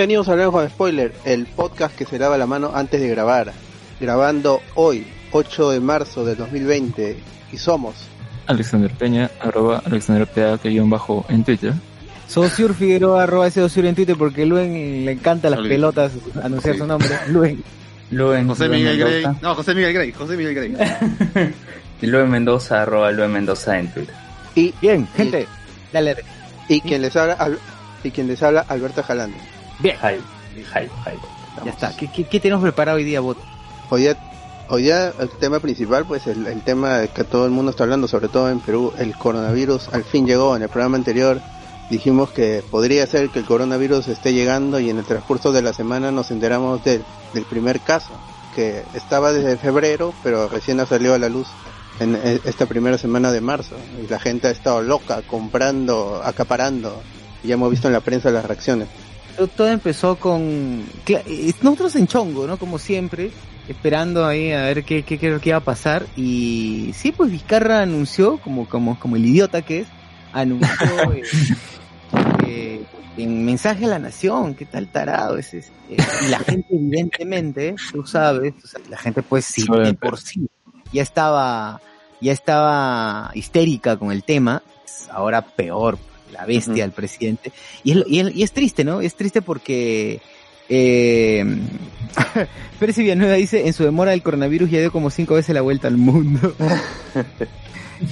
Bienvenidos a Hablemos con Spoiler, el podcast que se lava la mano antes de grabar. Grabando hoy, 8 de marzo de 2020, y somos Alexander Peña, arroba Alexander Peña, que guion bajo en Twitter. Sociur Figueroa, arroba ese Sociur en Twitter, porque Luen le encanta las pelotas anunciar Sí. su nombre. Luen. Luen, José Luen Miguel Grey. No, José Miguel Grey. José Miguel Grey. Y Luen Mendoza, arroba Luen Mendoza en Twitter. y, Bien, gente, dale. y quien les habla Al- y quien les habla Alberto Jalando. Bien, Hype, hype, hype. ya está. ¿Qué, qué, qué tenemos preparado hoy día, Bot? Hoy día, hoy día el tema principal, pues el, el tema que todo el mundo está hablando, sobre todo en Perú, el coronavirus al fin llegó. En el programa anterior dijimos que podría ser que el coronavirus esté llegando y en el transcurso de la semana nos enteramos del, del primer caso, que estaba desde febrero, pero recién ha salido a la luz en esta primera semana de marzo. Y la gente ha estado loca, comprando, acaparando. Y ya hemos visto en la prensa las reacciones. Todo, todo empezó con... eh, Nosotros en chongo, ¿no? Como siempre, esperando ahí a ver qué, qué, qué, qué iba a pasar. Y sí, pues Vizcarra anunció, como, como, como el idiota que es, anunció eh, eh, en mensaje a la nación, qué tal tarado es ese. Eh, y la gente evidentemente, tú sabes, o sea, la gente pues sí, de por sí ya estaba, ya estaba histérica con el tema, ahora peor, la bestia del presidente. Y es, y, es, y es triste, ¿no? Es triste porque eh, Pérez Villanueva dice, en su demora del coronavirus ya dio como cinco veces la vuelta al mundo.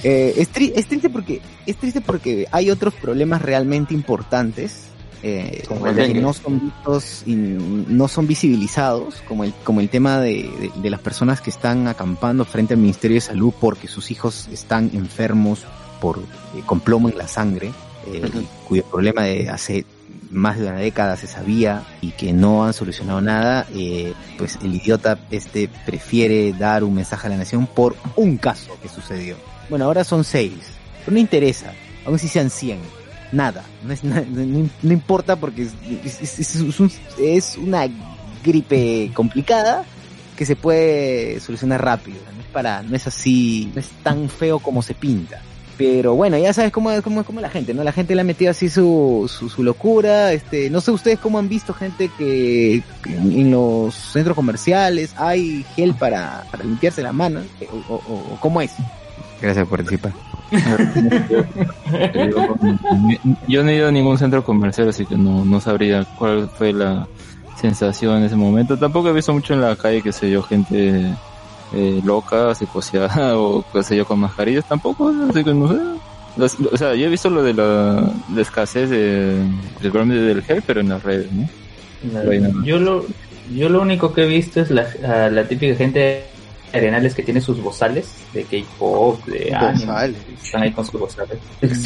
Eh, es, tri- es triste porque es triste porque hay otros problemas realmente importantes eh, Como el que no son vistos y no son visibilizados como el como el tema de, de- de las personas que están acampando frente al Ministerio de Salud porque sus hijos están enfermos por eh, con plomo en la sangre eh, cuyo problema de hace más de una década se sabía y que no han solucionado nada, eh, pues el idiota este prefiere dar un mensaje a la nación por un caso que sucedió. Bueno, ahora son seis, pero no interesa, aun si sean cien, nada, no, es na- no, no importa porque es- es- es un- es una gripe complicada que se puede solucionar rápido, no es para, no es así, no es tan feo como se pinta. Pero bueno, ya sabes cómo es cómo, cómo es la gente, ¿no? La gente le ha metido así su, su, su locura, este, no sé ustedes cómo han visto gente que, que en los centros comerciales hay gel para, para limpiarse las manos, eh, o, o- o cómo es. Gracias por participar. Yo no he ido a ningún centro comercial, así que no, no sabría cuál fue la sensación en ese momento. Tampoco he visto mucho en la calle, que sé yo, gente eh, loca, psicoseada o qué sé yo, con mascarillas. Tampoco, así que no sé. Los- o sea, yo he visto lo de la, la escasez de, del gel, pero en las redes, ¿no? Yo lo, yo lo único que he visto es la, a la típica gente de arenales que tiene sus bozales de K-pop, de anime. Están ahí con sus bozales.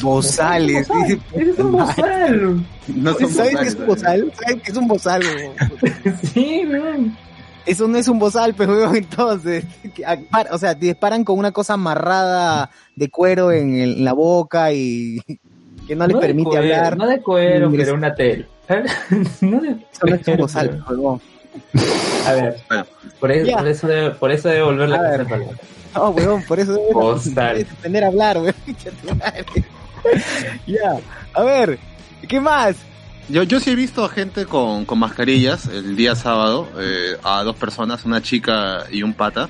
Bozales. Es un bozal. No son ¿Sabes qué es un bozal? ¿Sabes qué es un bozal? Sí, weón. Eso no es un bozal, pero weón, entonces, o sea, te disparan con una cosa amarrada de cuero en, el- en la boca y que no les de permite cuero, hablar. No de cuero, pero una tela. no de Eso no es un cuero, bozal, pero-. A ver, Bueno. por, eso, por, eso debe, por eso debe volver la A palabra. No, weón, por eso debes aprender a hablar, weón. Ya, a ver, ¿qué más? Yo, yo sí he visto a gente con, con mascarillas el día sábado, eh, a dos personas, una chica y un pata.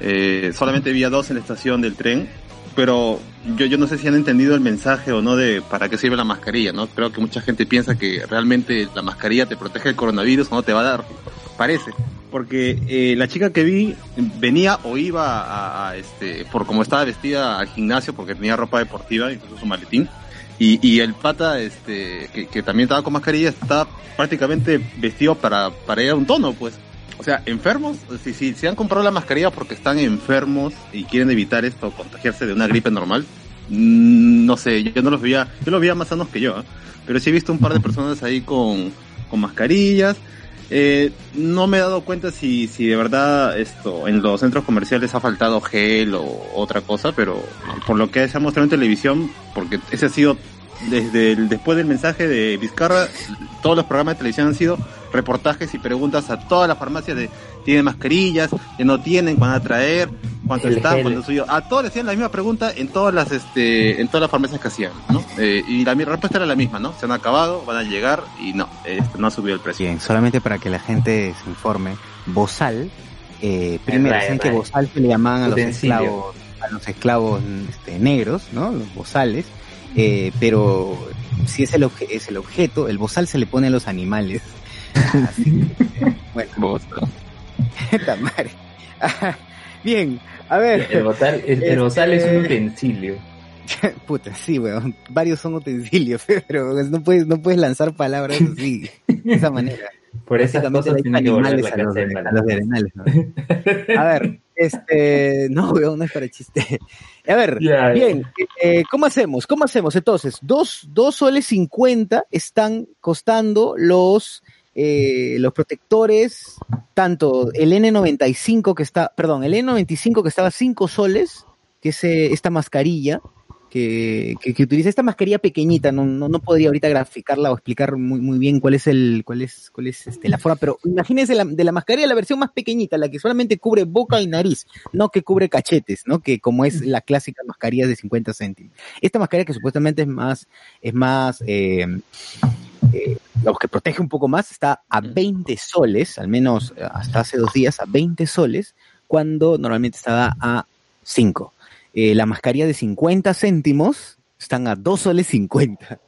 Eh, solamente vi a dos en la estación del tren, pero yo, yo no sé si han entendido el mensaje o no de para qué sirve la mascarilla, ¿no? Creo que mucha gente piensa que realmente la mascarilla te protege del coronavirus o no te va a dar. Parece. Porque eh, la chica que vi venía o iba a, a, este, por como estaba vestida al gimnasio porque tenía ropa deportiva, incluso su maletín. Y, y el pata, este, que, que también estaba con mascarilla, está prácticamente vestido para, para ir a un tono, pues. O sea, enfermos, si, si se han comprado la mascarilla porque están enfermos y quieren evitar esto, contagiarse de una gripe normal, mm, no sé, yo no los veía, yo los veía más sanos que yo, ¿eh? pero sí he visto un par de personas ahí con, con mascarillas. Eh, no me he dado cuenta si, si de verdad esto en los centros comerciales ha faltado gel o otra cosa, pero por lo que se ha mostrado en televisión, porque ese ha sido desde el, después del mensaje de Vizcarra, todos los programas de televisión han sido reportajes y preguntas a todas las farmacias de tienen mascarillas, que no tienen, cuándo a traer, cuánto El están, gel. cuánto suyo. A todos les hacían la misma pregunta en todas las este en todas las farmacias que hacían, ¿no? Eh, y la mi- respuesta era la misma, ¿no? Se han acabado, van a llegar y no, este, no ha subido el precio. Bien, solamente para que la gente se informe, Bozal, eh, primero, saben que. Bozal se le llamaban a los esclavos, a los esclavos este, negros, ¿no? Los bozales, eh, pero si es el, obje- es el objeto, el bozal se le pone a los animales. Así. bueno. Bien, a ver. El bozal, el, el bozal es un Este- utensilio. Puta, sí, weón. Varios son utensilios, pero no puedes, no puedes lanzar palabras así, de esa manera. Por esas cosas le tiene que dicen volver animales la a los, a los ¿no? A ver, este, no, weón, no es para chiste. A ver, bien, eh, ¿cómo hacemos? ¿Cómo hacemos? Entonces, dos, dos soles cincuenta están costando los, eh, los protectores, tanto el N95 que está, perdón, el N95 que estaba cinco soles, que es eh, esta mascarilla, que, que, que utiliza esta mascarilla pequeñita, no, no, no podría ahorita graficarla o explicar muy, muy bien cuál es el, cuál es, cuál es este, la forma, pero imagínense la, de la mascarilla la versión más pequeñita, la que solamente cubre boca y nariz, no que cubre cachetes, ¿no? Que como es la clásica mascarilla de 50 céntimos. Esta mascarilla que supuestamente es más, es más, eh, eh, lo que protege un poco más, está a 20 soles, al menos eh, hasta hace dos días, a 20 soles, cuando normalmente estaba a 5. Eh, la mascarilla de 50 céntimos están a 2 soles 50.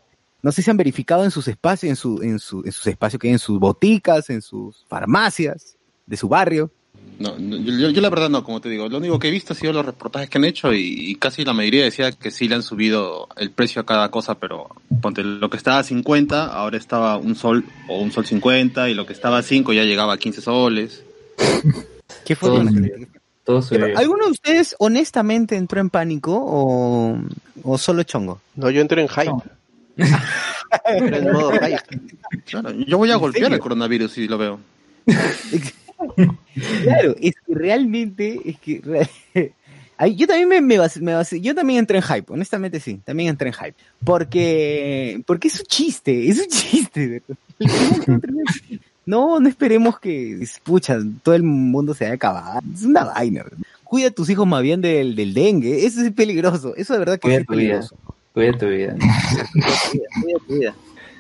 No sé si han verificado en sus espacios, en, su, en, su, en sus espacios que hay en sus boticas, en sus farmacias, de su barrio. No, no, yo, yo la verdad no, como te digo, lo único que he visto ha sido los reportajes que han hecho y, y casi la mayoría decía que sí le han subido el precio a cada cosa, pero ponte, lo que estaba a 50 ahora estaba un sol o un sol 50 y lo que estaba a 5 ya llegaba a 15 soles. ¿Qué fue? Todo Todo. ¿Alguno de ustedes honestamente entró en pánico o, o solo chongo? No, yo entré en hype. Entré en modo hype. Claro, yo voy a ¿En golpear serio? el coronavirus si lo veo. Claro, es que realmente, es que Ay, yo también me, me, bas- me bas- yo también entré en hype, honestamente sí, también entré en hype, porque, porque es un chiste, es un chiste. No, no esperemos que, pucha, todo el mundo se vaya a acabar, es una vaina. Cuida a tus hijos más bien del, del dengue, eso es peligroso, eso de verdad que Cuida es tu vida. Cuida tu vida. Cuida, cuida, cuida.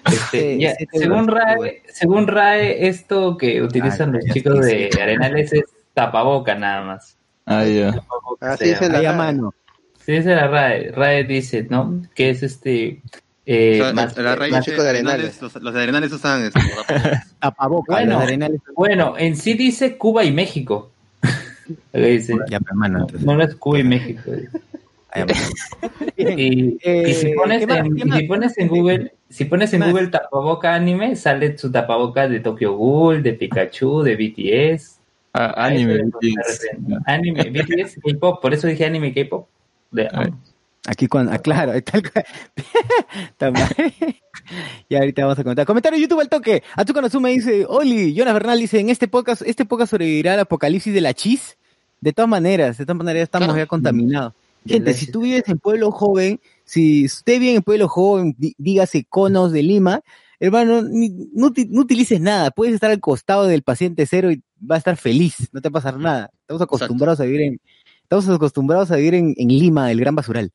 Este, Sí, ya, sí, te según. RAE, según RAE, esto que utilizan Ah, los chicos de sí. Arenales es tapaboca nada más. Ah, ya. Así es en la mano. Sí, esa es la RAE. RAE dice, ¿no? Que es este... Eh, O sea, más- la raíz más- chico de Arenales. los, Arenales usan este, Tapabocas, Bueno. arenales. Bueno, en sí dice Cuba y México. Lo que dice. Ya, pero mano, entonces. No, no es Cuba y México. Y, Eh, y si pones en, ¿Qué y más? si pones en Google, si pones en. Google tapaboca anime, sale su tapaboca de Tokyo Ghoul, de Pikachu, de BTS. Ah, anime. BTS. Anime, BTS, K-pop, por eso dije anime K-pop. De-. Aquí cuando, ah, claro, tal y ahorita vamos a comentar. Comentario YouTube al toque. Atsuko Natsume dice, Oli, Jonas Bernal dice, en este podcast, este podcast sobrevivirá al apocalipsis de la chis. De todas maneras, de todas maneras estamos Claro. ya contaminados. Gente, si tú vives en Pueblo Joven, si usted vive en Pueblo Joven, dígase conos de Lima, hermano, ni- no, no utilices nada. Puedes estar al costado del paciente cero y va a estar feliz. No te va a pasar nada. Estamos acostumbrados a vivir en, estamos acostumbrados a vivir en, en Lima, el gran basural.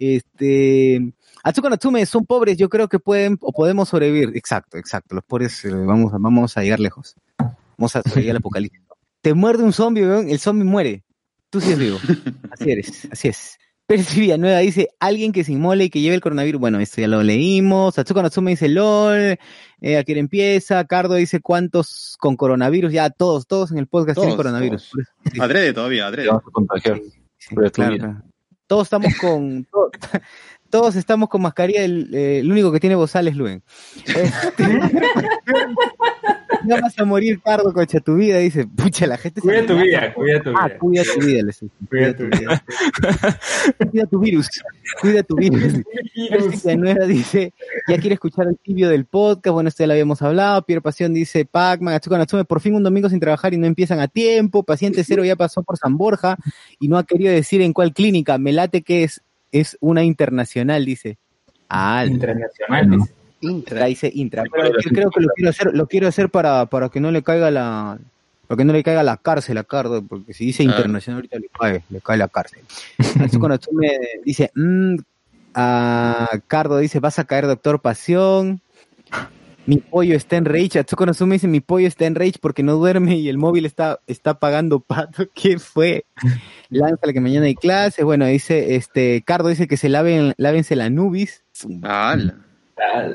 Este, Atsuko Natsume son pobres, yo creo que pueden o podemos sobrevivir. Exacto, exacto. Los pobres eh, vamos, a- vamos a llegar lejos. Vamos a sobrevivir al apocalipsis. Te muerde un zombie, weón, el zombie muere. Tú sí es vivo. Así eres, así es. Pérez Villanueva dice, alguien que se inmole y que lleve el coronavirus. Bueno, esto ya lo leímos. Atsuko Natsume dice, LOL. Eh, aquí empieza. Cardo dice, ¿cuántos con coronavirus? Ya, todos, todos en el podcast tienen Todos, coronavirus. eso, sí. Adrede todavía, Te adrede. a contagiar. Sí, claro. Todos estamos con. to- todos estamos con mascarilla. El, eh, el único que tiene bozal es Luen. ya vas a morir, Cardo, concha tu vida. Dice, pucha, la gente. se Cuida tu amenaza. vida, cuida tu Ah, vida. cuida tu vida, les dice. Cuida tu vida. Cuida tu virus. Cuida tu virus. Villanueva dice, ya quiere escuchar el tibio del podcast, bueno, esto ya lo habíamos hablado, Pierre Pasión dice, Pac-Man, Natsume, por fin un domingo sin trabajar y no empiezan a tiempo, Paciente Cero ya pasó por San Borja y no ha querido decir en cuál clínica, me late que es, es una internacional, dice. Ah, Internacional. dice. Intra. Acá dice intra. Pero yo creo que lo quiero hacer, lo quiero hacer para, para que no le caiga la, para que no le caiga la cárcel a Cardo, porque si dice Ah. internacional ahorita le cae, le cae la cárcel. Atsuko Natsume dice, mm, a Cardo dice, vas a caer doctor pasión. Mi pollo está en rage. Atsuko Natsume dice, mi pollo está en rage porque no duerme y el móvil está, está pagando pato. ¿Qué fue? Lánzale que mañana hay clase. Bueno, dice, este, Cardo dice que se laven, lávense la nubis. ¡Hala!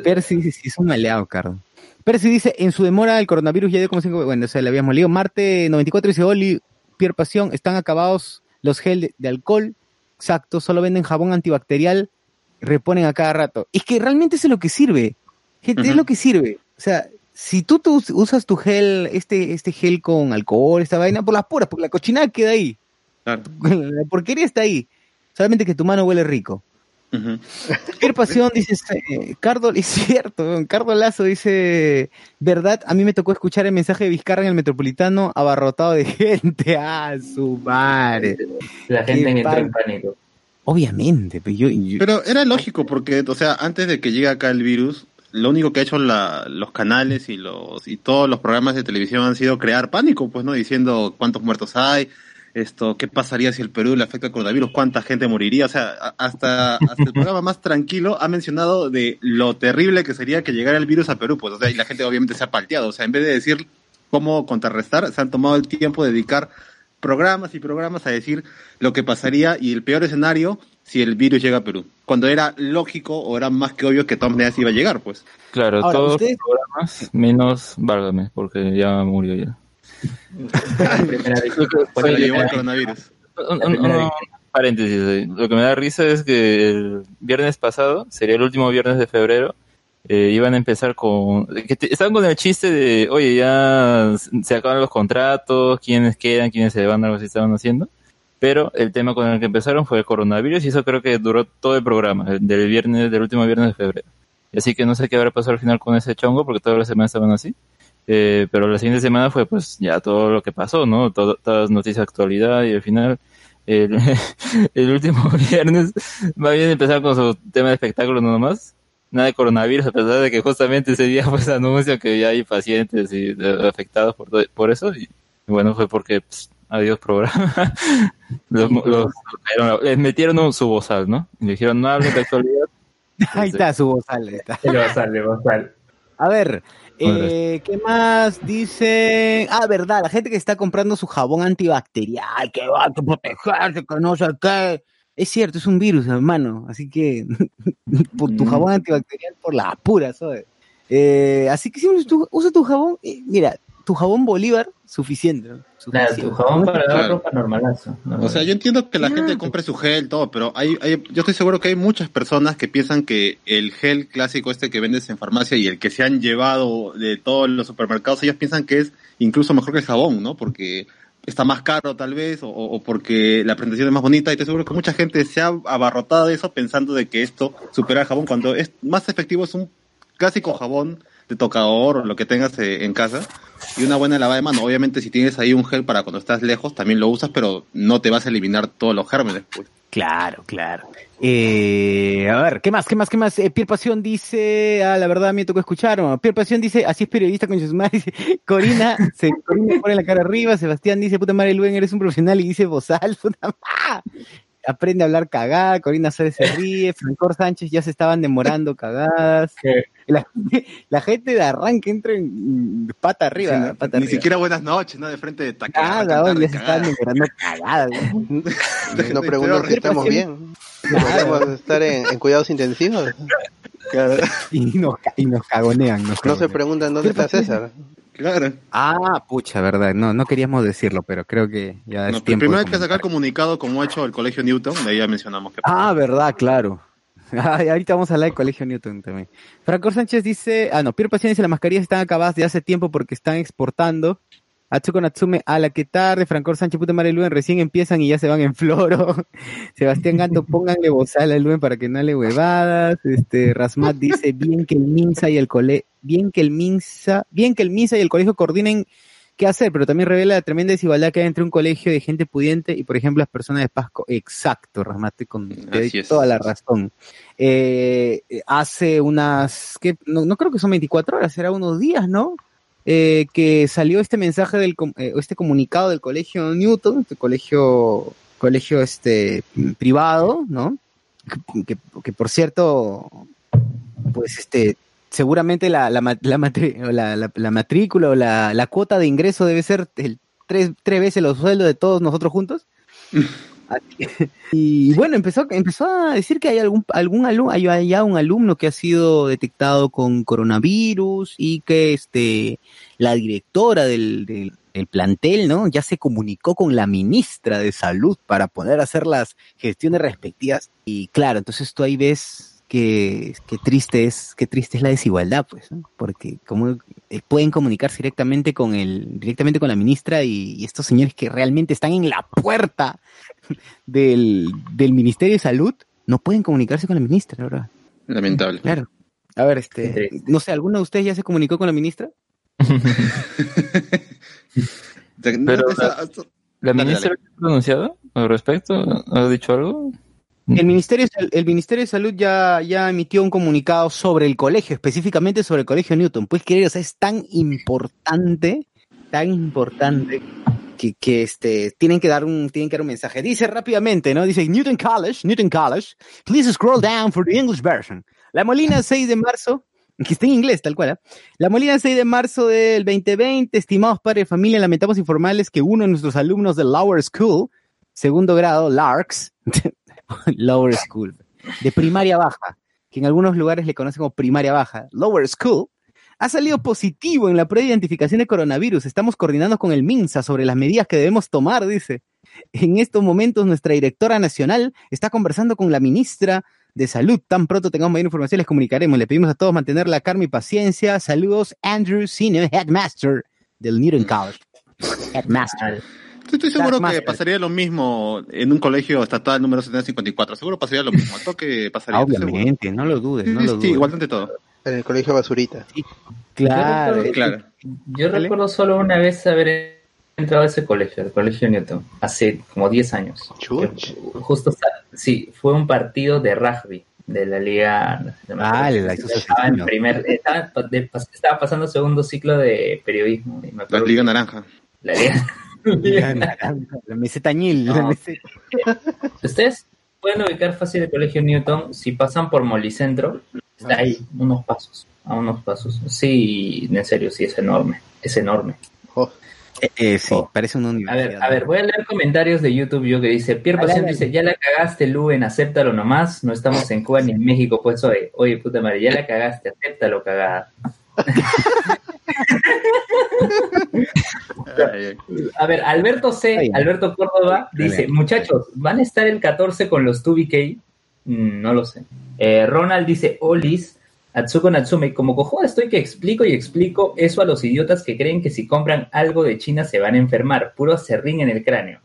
Percy sí, sí, es un maleado, Cardo. Percy dice, en su demora el coronavirus ya dio como cinco, bueno, o sea, le habíamos leído. Marte 94 dice, Oli, Pierre Pasión, están acabados los gel de, de alcohol. Exacto, solo venden jabón antibacterial, reponen a cada rato. Es que realmente eso es lo que sirve. Gente, es lo que sirve. O sea, si tú, tú usas tu gel, este, este gel con alcohol, esta vaina, por las puras, porque la cochinada queda ahí. Claro. La porquería está ahí. Solamente que tu mano huele rico. Qué pasión, dice eh, Cardo, es cierto, Cardo Lazo dice, verdad, a mí me tocó escuchar el mensaje de Vizcarra en el Metropolitano abarrotado de gente, ah, su madre. La gente entró en pánico. Obviamente, pero yo, yo- Pero era lógico porque, o sea, antes de que llegue acá el virus, lo único que ha hecho la- los canales y los y todos los programas de televisión han sido crear pánico, pues, ¿no? Diciendo cuántos muertos hay, esto, qué pasaría si el Perú le afecta el coronavirus, cuánta gente moriría, o sea, hasta, hasta el programa más tranquilo ha mencionado de lo terrible que sería que llegara el virus a Perú, pues, o sea, y la gente obviamente se ha palteado, o sea, en vez de decir cómo contrarrestar, se han tomado el tiempo de dedicar programas y programas a decir lo que pasaría y el peor escenario si el virus llega a Perú. Cuando era lógico o era más que obvio que todas maneras iba a llegar, pues. Claro, Ahora, todos los programas, menos Válgame, porque ya murió ya. El coronavirus. Un, un- un paréntesis, eh, lo que me da risa es que el viernes pasado, sería el último viernes de febrero, eh, iban a empezar con... que te- estaban con el chiste de, oye, ya se acaban los contratos, quiénes quedan, quiénes se van, algo así estaban haciendo. Pero el tema con el que empezaron fue el coronavirus y eso creo que duró todo el programa, el del viernes, del último viernes de febrero. Así que no sé qué habrá pasado al final con ese chongo, porque todas las semanas estaban así. Eh, pero la siguiente semana fue pues ya todo lo que pasó, ¿no? Todo- todas las noticias de actualidad y al final el, el último viernes más bien empezar con su tema de espectáculo nomás. Nada de coronavirus, a pesar de que justamente ese día pues anuncio que ya hay pacientes y eh, afectados por, por eso. Y bueno, fue porque pues, adiós programa. los, los- los- les metieron un- su bozal, ¿no? Y le dijeron no hablen de actualidad. ahí está su voz, sale, está. A salir, le va a ver. Eh, ¿qué más dice? Ah, verdad, la gente que está comprando su jabón antibacterial, que va a protegerse, que no sé qué. Es cierto, es un virus, hermano. Así que, por tu Mm. jabón antibacterial, por la pura, ¿sabes? Eh, así que si usa tu, usa tu jabón, eh, mira, tu jabón Bolívar, suficiente. tu jabón para lavar Claro. ropa normalazo. O sea, yo entiendo que la Claro. gente compre su gel, todo, pero hay, hay, yo estoy seguro que hay muchas personas que piensan que el gel clásico este que vendes en farmacia y el que se han llevado de todos los supermercados, ellos piensan que es incluso mejor que el jabón, ¿no? Porque está más caro tal vez, o, o porque la presentación es más bonita, y estoy seguro que mucha gente se ha abarrotado de eso pensando de que esto supera el jabón, cuando es más efectivo es un clásico jabón de tocador o lo que tengas eh, en casa y una buena lavada de mano. Obviamente si tienes ahí un gel para cuando estás lejos también lo usas, pero no te vas a eliminar todos los gérmenes. Pues. Claro, claro. Eh, a ver, ¿qué más? ¿Qué más? ¿Qué más? Eh, Pierre Pasión dice, ah, la verdad me tocó escuchar. ¿no? Pierre Pasión dice, así es periodista con su madre. Dice, Corina, se, Corina pone la cara arriba. Sebastián dice, puta madre, Luen, eres un profesional. Y dice, Bozal, puta madre. Aprende a hablar cagada. Corina Suárez se ríe. Francor Sánchez ya se estaban demorando cagadas. La, la gente de arranque entra en pata arriba. Sí, no- pata ni arriba. siquiera buenas noches, ¿no? De frente de tacada. Cagada, oye, ya se estaban demorando cagadas. ¿no? No pregunto si estamos bien. Podemos estar en, en cuidados intensivos. Y nos, y nos cagonean. Nos No se cagonean. preguntan dónde está César. Claro. Ah, pucha, verdad. No, no queríamos decirlo, pero creo que ya es No, tiempo. primero hay que sacar comunicado como ha hecho el Colegio Newton, de ahí ya mencionamos que Ah, verdad, claro. Ay, ahorita vamos a hablar del Colegio Newton también. Franco Sánchez dice, ah, no, Pierre Pasión dice, las mascarillas están acabadas de hace tiempo porque están exportando. Atsuko Natsume, a la que tarde, Francor Sánchez, puta madre, Luen, recién empiezan y ya se van en floro. Sebastián Ganto, pónganle bozal a Luen para que no le huevadas. Este, Rasmat dice, bien que el Minsa y el cole, bien que el Minsa, bien que el Minsa y el colegio coordinen qué hacer, pero también revela la tremenda desigualdad que hay entre un colegio de gente pudiente y, por ejemplo, las personas de Pasco. Exacto, Ramate, con toda la razón. Eh, hace unas. No, no creo que son 24 horas, será unos días, ¿no? Eh, que salió este mensaje del, eh, este comunicado del colegio Newton, este colegio, colegio este privado, ¿no? Que, que- que, por cierto, pues este, seguramente la, la, matri- matrícula o la, la cuota de ingreso debe ser el tres, tres veces los sueldos de todos nosotros juntos. Y bueno, empezó, empezó a decir que hay algún, algún alumno, hay hay ya un alumno que ha sido detectado con coronavirus y que este, la directora del, del, del plantel, ¿no? Ya se comunicó con la ministra de salud para poder hacer las gestiones respectivas. Y claro, entonces tú ahí ves que, que triste es, qué triste es la desigualdad, pues, ¿no? porque como eh, pueden comunicarse directamente con el, directamente con la ministra y, y estos señores que realmente están en la puerta del, del Ministerio de Salud no pueden comunicarse con la ministra, ¿verdad? Lamentable. Claro. A ver, este, no sé, ¿alguno de ustedes ya se comunicó con la ministra? Pero ¿La Dale, ministra ha pronunciado al respecto? ¿Ha dicho algo? El Ministerio, el Ministerio de Salud ya, ya emitió un comunicado sobre el colegio, específicamente sobre el colegio Newton. Pues querer, o sea, es tan importante, tan importante que, que este, tienen que dar un, tienen que dar un mensaje. Dice rápidamente, ¿no? Dice Newton College, Newton College, please scroll down for the English version. La Molina 6 de marzo, que está en inglés, tal cual, ¿ah? La Molina 6 de marzo del 2020, estimados padres de familia, lamentamos informarles que uno de nuestros alumnos de Lower School, segundo grado, LARCS, Lower School, de primaria baja, que en algunos lugares le conocen como primaria baja, Lower School, ha salido positivo en la prueba de identificación de coronavirus. Estamos coordinando con el MINSA sobre las medidas que debemos tomar, dice. En estos momentos, nuestra directora nacional está conversando con la ministra de Salud. Tan pronto tengamos mayor información, les comunicaremos. Le pedimos a todos mantener la calma y paciencia. Saludos, Andrew Senior, Headmaster del Newton College. Headmaster. Estoy seguro que Master. pasaría lo mismo en un colegio estatal número 754. Seguro pasaría lo mismo. Toque pasaría. seguro. Obviamente, no lo dudes, no Sí, lo sí, dudes. igual ante todo. En el colegio basurita. Claro. Yo Claro. Yo ¿Vale? recuerdo solo una vez haber entrado a ese colegio, el colegio Newton, hace como 10 años. Chuch. Justo, sí, fue un partido de rugby de la liga. no. Ah, la estaba en primer, estaba, de- estaba pasando segundo ciclo de periodismo. y me La Liga que- Naranja. la liga- La meseta Ñil, la No. meseta. Ustedes pueden ubicar fácil el colegio Newton si pasan por Molicentro. Está ahí, unos pasos, a unos pasos. Sí, en serio, sí, es enorme. Es enorme. Oh, Eh, eh, sí, parece una A universidad. ver, a ver, voy a leer comentarios de YouTube yo que dice, Pierre Pasión dice, ya la cagaste, Luen, acéptalo nomás, no estamos en Cuba ni en México, pues oye, oye, puta madre, ya la cagaste, acéptalo, cagada. A ver, Alberto C, Alberto Córdoba, dice, muchachos, ¿van a estar el 14 con los 2BK? Mm, no lo sé. Eh, Ronald dice, Olis, Atsuko Natsume, como cojuda estoy que explico y explico eso a los idiotas que creen que si compran algo de China se van a enfermar, puro serrín en el cráneo.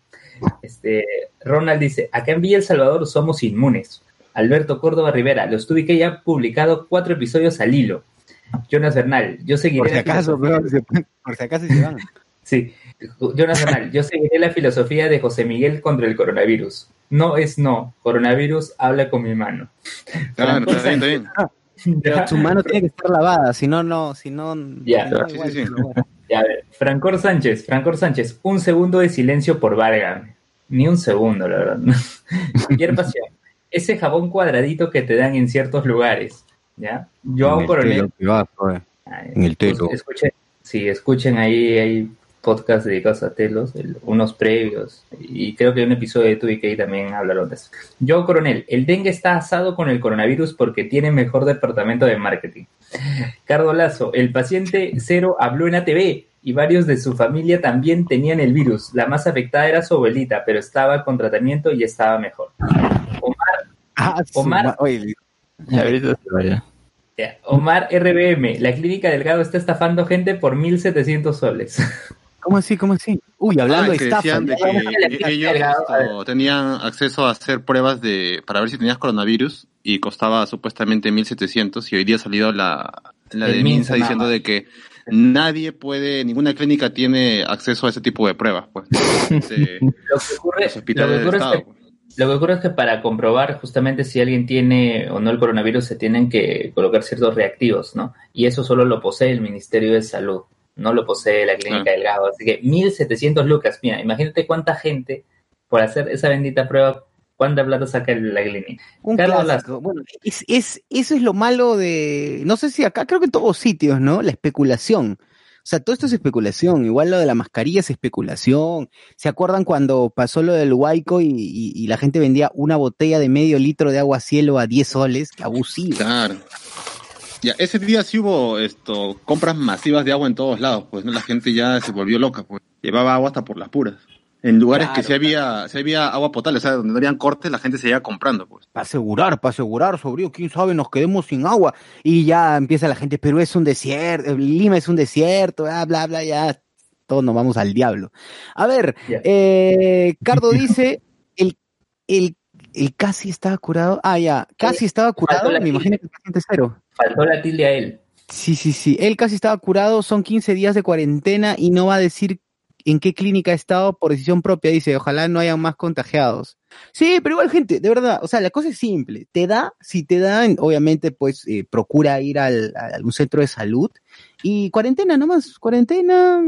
Este, Ronald dice, acá en Villa El Salvador somos inmunes. Alberto Córdoba Rivera, los 2BK ya han publicado cuatro episodios al hilo. Jonas Bernal, yo seguiré Por si la acaso, bro, por si acaso se van. Sí, Jonas Bernal, yo seguiré la filosofía de José Miguel contra el coronavirus. No es no, coronavirus habla con mi mano. Claro, está bien, está bien. Pero su mano tiene que estar lavada, si no, no, si no. Ya. Sí, igual, sí, sí. pero bueno. Ya, a ver, Francor Sánchez, Francor Sánchez, un segundo de silencio por Vargas. Ni un segundo, la verdad. Pierre Pasión, ese jabón cuadradito que te dan en ciertos lugares. ¿Ya? Yo a un coronel. Ay, En el pues, telo. escuchen, sí, escuchen ahí, hay podcasts dedicados a telos, el- unos previos, y creo que un episodio de TuiK también hablaron de eso. Yo, coronel, el dengue está asado con el coronavirus porque tiene mejor departamento de marketing. Cardo Lazo, el paciente cero habló en ATV y varios de su familia también tenían el virus. La más afectada era su abuelita, pero estaba con tratamiento y estaba mejor. Ah, su Omar. ma- Oye, ahorita se vaya. Ya, Omar RBM, la clínica Delgado está estafando gente por 1.700 soles. ¿cómo así? ¿Cómo así? Uy, hablando Ah, de que estafa. de ya vamos a la que fiesta ellos esto, tenían acceso a hacer pruebas de para ver si tenías coronavirus y costaba supuestamente 1700 y hoy día ha salido la, la de Minsa diciendo de que nadie puede, ninguna clínica tiene acceso a ese tipo de pruebas, pues. Lo que ocurre, los lo hospitales que del ocurre es Estado. que pues. Lo que ocurre es que para comprobar justamente si alguien tiene o no el coronavirus se tienen que colocar ciertos reactivos, ¿no? Y eso solo lo posee el Ministerio de Salud, no lo posee la Clínica Ah. Delgado. Así que 1.700 lucas, mira, imagínate cuánta gente por hacer esa bendita prueba, cuánta plata saca la clínica. Un Carlos clásico. Bueno, es, es, eso es lo malo de, no sé si acá, creo que en todos sitios, ¿no? La especulación. O sea, todo esto es especulación. Igual lo de la mascarilla es especulación. ¿Se acuerdan cuando pasó lo del Huayco y, la gente vendía una botella de medio litro de agua cielo a 10 soles? ¡Qué abusivo! Claro. Ya, ese día sí hubo esto, compras masivas de agua en todos lados, pues ¿no? la gente ya se volvió loca, pues. Llevaba agua hasta por las puras. En lugares que sí había, sí había agua potable, o sea, donde no habían cortes, la gente seguía comprando, pues. Para asegurar, para asegurar, sobrio, quién sabe, nos quedemos sin agua. Y ya empieza la gente, Perú es un desierto, Lima es un desierto, bla, bla, bla, ya. Todos nos vamos al diablo. A ver, eh, Cardo dice, el, el, el casi estaba curado. Ah, ya, casi estaba curado, me imagino que el paciente cero. Faltó la tilde a él. Sí, sí, sí. Él casi estaba curado, son 15 días de cuarentena y no va a decir en qué clínica ha estado por decisión propia. Dice, ojalá no hayan más contagiados. Sí, pero igual, gente, de verdad, o sea, la cosa es simple. Te da, si te dan, obviamente, pues eh, procura ir al, a algún centro de salud y cuarentena nomás, cuarentena,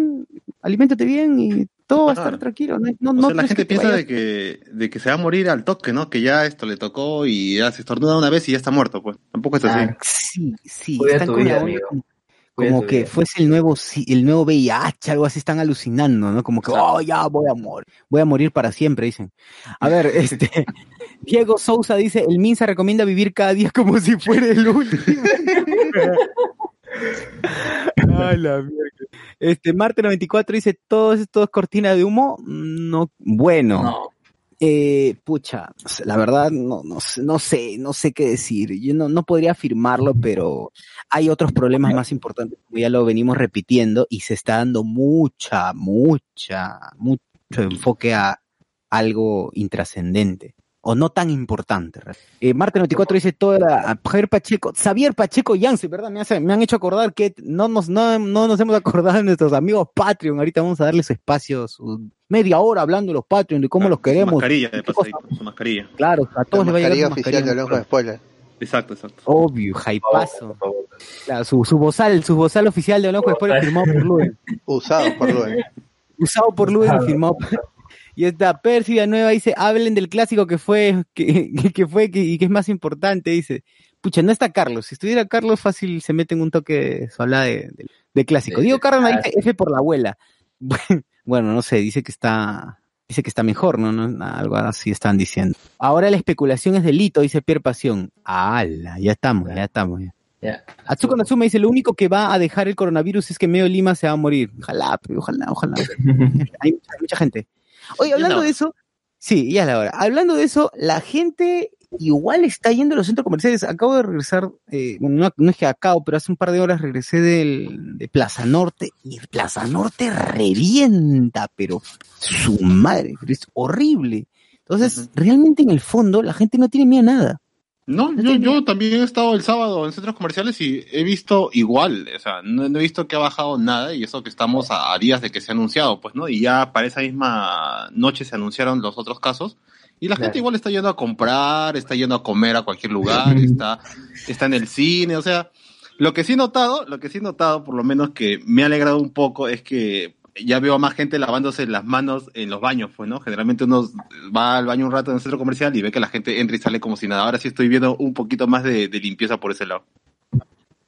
aliméntate bien y todo va a estar tranquilo. No, no, O no la gente que piensa de que, de que se va a morir al toque, ¿no? Que ya esto le tocó y ya se estornuda una vez y ya está muerto, pues. Tampoco es así. Ah, Sí, sí, Cuida están tu con la onda. Como, que fuese el nuevo el nuevo VIH, algo así, están alucinando, ¿no? Como que, oh, ya voy a morir, voy a morir para siempre, dicen. A ver, este, Diego Sousa dice, el Minsa recomienda vivir cada día como si fuera el último. Ay, la mierda. Este, Marte 94 dice, todo esto es cortina de humo. No, bueno. No. Eh, pucha, la verdad no, no, sé- no sé, no sé qué decir. Yo no, no podría afirmarlo, pero hay otros problemas más importantes, como ya lo venimos repitiendo, y se está dando mucha, mucha, mucho enfoque a algo intrascendente. O no tan importante. Eh, Marte 94 dice toda la, a Javier Pacheco, Xavier Pacheco Yance, ¿verdad? Me, hace- me han hecho acordar que no nos, no, no nos hemos acordado de nuestros amigos Patreon. Ahorita vamos a darle su espacio, su media hora hablando de los Patreon, de cómo Ah, los Su queremos. mascarilla, de pasadito, su mascarilla. Claro, a todos les va a llegar mascarilla su oficial de mascarilla. Hablamos de Spoiler. Exacto, exacto. Obvio, hypazo. Claro, su, su bozal, su bozal oficial de Blanco después firmado por Luen. Usado por Luen. Usado por Luen firmado por... Y esta Percy Nueva dice, hablen del clásico que fue, que, que- fue que, y que es más importante, dice. Pucha, no está Carlos. Si estuviera Carlos, fácil se mete en un toque su habla de, de- de clásico. Diego Carlos dice. F por la abuela. Bueno, no sé, dice que está, dice que está mejor, ¿no? no algo así están diciendo. Ahora la especulación es delito, dice Pierre Pasión. ¡Hala! Ya estamos, ya estamos. Ya. Ya. Atsuko Natsume dice, lo único que va a dejar el coronavirus es que medio Lima se va a morir. Ojalá, pero ojalá, ojalá. Hay mucha, mucha gente. Oye, hablando no. de eso, sí, ya es la hora. Hablando de eso, la gente igual está yendo a los centros comerciales. Acabo de regresar, eh, bueno, no, no es que acabo, pero hace un par de horas regresé del, de Plaza Norte y Plaza Norte revienta, pero su madre, pero es horrible. Entonces, realmente en el fondo, la gente no tiene miedo a nada. No, yo, yo también he estado el sábado en centros comerciales y he visto igual, o sea, no, no he visto que ha bajado nada y eso que estamos a, a días de que se ha anunciado, pues, ¿no? Y ya para esa misma noche se anunciaron los otros casos y la gente igual está yendo a comprar, está yendo a comer a cualquier lugar, está, está en el cine, o sea, lo que sí he notado, lo que sí he notado, por lo menos que me ha alegrado un poco, es que ya veo a más gente lavándose las manos en los baños, pues, ¿no? Generalmente uno va al baño un rato en el centro comercial y ve que la gente entra y sale como si nada. Ahora sí estoy viendo un poquito más de, de limpieza por ese lado.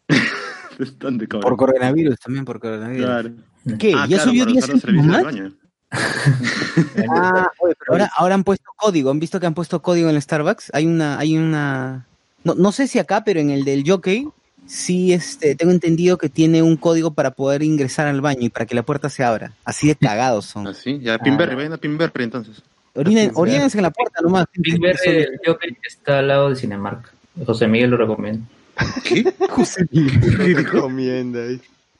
Por coronavirus, también por coronavirus. Claro. ¿Qué? Ah, ¿Ya claro, subió para 10 usar los céntimos servicios más? Ah, oye, pero ahora, ahora han puesto código, han visto que han puesto código en el Starbucks. Hay una, hay una, no, no sé si acá, pero en el del jockey, sí, este, tengo entendido que tiene un código para poder ingresar al baño y para que la puerta se abra. Así de cagados son. Así, ya Pinberry, vayan a Pinberry entonces. Orínense en la puerta nomás. gente. Big Berry Eso- del Joker está al lado de Cinemark. José Miguel lo recomienda. ¿Qué? José Miguel. ¿Qué recomienda?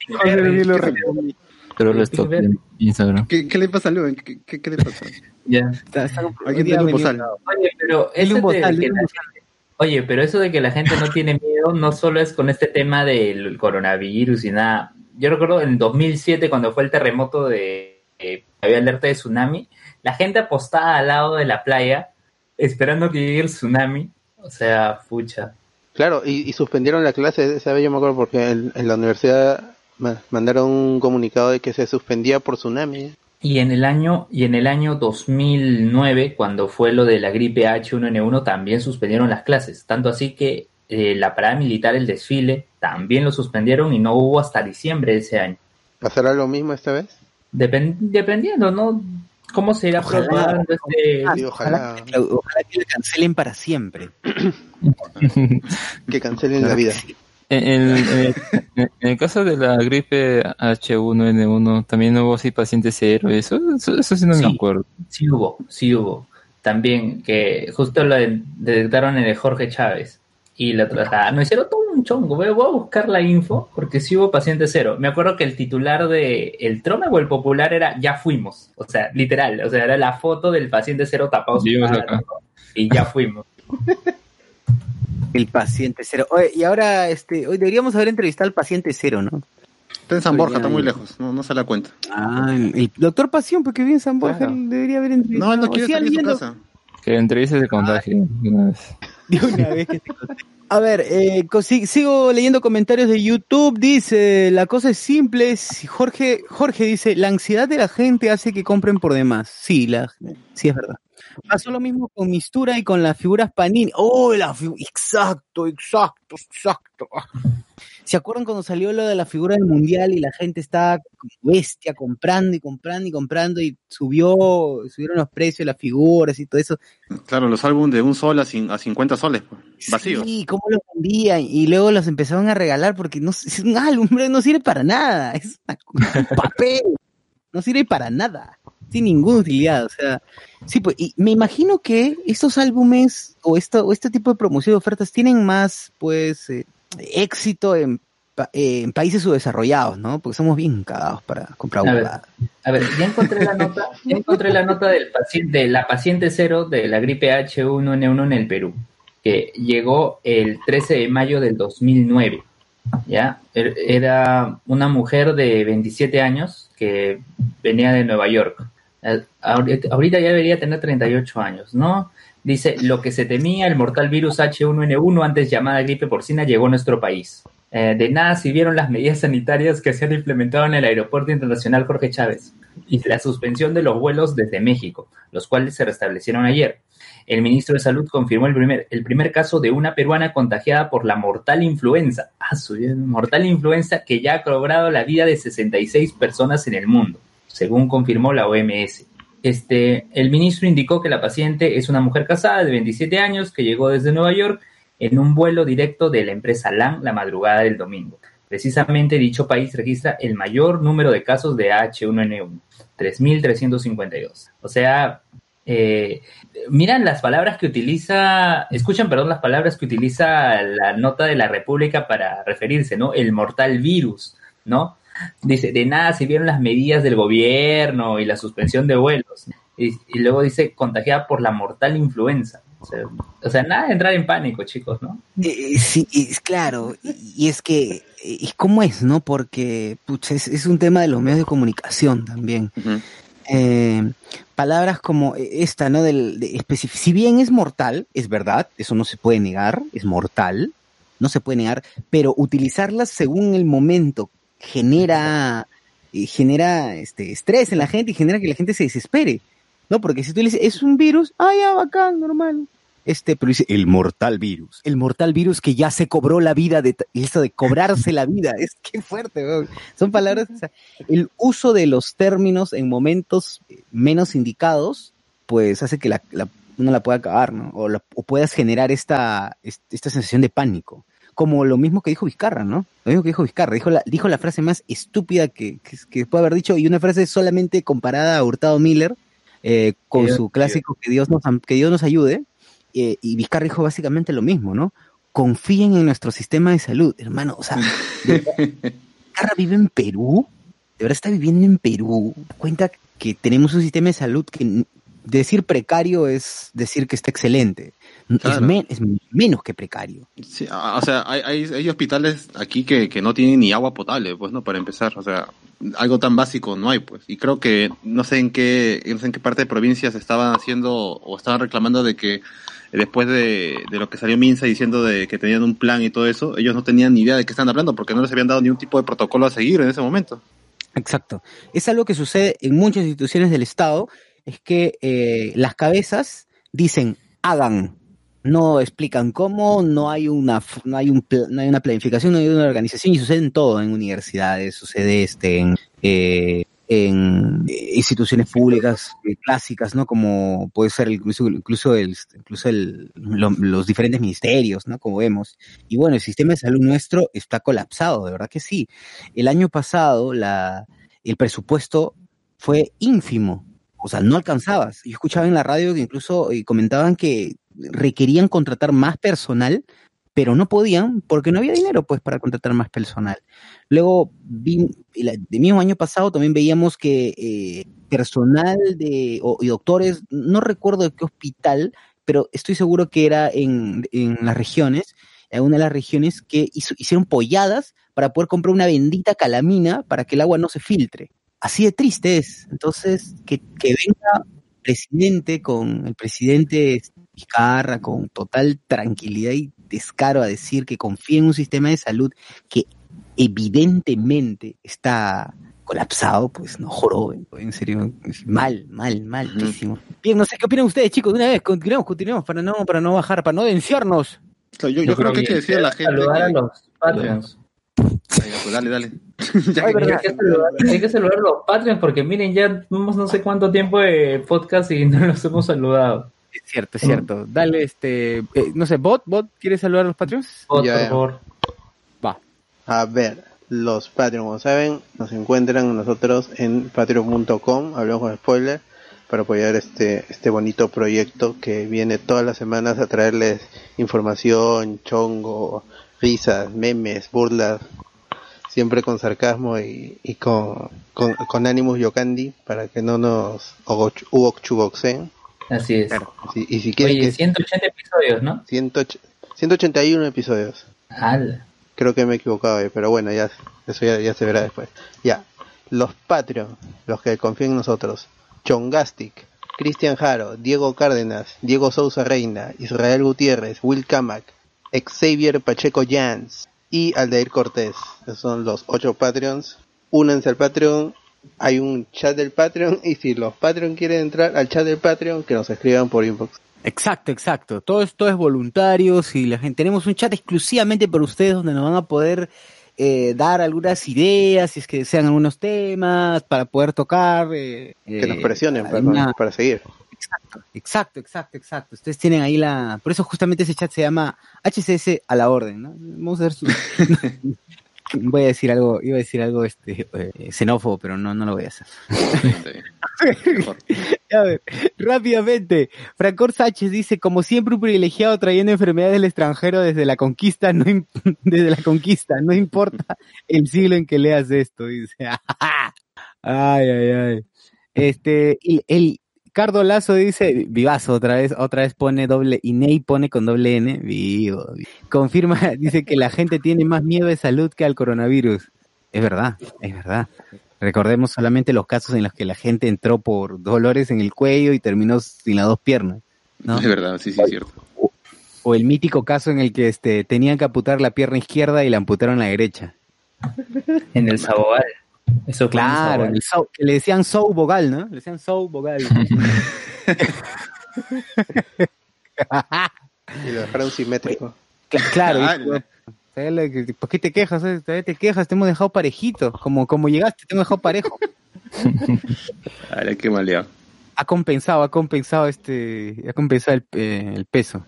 José Miguel lo recomienda. Pero les toca en Instagram. ¿Qué, qué le pasa a Luen? ¿Qué, qué, qué le pasa? Ya. Está- está- Aquí tiene un venido- bozal. Oye, pero eso un de bozal, que la gente- Oye, pero eso de que la gente no tiene miedo no solo es con este tema del coronavirus y nada. yo recuerdo en 2007 cuando fue el terremoto de, eh, había alerta de tsunami, la gente apostaba al lado de la playa esperando que llegue el tsunami, o sea, fucha. Claro, y, y suspendieron la clase, esa vez yo me acuerdo porque en, en la universidad mandaron un comunicado de que se suspendía por tsunami. Y en el año y en el año 2009, cuando fue lo de la gripe H1N1, también suspendieron las clases, tanto así que eh, la parada militar, el desfile, también lo suspendieron y no hubo hasta diciembre de ese año. ¿Pasará lo mismo esta vez? Depen- dependiendo, ¿no? ¿Cómo se irá Ojalá. este... Sí, ojalá Ojalá, ojalá que la cancelen para siempre. que cancelen la vida. En, en- en- en el caso de la gripe H1N1, también hubo así paciente cero, eso, eso, eso sí no Sí. me acuerdo. Sí hubo, sí hubo. También que justo lo de- detectaron en el Jorge Chávez y lo trasladaron. Hicieron todo un chongo. Voy voy a buscar la info porque sí hubo paciente cero. Me acuerdo que el titular de El Trome o el Popular era Ya fuimos. O sea, literal. O sea, era la foto del paciente cero tapado. su cara. ¿no? Y ya fuimos. El paciente cero. Oye, y ahora, este, hoy deberíamos haber entrevistado al paciente cero, ¿no? Está en San Borja, está muy lejos, no, no se la cuenta. Ah, el, doctor Pasión, porque vive en San Borja, Claro. él debería haber entrevistado. No, él no O quiere salir de su casa. Que entrevista se contagie de una vez. De una vez que se contagie. A ver, eh, sigo leyendo comentarios de YouTube. Dice, la cosa es simple. si Jorge, Jorge dice, la ansiedad de la gente hace que compren por demás. Sí, la, sí es verdad. Pasó lo mismo con Mistura y con las figuras Panini. Oh, la exacto, exacto, exacto. ¿Se acuerdan cuando salió lo de la figura del mundial y la gente estaba como bestia comprando y comprando y comprando y subió, subieron los precios de las figuras y todo eso? Claro, los álbumes de un sol a, a 50 soles, pues, vacíos. Sí, cómo los vendían y luego los empezaron a regalar porque no es un álbum, no sirve para nada, es un papel, no sirve para nada, sin ninguna utilidad, o sea, sí, pues, y me imagino que estos álbumes o esto, o este tipo de promoción de ofertas tienen más, pues, eh, éxito en, pa- eh, en países subdesarrollados, ¿no? Porque somos bien cagados para comprar A. A ver, ya encontré la nota, ya encontré la nota del paciente, de la paciente cero de la gripe H1N1 en el Perú, que llegó el 13 de mayo del 2009. ¿ya? Er- Era una mujer de 27 años que venía de Nueva York. Ahorita ya debería tener 38 años, ¿no? Dice, lo que se temía, el mortal virus H1N1, antes llamada gripe porcina, llegó a nuestro país. Eh, de nada sirvieron las medidas sanitarias que se han implementado en el Aeropuerto Internacional Jorge Chávez y la suspensión de los vuelos desde México, los cuales se restablecieron ayer. El ministro de Salud confirmó el primer, el primer caso de una peruana contagiada por la mortal influenza. Ah, mortal influenza que ya ha cobrado la vida de 66 personas en el mundo, según confirmó la OMS. Este, el ministro indicó que la paciente es una mujer casada de 27 años que llegó desde Nueva York en un vuelo directo de la empresa LAN la madrugada del domingo. Precisamente dicho país registra el mayor número de casos de H1N1, 3.352. O sea, eh, miran las palabras que utiliza, escuchan, perdón, las palabras que utiliza la nota de la República para referirse, ¿no? El mortal virus, ¿no? Dice, de nada sirvieron las medidas del gobierno y la suspensión de vuelos. Y, y luego dice, contagiada por la mortal influenza. O sea, o sea, nada de entrar en pánico, chicos, ¿no? Eh, sí, es claro, y, y es que, ¿y cómo es, no? Porque pucha, es, es un tema de los medios de comunicación también. Eh, palabras como esta, ¿no? Del, de si bien es mortal, es verdad, eso no se puede negar, es mortal, no se puede negar, pero utilizarlas según el momento genera, eh, genera este, estrés en la gente y genera que la gente se desespere, ¿no? Porque si tú le dices, es un virus, ah, ya, bacán, normal. Este, pero dice, el mortal virus. El mortal virus que ya se cobró la vida de, eso de cobrarse la vida, es que fuerte, weón. Son palabras, o sea, el uso de los términos en momentos eh, menos indicados, pues hace que la, la- uno la pueda acabar, ¿no? O, la- o puedas generar esta, est- esta sensación de pánico. Como lo mismo que dijo Vizcarra, ¿no? Lo mismo que dijo Vizcarra. Dijo la, dijo la frase más estúpida que, que, que puede haber dicho y una frase solamente comparada a Hurtado Miller eh, con Dios- su clásico que Dios nos, que Dios nos ayude. eh, y Vizcarra dijo básicamente lo mismo, ¿no? Confíen en nuestro sistema de salud, hermano. O sea, Vizcarra vive en Perú, de verdad está viviendo en Perú, cuenta que tenemos un sistema de salud que decir precario es decir que está excelente. Es, Claro. men- es menos que precario. Sí, a- o sea, hay, hay, hay hospitales aquí que, que no tienen ni agua potable, pues, ¿no? Para empezar, o sea, algo tan básico no hay, pues. Y creo que no sé en qué, no sé en qué parte de provincias estaban haciendo o estaban reclamando de que después de, de lo que salió Minsa diciendo de que tenían un plan y todo eso, ellos no tenían ni idea de qué estaban hablando porque no les habían dado ningún tipo de protocolo a seguir en ese momento. Exacto. Es algo que sucede en muchas instituciones del Estado, es que eh, las cabezas dicen hagan, no explican cómo, no hay una no hay un no hay una planificación, no hay una organización y sucede en todo, en universidades, sucede este en eh, eh, instituciones públicas eh, clásicas, ¿no? Como puede ser incluso incluso el incluso el, lo- los diferentes ministerios, ¿no? Como vemos. Y bueno, el sistema de salud nuestro está colapsado, de verdad que sí. El año pasado la el presupuesto fue ínfimo. O sea, no alcanzabas. Yo escuchaba en la radio que incluso comentaban que requerían contratar más personal, pero no podían porque no había dinero pues para contratar más personal. Luego, vi, el mismo año pasado también veíamos que eh, personal de, o, y doctores, no recuerdo de qué hospital, pero estoy seguro que era en, en las regiones, en una de las regiones que hicieron polladas para poder comprar una bendita calamina para que el agua no se filtre. Así de triste es. Entonces, que, que venga presidente con el presidente Vizcarra con total tranquilidad y descaro a decir que confía en un sistema de salud que evidentemente está colapsado, pues no joroben, pues, en serio, mal, mal, malísimo. Bien, no sé qué opinan ustedes, chicos, de una vez, continuemos, continuemos para no, para no bajar, para no denciarnos. Yo, yo, yo creo que hay que decirle a la gente Saludar a los Patreons. Pues dale, dale. Ay. Hay que, saludar, hay que saludar a los Patreons porque miren, ya no sé cuánto tiempo de podcast y no los hemos saludado. Es cierto, es cierto. Dale, este, eh, no sé, bot, bot, ¿quieres saludar a los Patreons? Bot, Ya, por ya. favor. Va. A ver, los Patreon, como saben, nos encuentran nosotros en patreon.com, hablamos de spoiler, para apoyar este, este bonito proyecto que viene todas las semanas a traerles información, chongo, risas, memes, burlas, siempre con sarcasmo y, y con, con, con ánimos yokandi para que no nos uokchuboxen. Así es. Y si Oye, que 180 episodios, ¿no? 108 181 episodios. Ala. Creo que me he equivocado, ahí, pero bueno, ya eso ya, ya se verá después. Ya, los Patreon, los que confían en nosotros. Chongastic, Cristian Jaro, Diego Cárdenas, Diego Sousa Reina, Israel Gutiérrez, Will Kamak, Xavier Pacheco Jans y Aldair Cortés. Esos son los ocho Patreons. Únanse al Patreon. Hay un chat del Patreon y si los Patreon quieren entrar al chat del Patreon, que nos escriban por inbox. Exacto, exacto. Todo esto es voluntario. Si la gente tenemos un chat exclusivamente para ustedes donde nos van a poder eh, dar algunas ideas, si es que desean algunos temas para poder tocar. eh, Que nos eh, presionen para, alguna- para seguir. Exacto, exacto, exacto, exacto. Ustedes tienen ahí la. Por eso justamente ese chat se llama HCS a la orden, ¿no? Vamos a ver su. voy a decir algo, iba a decir algo este eh, xenófobo, pero no, no lo voy a hacer. A ver, rápidamente, Francor Sánchez dice, como siempre un privilegiado trayendo enfermedades del extranjero desde la conquista, no desde la conquista, no importa el siglo en que leas esto, dice. ay, ay, ay. Este, y el Cardo Lazo dice, vivazo otra vez, otra vez pone doble, y Ney pone con doble N, vivo. vivo. Confirma, dice que la gente tiene más miedo de salud que al coronavirus. Es verdad, es verdad. Recordemos solamente los casos en los que la gente entró por dolores en el cuello y terminó sin las dos piernas, ¿no? Es verdad, sí, sí, es cierto. O el mítico caso en el que este tenían que amputar la pierna izquierda y la amputaron la derecha. En el Sabogal. Eso Claro, el so- le decían Sou Bogal, ¿no? Le decían Sou Bogal. Y lo dejaron simétrico. Cla- claro, Ah, hijo, ¿sabes lo que- ¿por qué te quejas? eh? Todavía te quejas, te hemos dejado parejito. Como, como llegaste, te hemos dejado parejo. Ay, qué maleado. Ha compensado, ha compensado este, ha compensado el, eh, el peso.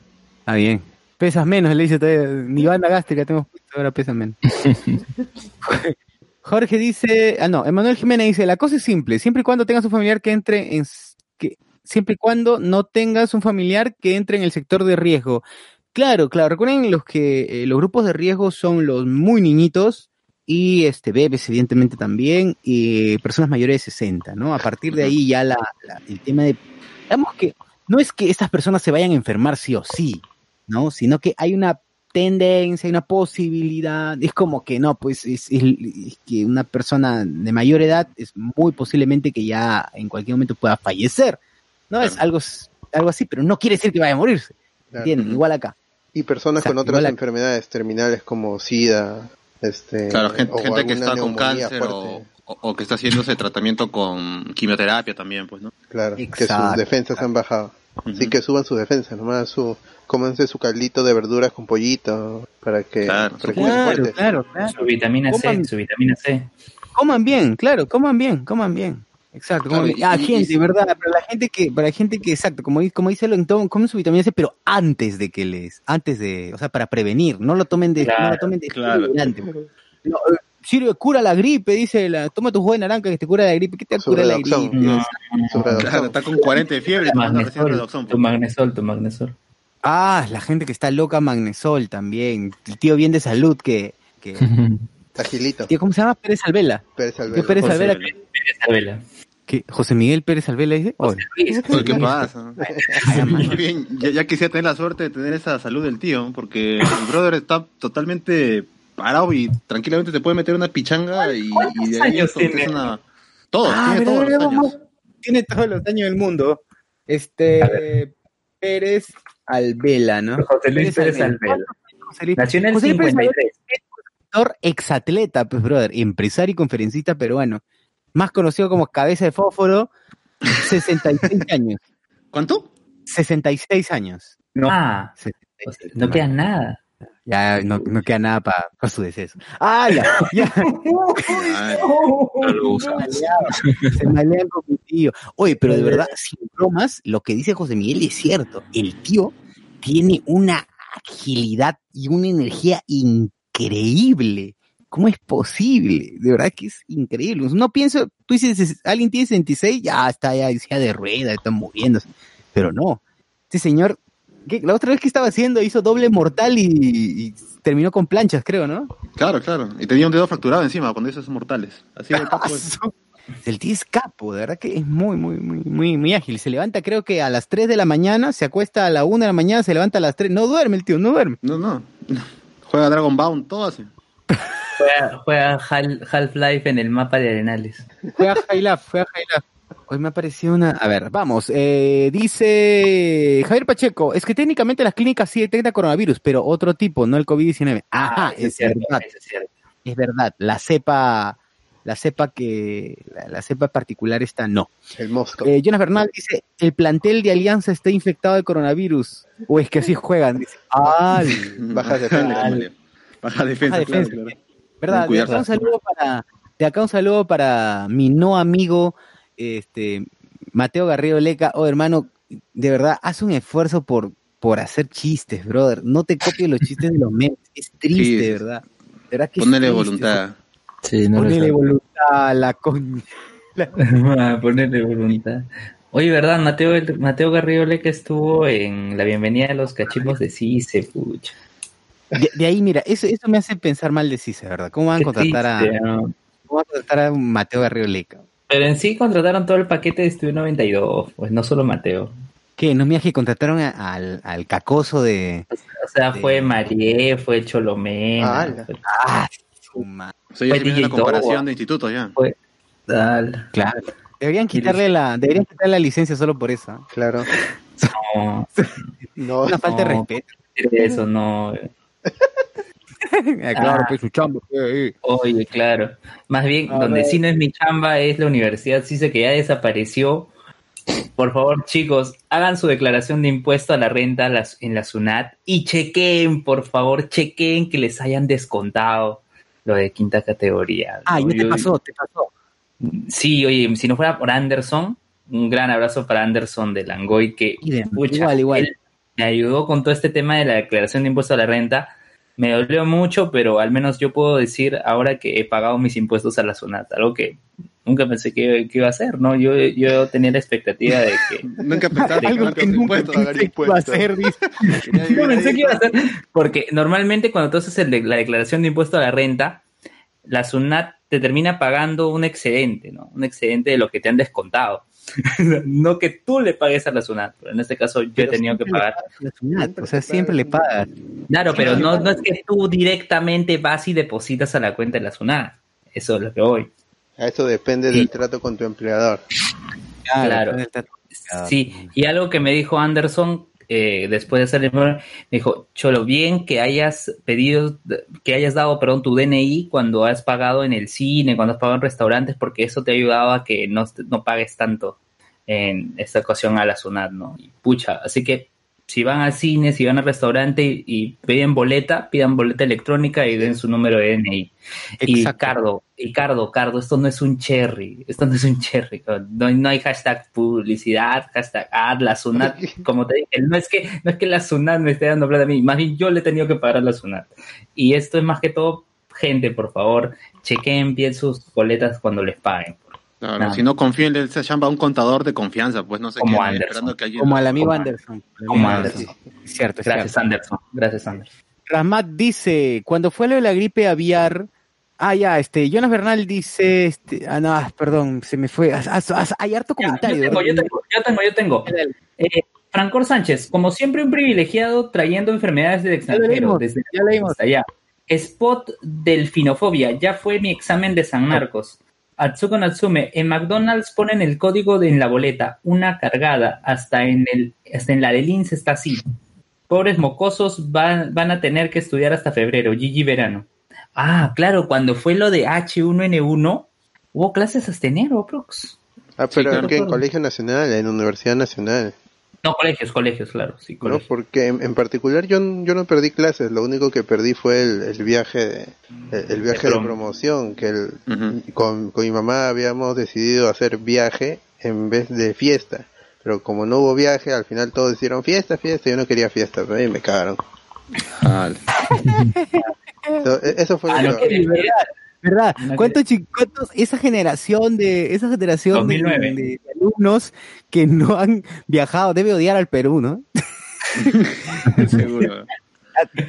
Ah, bien. Pesas menos, le dice todavía, ni banda gástrica tenemos puesto, ahora pesas menos. Jorge dice, ah no, Emanuel Jiménez dice, la cosa es simple, siempre y cuando tengas un familiar que entre en, que, siempre y cuando no tengas un familiar que entre en el sector de riesgo. Claro, claro, recuerden los que eh, los grupos de riesgo son los muy niñitos y este bebés evidentemente también y personas mayores de 60, ¿no? A partir de ahí ya la, la- el tema de digamos que no es que estas personas se vayan a enfermar sí o sí, ¿no? Sino que hay una tendencia, hay una posibilidad, es como que no, pues es, es- es que una persona de mayor edad es muy posiblemente que ya en cualquier momento pueda fallecer, ¿no? Es algo, algo así, pero no quiere decir que vaya a morirse, Claro. Igual acá. Y personas Exacto, con otras enfermedades terminales como SIDA, este, Claro, gente, o gente que está con cáncer o, que está haciéndose tratamiento con quimioterapia también, pues, ¿no? Claro, que Exacto. sus defensas han bajado. Así que suban sus defensas, nomás su, cómanse su caldito de verduras con pollito para que, Claro, para que Claro, estén Claro, fuertes. claro, claro. Su vitamina C, Coman- su vitamina C. Coman bien, claro, coman bien, coman bien. Exacto, coman Claro, bien. Ah, gente, y- ¿verdad? Para la gente que, para la gente que, exacto, como, como dice Longton, comen su vitamina C, pero antes de que les, antes de, o sea, para prevenir, no lo tomen de, no lo tomen de. No, sirve, cura la gripe, dice la, toma tu jugo de naranja que te cura la gripe, ¿qué te cura la gripe? No. Claro, está con 40 de fiebre, magnesol, redoxón, tu magnesol, tu magnesol. Ah, la gente que está loca magnesol también, el tío bien de salud que, que, Agilito, tío, ¿cómo se llama? Pérez Alvela. Pérez Alvela. Pérez José Alvela, Vela. Pérez Alvela. que José Miguel Pérez Alvela dice, Oye, ¿Qué pasa? Bien, ya, ya quisiera tener la suerte de tener esa salud del tío, porque el brother está totalmente parado y tranquilamente te puede meter una pichanga y, y de ahí tiene? es una... Todo, Ah, tiene ¿verdad, todos los años. Tiene todos los años del mundo. Este Pérez Alvela, ¿no? José Luis Pérez Alvela. José Luis- Nació en el José Luis Pérez Alvela 53. actor exatleta, pues, brother, empresario y conferencista peruano. Más conocido como Cabeza de Fósforo, 66 años. ¿Cuánto? 66 años. No, ah, 66, o sea, no queda nada. Ya no, no queda nada para su deceso. ¡Ah, ya! ya. Ay, No lo usa. Se malean con mi tío. Oye, pero de verdad, sin bromas, lo que dice José Miguel es cierto. El tío tiene una agilidad y una energía increíble. ¿Cómo es posible? De verdad que es increíble. No pienso, tú dices, alguien tiene 66, ya está ya, ya de rueda, está muriéndose. Pero no. Este señor, ¿qué? la otra vez que estaba haciendo, hizo doble mortal y, y terminó con planchas, creo, ¿no? Claro, claro. Y tenía un dedo fracturado encima cuando hizo esos mortales. Así de capo es. El tío es capo, de verdad que es muy, muy, muy, muy, muy ágil. Se levanta creo que a las 3 de la mañana, se acuesta a la 1 de la mañana, se levanta a las 3. No duerme el tío, no duerme. No, no. Juega Dragon Bound, todo así. Juega, juega Hal- Half-Life en el mapa de Arenales. Fue a High Life, fue a High Life. Hoy me ha parecido una... A ver, vamos. Eh, dice Javier Pacheco, es que técnicamente las clínicas sí detectan coronavirus, pero otro tipo, no el COVID-19. Ajá, Ah, es, cierto, verdad, es cierto. es verdad. La cepa, la cepa que, la, la cepa particular esta no. El mosco. Eh, Jonas Bernal dice, el plantel de Alianza está infectado de coronavirus. O es que así juegan. Dice, ¡ay! María. Baja defensa, Baja claro, defensa. claro. ¿Verdad? De Cuidarse. acá un saludo para, de acá un saludo para mi no amigo, este, Mateo Garrido Leca. Oh, hermano, de verdad, haz un esfuerzo por, por hacer chistes, brother. No te copies los chistes de los memes. Es triste, Sí, de verdad. De verdad que Ponele triste. voluntad. Sí, no Ponele voluntad a la con... Ah, ponerle voluntad. Oye, ¿verdad? Mateo, Mateo Garrido Leca estuvo en la bienvenida a los cachimbos de Cise, pucha. De, de ahí, mira, eso, eso me hace pensar mal de Cise, ¿verdad? ¿Cómo van a contratar a, cómo van a contratar a Mateo Garrido Leca? Pero en sí contrataron todo el paquete de Estudio 92, pues no solo Mateo. ¿Qué? ¿No me que contrataron a- al, al cacoso de... O sea, fue Marie, fue Cholomena, Ala. fue Ah, su O sea, ya Fue se viene la DJ comparación de institutos ya. tal. Claro. Deberían quitarle la, deberían quitarle la licencia solo por eso. Claro. No, No, Una falta de respeto. eso no. Ah, claro, pues su chamba. eh, eh. Oye, claro. Más bien, A donde ver. sí no es mi chamba es la universidad, sí sé que ya desapareció. Por favor, chicos, hagan su declaración de impuesto a la renta las- en la SUNAT y chequen, por favor, chequen que les hayan descontado lo de quinta categoría. Ah, ¿no? ya te pasó, te pasó. Sí, oye, si no fuera por Anderson, un gran abrazo para Anderson de Langoy, que pucha, igual, igual. él me ayudó con todo este tema de la declaración de impuesto a la renta. Me dolió mucho, pero al menos yo puedo decir ahora que he pagado mis impuestos a la SUNAT, algo que nunca pensé que, que iba a hacer, ¿no? Yo, yo tenía la expectativa de que... Nunca pensaste Algo que nunca impuestos. pensé que iba a hacer, pensé que iba a hacer, porque normalmente cuando tú haces el de- la declaración de impuesto a la renta, la SUNAT te termina pagando un excedente, ¿no? Un excedente de lo que te han descontado. no que tú le pagues a la SUNAT, pero en este caso yo he tenido que pagar. la SUNAT, o sea, siempre le pagas. Claro, pero no, no es que tú directamente vas y depositas a la cuenta de la SUNAT. Eso es lo que voy. Eso depende Sí. del trato con tu empleador. Claro. Sí, y algo que me dijo Anderson eh, después de informe, me dijo, Cholo, bien que hayas pedido, que hayas dado, perdón, tu DNI cuando has pagado en el cine, cuando has pagado en restaurantes, porque eso te ha ayudado a que no, no pagues tanto en esta ocasión a la SUNAT, ¿no? Y pucha, así que si van al cine, si van al restaurante y, y piden boleta, pidan boleta electrónica y den su número de DNI. Y Exacto. Cardo, y Cardo, Cardo, esto no es un cherry, esto no es un cherry, no, no hay hashtag publicidad, hashtag ad, la Sunat, como te dije, no es que, no es que la Sunat me esté dando plata a mí, más bien yo le he tenido que pagar a la Sunat. Y esto es más que todo, gente, por favor, chequen bien sus boletas cuando les paguen. Claro, si no confíen en esa chamba a un contador de confianza, pues no sé Como qué, Anderson. esperando que alguien Como al amigo Como- Anderson. como Ah, Anderson. sí, cierto, Gracias, cierto. Anderson, gracias, Anderson. Rasmat dice, cuando fue lo de la gripe aviar, ah, ya, este, Jonas Bernal dice, este, ah, no, perdón, se me fue, ah, ah, ah, hay harto Ya, comentario. yo, tengo, yo tengo, yo tengo, yo tengo. Eh, Francor Sánchez, como siempre un privilegiado trayendo enfermedades del Ya extranjero. leímos, desde ya leímos. hasta allá. Spot delfinofobia, ya fue mi examen de San Marcos. Atsuko Natsume, en McDonald's ponen el código de en la boleta, una cargada, hasta en el, hasta en la de Lince está así. Pobres mocosos van, van a tener que estudiar hasta febrero, Gigi verano. Ah, claro, cuando fue lo de H1N1, hubo clases hasta enero, Prox. Ah, pero claro. que en Colegio Nacional, en Universidad Nacional. No, colegios, colegios, claro, sí, ¿no? Porque en, en particular yo, yo no perdí clases, lo único que perdí fue el, el viaje de, el, el viaje De de prom- promoción, que el, con, con mi mamá habíamos decidido hacer viaje en vez de fiesta. Pero como no hubo viaje, al final todos hicieron fiesta, fiesta, yo no quería fiesta, pero ahí me cagaron. Ah, e- eso fue Ah, lo que... ¿Verdad? ¿Cuántos cuántos- esa generación de esa generación de, 2009. de- de alumnos que no han viajado debe odiar al Perú, ¿no? seguro.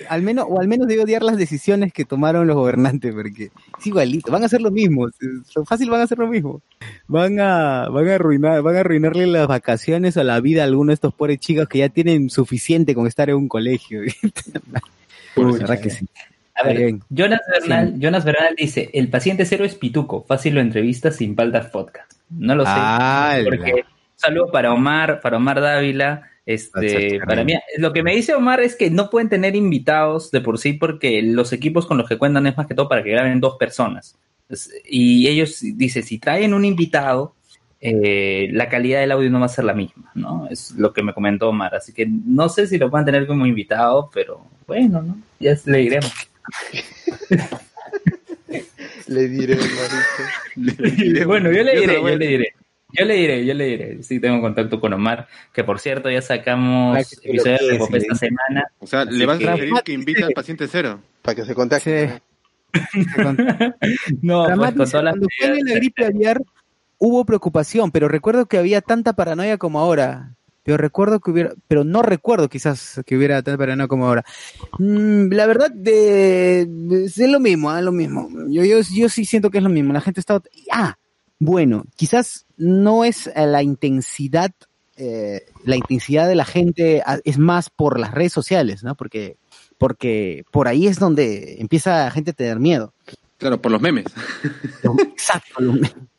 Al menos o al menos debe odiar las decisiones que tomaron los gobernantes porque es igualito, van a hacer lo mismo, es- fácil van a hacer lo mismo. Van a van a arruinar, van a arruinarle las vacaciones o la vida a algunos de estos pobres chicos que ya tienen suficiente con estar en un colegio. Uy, la verdad que sí. A ver, Bien. Jonas Bernal, Jonas Bernal dice, el paciente cero es pituco, fácil lo entrevista sin faltas podcast. No lo sé. ¡Hala! Porque saludo para Omar, para Omar Dávila. Este, para mí, lo que me dice Omar es que no pueden tener invitados de por sí porque los equipos con los que cuentan es más que todo para que graben dos personas. Y ellos dice, si traen un invitado, eh, la calidad del audio no va a ser la misma, ¿no? Es lo que me comentó Omar. Así que no sé si lo van a tener como invitado, pero bueno, ¿no? Ya le diremos. Le diré, Marito. bueno, yo le diré, yo le diré. Yo le diré, yo le diré. Sí, tengo contacto con Omar, que por cierto ya sacamos Ah, que sí lo episodio de Popé esta semana. O sea, le vas que- a sugerir que invite al paciente cero. Para que se contacte. Sí. No, pues con dice, todas las cuando fue la gripe aviar hubo preocupación, pero recuerdo que había tanta paranoia como ahora. Pero recuerdo que hubiera, pero no recuerdo quizás que hubiera tanta paranoia como ahora. Mm, la verdad, de, de- es lo mismo, ah, lo mismo. Yo, yo, yo sí siento que es lo mismo. La gente está, ah, bueno, quizás no es eh, la intensidad, eh, la intensidad de la gente ah, es más por las redes sociales, ¿no? Porque, porque por ahí es donde empieza la gente a tener miedo. Claro, por los memes. Exacto. lo-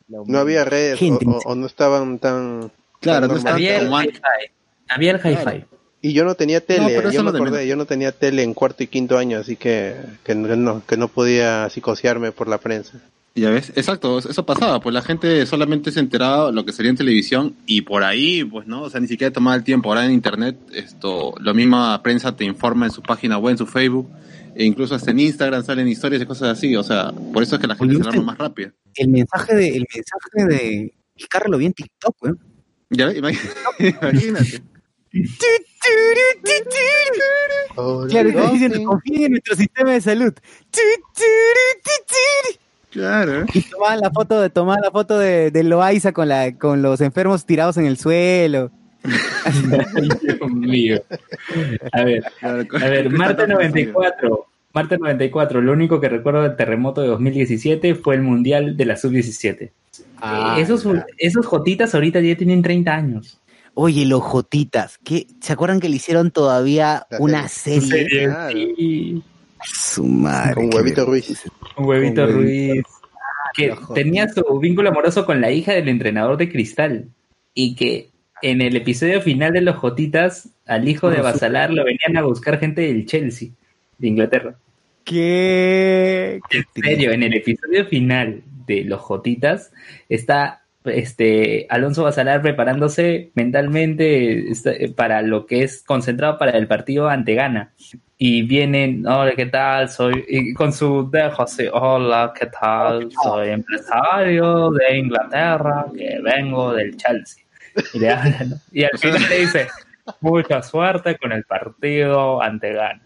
lo- No había redes o- o no estaban tan... Claro, no está-. Había el como. Había el hi-fi. Y yo no tenía tele, No, yo me acordé, yo no tenía tele en cuarto y quinto año, así que, que no, que no podía psicosearme por la prensa. Ya ves, exacto, eso pasaba, pues la gente solamente se enteraba lo que salía en televisión y por ahí, pues no, o sea, ni siquiera tomaba el tiempo. Ahora en internet, esto, la misma prensa te informa en su página web, en su Facebook, e incluso hasta en Instagram salen historias y cosas así, o sea, por eso es que la gente se alarma más rápido. el mensaje de el mensaje de lo vi en TikTok, weón. Ya imagínate. Claro, está diciendo, confíen en nuestro sistema de salud. Claro. Y tomaban la foto de tomaban la foto de, de Loaiza con la con los enfermos tirados en el suelo. Dios mío. A ver, a ver, Marte 94. Marte 94, lo único que recuerdo del terremoto de 2017 fue el Mundial de la Sub-17. Ah, esos, esos jotitas ahorita ya tienen 30 años. Oye, los Jotitas, ¿qué? ¿se acuerdan que le hicieron todavía La una serie? Serie, claro. sí. Su madre. Con Huevito. Ruiz. Un huevito Con Ruiz. Que jotitas. tenía su vínculo amoroso con la hija del entrenador de Cristal. Y que en el episodio final de los Jotitas, al hijo de. Basalar lo venían a buscar gente del Chelsea, de Inglaterra. ¿Qué? Qué En serio, en el episodio final de Los Jotitas está este Alonso Basalar preparándose mentalmente eh, para lo que es concentrado para el partido ante Ghana. Y vienen, hola, ¿qué tal? Soy, y con su dejo así, hola, ¿qué tal? Soy empresario de Inglaterra, que vengo del Chelsea. Y, le hablan, y al final le dice, mucha suerte con el partido ante Ghana.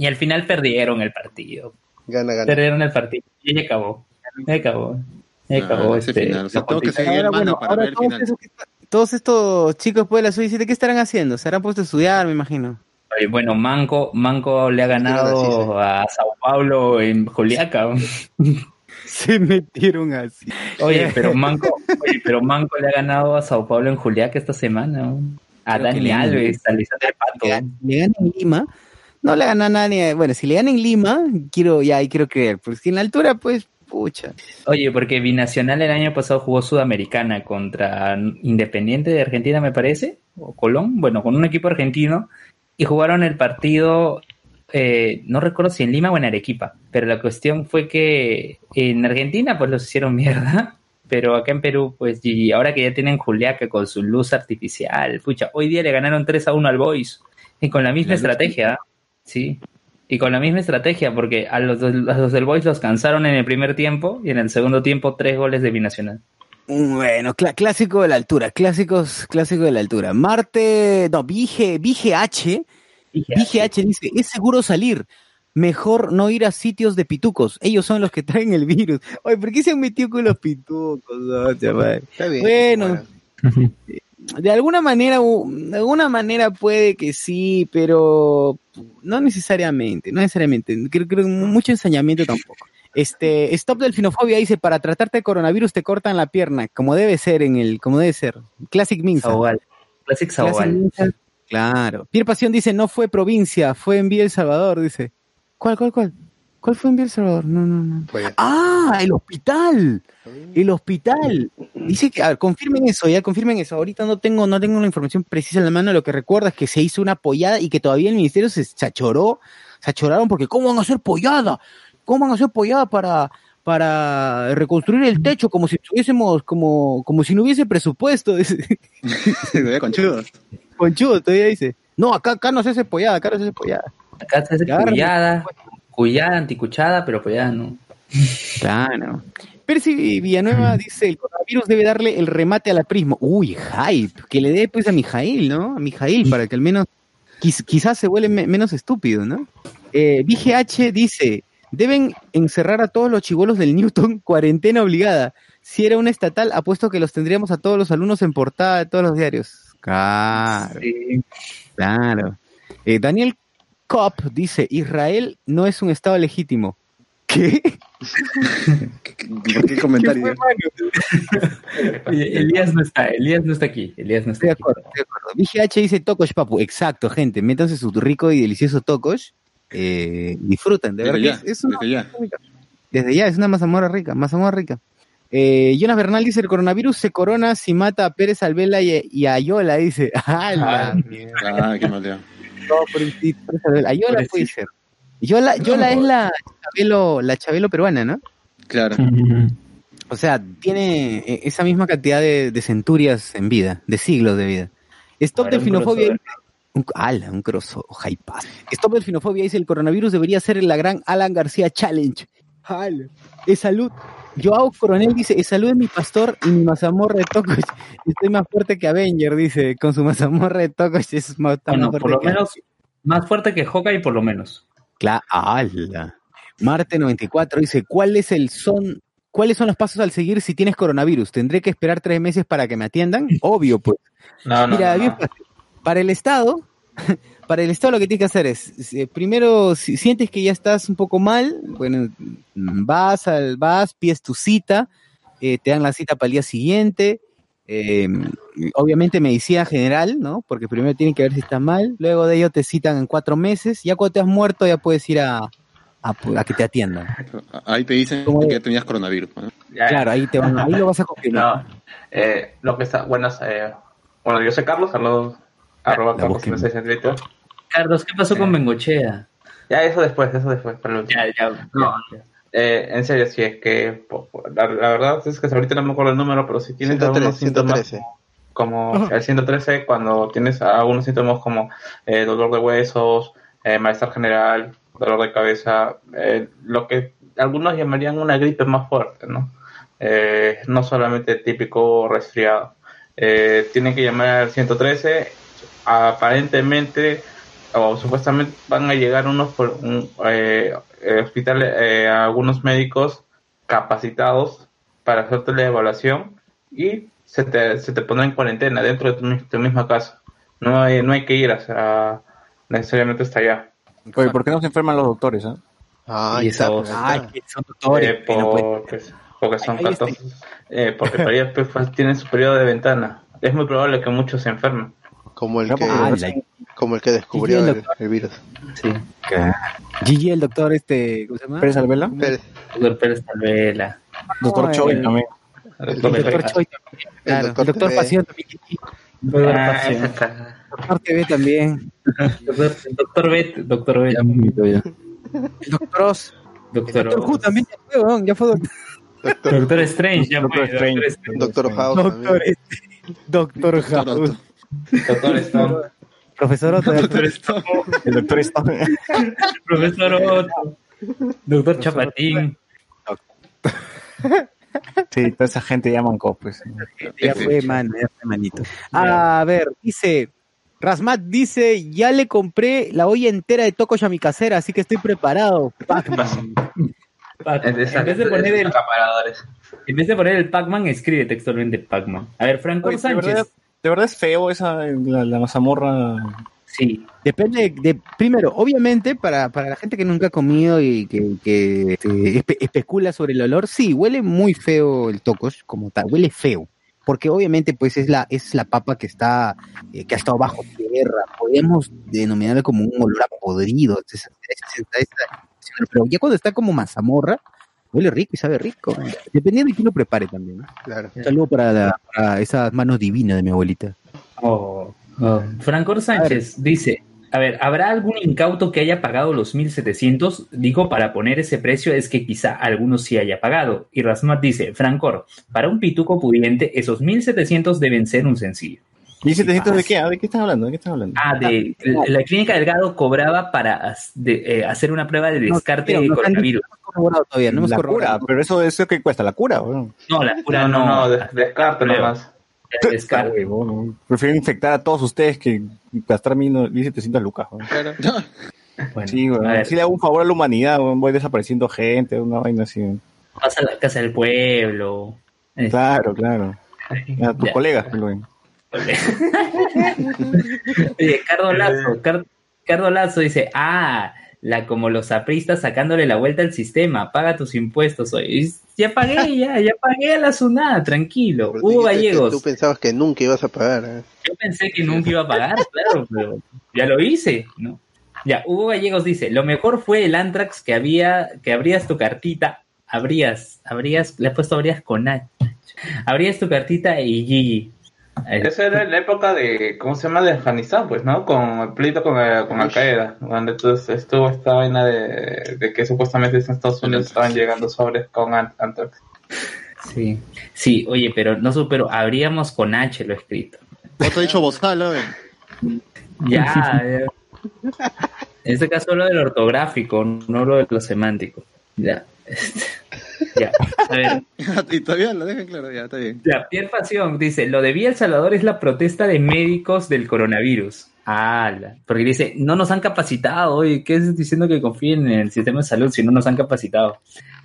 Y al final perdieron el partido Gana, gana. perdieron el partido y ya acabó. Ya acabó. Ya Ah, acabó ese este. final. O sea, la tengo que Jotita. seguir el Ahora, mando bueno, para ahora ver el todos, final. esos que- todos estos chicos pues, de la sub-17, ¿qué estarán haciendo? ¿Se habrán puesto a estudiar, me imagino? Oye, bueno, Manco, Manco le ha ganado a Sao Paulo en Juliaca. Se metieron así. Oye, pero Manco, oye, pero Manco le ha ganado a Sao Paulo en Juliaca esta semana. ¿no? A Creo Dani. Alves, a le Pato. le ganan en Lima, no le gana a nadie. Bueno, si le ganan en Lima, quiero, ya ahí quiero creer. Porque si en la altura, pues, pucha. Oye, porque Binacional el año pasado jugó Sudamericana contra Independiente de Argentina, me parece, o Colón, bueno, con un equipo argentino, y jugaron el partido, eh, no recuerdo si en Lima o en Arequipa, pero la cuestión fue que en Argentina pues los hicieron mierda, pero acá en Perú, pues, y ahora que ya tienen Juliaca con su luz artificial, pucha, hoy día le ganaron 3 a 1 al Boys, y con la misma La luz estrategia, sí. Y con la misma estrategia, porque a los, del- a los del Boys los cansaron en el primer tiempo y en el segundo tiempo tres goles de Binacional. Bueno, clásico de la altura, clásicos, clásico de la altura. Marte, no, VG, VGH, VGH dice, es seguro salir. Mejor no ir a sitios de pitucos. Ellos son los que traen el virus. Oye, ¿por qué se han metido con los pitucos? no? Está bien. Bueno. De alguna manera, de alguna manera puede que sí, pero no necesariamente, no necesariamente. Creo, creo que mucho ensañamiento tampoco. Este, Stop Delfinofobia dice, para tratarte de coronavirus te cortan la pierna, como debe ser en el, como debe ser. Classic Minsa. Sahual. Classic Classic Sahual. Minsa. Claro. Pierre Pasión dice, no fue provincia, fue en Vía El Salvador, dice. ¿Cuál, cuál, cuál? ¿Cuál fue en El Salvador? No, no, no. Pues, Ah, el hospital. El hospital. Dice que, a ver, confirmen eso, ya confirmen eso. Ahorita no tengo, no tengo la información precisa en la mano. Lo que recuerda es que se hizo una pollada y que todavía el ministerio se achoró, se achoraron porque ¿cómo van a hacer pollada? ¿Cómo van a hacer pollada para, para reconstruir el techo como si tuviésemos, como, como si no hubiese presupuesto? Conchudo. Conchudo todavía dice. No, acá, acá no se hace pollada, acá no se hace pollada. Acá se hace Claro. Cuyada, anticuchada, pero cuyada no. Claro. Percy Villanueva dice, el coronavirus debe darle el remate a la Prismo. Uy, hype. Que le dé pues a Mijail, ¿no? A Mijail, para que al menos, quiz- quizás se vuelve me- menos estúpido, ¿no? Eh, VGH dice, deben encerrar a todos los chivolos del Newton, cuarentena obligada. Si era un estatal, apuesto que los tendríamos a todos los alumnos en portada de todos los diarios. Claro, Sí. claro. Eh, Daniel Kopp dice, Israel no es un estado legítimo. ¿Qué? ¿Por qué comentario? Elías no está, Elías no está aquí, Elías no Estoy está de aquí. acuerdo, estoy de acuerdo. VGH dice Tokosh, papu. Exacto, gente. Métanse su rico y delicioso Tokosh. Eh, disfruten, de Desde verdad. ya, que es, desde ya. rica. Desde ya, es una mazamorra rica, mazamorra rica. Eh, Jonas Bernal dice, el coronavirus se corona si mata a Pérez Alvela y, y a Ayola, dice. ¡Ah, la Ah, mierda! Ah, qué mal. No, pobrecito, Pérez Alvela. Ayola puede ser. Yola, Yola es la Chabelo, la Chabelo peruana, ¿no? Claro. O sea, tiene eh, esa misma cantidad de, de centurias en vida, de siglos de vida. Stop Ahora un Delfinofobia. Un, ala, un crossover. Stop Delfinofobia dice: el coronavirus debería ser la gran Alan García Challenge. Ala. Es salud. Joao Coronel dice: Es salud de mi pastor y mi mazamorra de tocos. Estoy más fuerte que Avenger, dice. Con su mazamorra de tocos es más, Bueno, fuerte por lo que- menos, más fuerte que Hawkeye, por lo menos. Cla- ala. Marte 94 dice, ¿cuáles el son, cuáles son los pasos al seguir si tienes coronavirus? ¿Tendré que esperar tres meses para que me atiendan? Obvio, pues. No, no, Mira, no, bien. Para el Estado, para el estado lo que tienes que hacer es, eh, primero, si sientes que ya estás un poco mal, bueno, vas, al, vas, pides tu cita, eh, te dan la cita para el día siguiente, eh, obviamente medicina general, ¿no? Porque primero tienen que ver si estás mal, luego de ello te citan en cuatro meses, ya cuando te has muerto ya puedes ir a, a, a que te atiendan. Ahí te dicen ¿Cómo? que tenías coronavirus. ¿no? Ya, Claro, ahí, te van, ahí lo vas a confirmar. No, eh, lo que está, buenas, eh, bueno, yo soy Carlos, Carlos, arroba La Carlos búsqueda. 16 en Twitter. Carlos, ¿qué pasó con Bengochea? Ya, eso después, eso después, para el último. Ya, ya. No. Eh, en serio, si es que, la, la verdad es que ahorita no me acuerdo el número, pero si tienes 113, algunos síntomas 113. como el 113, cuando tienes algunos síntomas como eh, dolor de huesos, eh, malestar general, dolor de cabeza, eh, lo que algunos llamarían una gripe más fuerte, ¿no? Eh, no solamente típico resfriado. Eh, tienen que llamar al 113, aparentemente o supuestamente van a llegar unos por- un, eh, eh, hospitales, eh, algunos médicos capacitados para hacerte la evaluación y se te, se te pondrá en cuarentena dentro de tu, tu misma casa. No hay, no hay que ir hasta, necesariamente hasta allá. Oye, ¿por qué no se enferman los doctores? ah? Ah, esa Ay, que son doctores. Eh, porque, porque son está. faltosos. Eh, porque todavía pues, tienen su periodo de ventana. Es muy probable que muchos se enfermen. Como el que, porque- Ah, la- como el que descubrió el el, el virus. Sí. Gigi, el doctor, este, ¿cómo se llama? Pérez Alvela, Pérez, Doctor Pérez Talvela. doctor No, Choi también. El doctor Choi también. Claro, el doctor doctor, TV. Pasión también. Gigi. Doctor Ah, Pasión. Doctor TV también. Doctor, doctor Bet, doctor Bet. Ya, mijito, ya. El doctor Oz. Doctor, doctor Who también ya fue, weón, ya fue doctor. doctor, Doctor Strange, ya Doctor fue, Strange. Doctor Strange. doctor House. Doctor, doctor House. Doctor Stone. Profesor Otto. Doctor Stone, El doctor está... Profesor Otto. Doctor Chapatín. Sí, toda esa gente ya mancó, pues. Ya fue, man, ya fue, manito. A ver, dice. Rasmat dice, ya le compré la olla entera de Tocos a mi casera, así que estoy preparado. Pac-Man. Pac- En vez de poner el, en vez de poner el Pac-Man, escribe textualmente Pac-Man. A ver, Franco Oye, Sánchez. De verdad es feo esa, la, la mazamorra. Sí. Depende de, primero, obviamente, para, para la gente que nunca ha comido y que, que, este, espe- especula sobre el olor, sí, huele muy feo el tocos, como tal, huele feo. Porque obviamente, pues, es la, es la papa que está, eh, que ha estado bajo tierra. Podríamos denominarlo como un olor a podrido. esa- esa- esa- Pero ya cuando está como mazamorra, huele rico y sabe rico. Dependiendo de quién lo prepare también. ¿no? Claro. Un saludo para, la- para esas manos divinas de mi abuelita. Oh, oh. Franco Sánchez dice, a ver, ¿habrá algún incauto que haya pagado los 1700? Digo, para poner ese precio es que quizá algunos sí haya pagado. Y Rasmat dice, Francor, para un pituco pudiente, esos 1700 deben ser un sencillo. ¿1700 de qué? Ah, ¿De qué están hablando? ¿De qué están hablando? Ah, de la, la clínica Delgado cobraba para de, eh, hacer una prueba de descarte No, de coronavirus. No hemos corroborado todavía, no hemos la corroborado. cura, pero eso es que cuesta, la cura. No, la cura No, no. no, no, de- descarte nomás. descarte. Prefiero infectar a todos ustedes que gastar 1700 lucas. Claro. Bueno, Sí, ver, Si le hago un favor a la humanidad, voy desapareciendo gente, una vaina así. vas a la casa del pueblo. Claro, claro. A tus Ya. colegas, pues, weón. Oye, Cardo Lazo, Car- Cardo Lazo dice, ah, la como los apristas sacándole la vuelta al sistema, paga tus impuestos hoy. Ya pagué, ya, ya pagué a la sunada, tranquilo. Pero Hugo Gallegos, Tú pensabas que nunca ibas a pagar. ¿eh? yo pensé que nunca iba a pagar, claro, pero ya lo hice, ¿no? Ya, Hugo Gallegos dice, lo mejor fue el Antrax que había, que abrías tu cartita, abrías, abrías, le he puesto abrías con H, abrías tu cartita y Gigi. Eh, Esa era la época de, ¿cómo se llama? De Afganistán, pues, ¿no? Con el pleito con, eh, con Al Qaeda, donde entonces estuvo esta vaina de, de que supuestamente en Estados Unidos estaban llegando sobres con Ant- Antrax. Sí, sí, oye, pero no supero, habríamos con H lo escrito. Otro dicho bozal, ¿no? Ya, ya. En este caso lo del ortográfico, no lo de lo semántico. Ya. Ya. A ver, y todavía lo dejan claro, ya, está bien. ya. Pierre Pasión dice, lo de Vía El Salvador es la protesta de médicos del coronavirus. Ah, porque dice, no nos han capacitado, oye, ¿qué es diciendo que confíen en el sistema de salud si no nos han capacitado?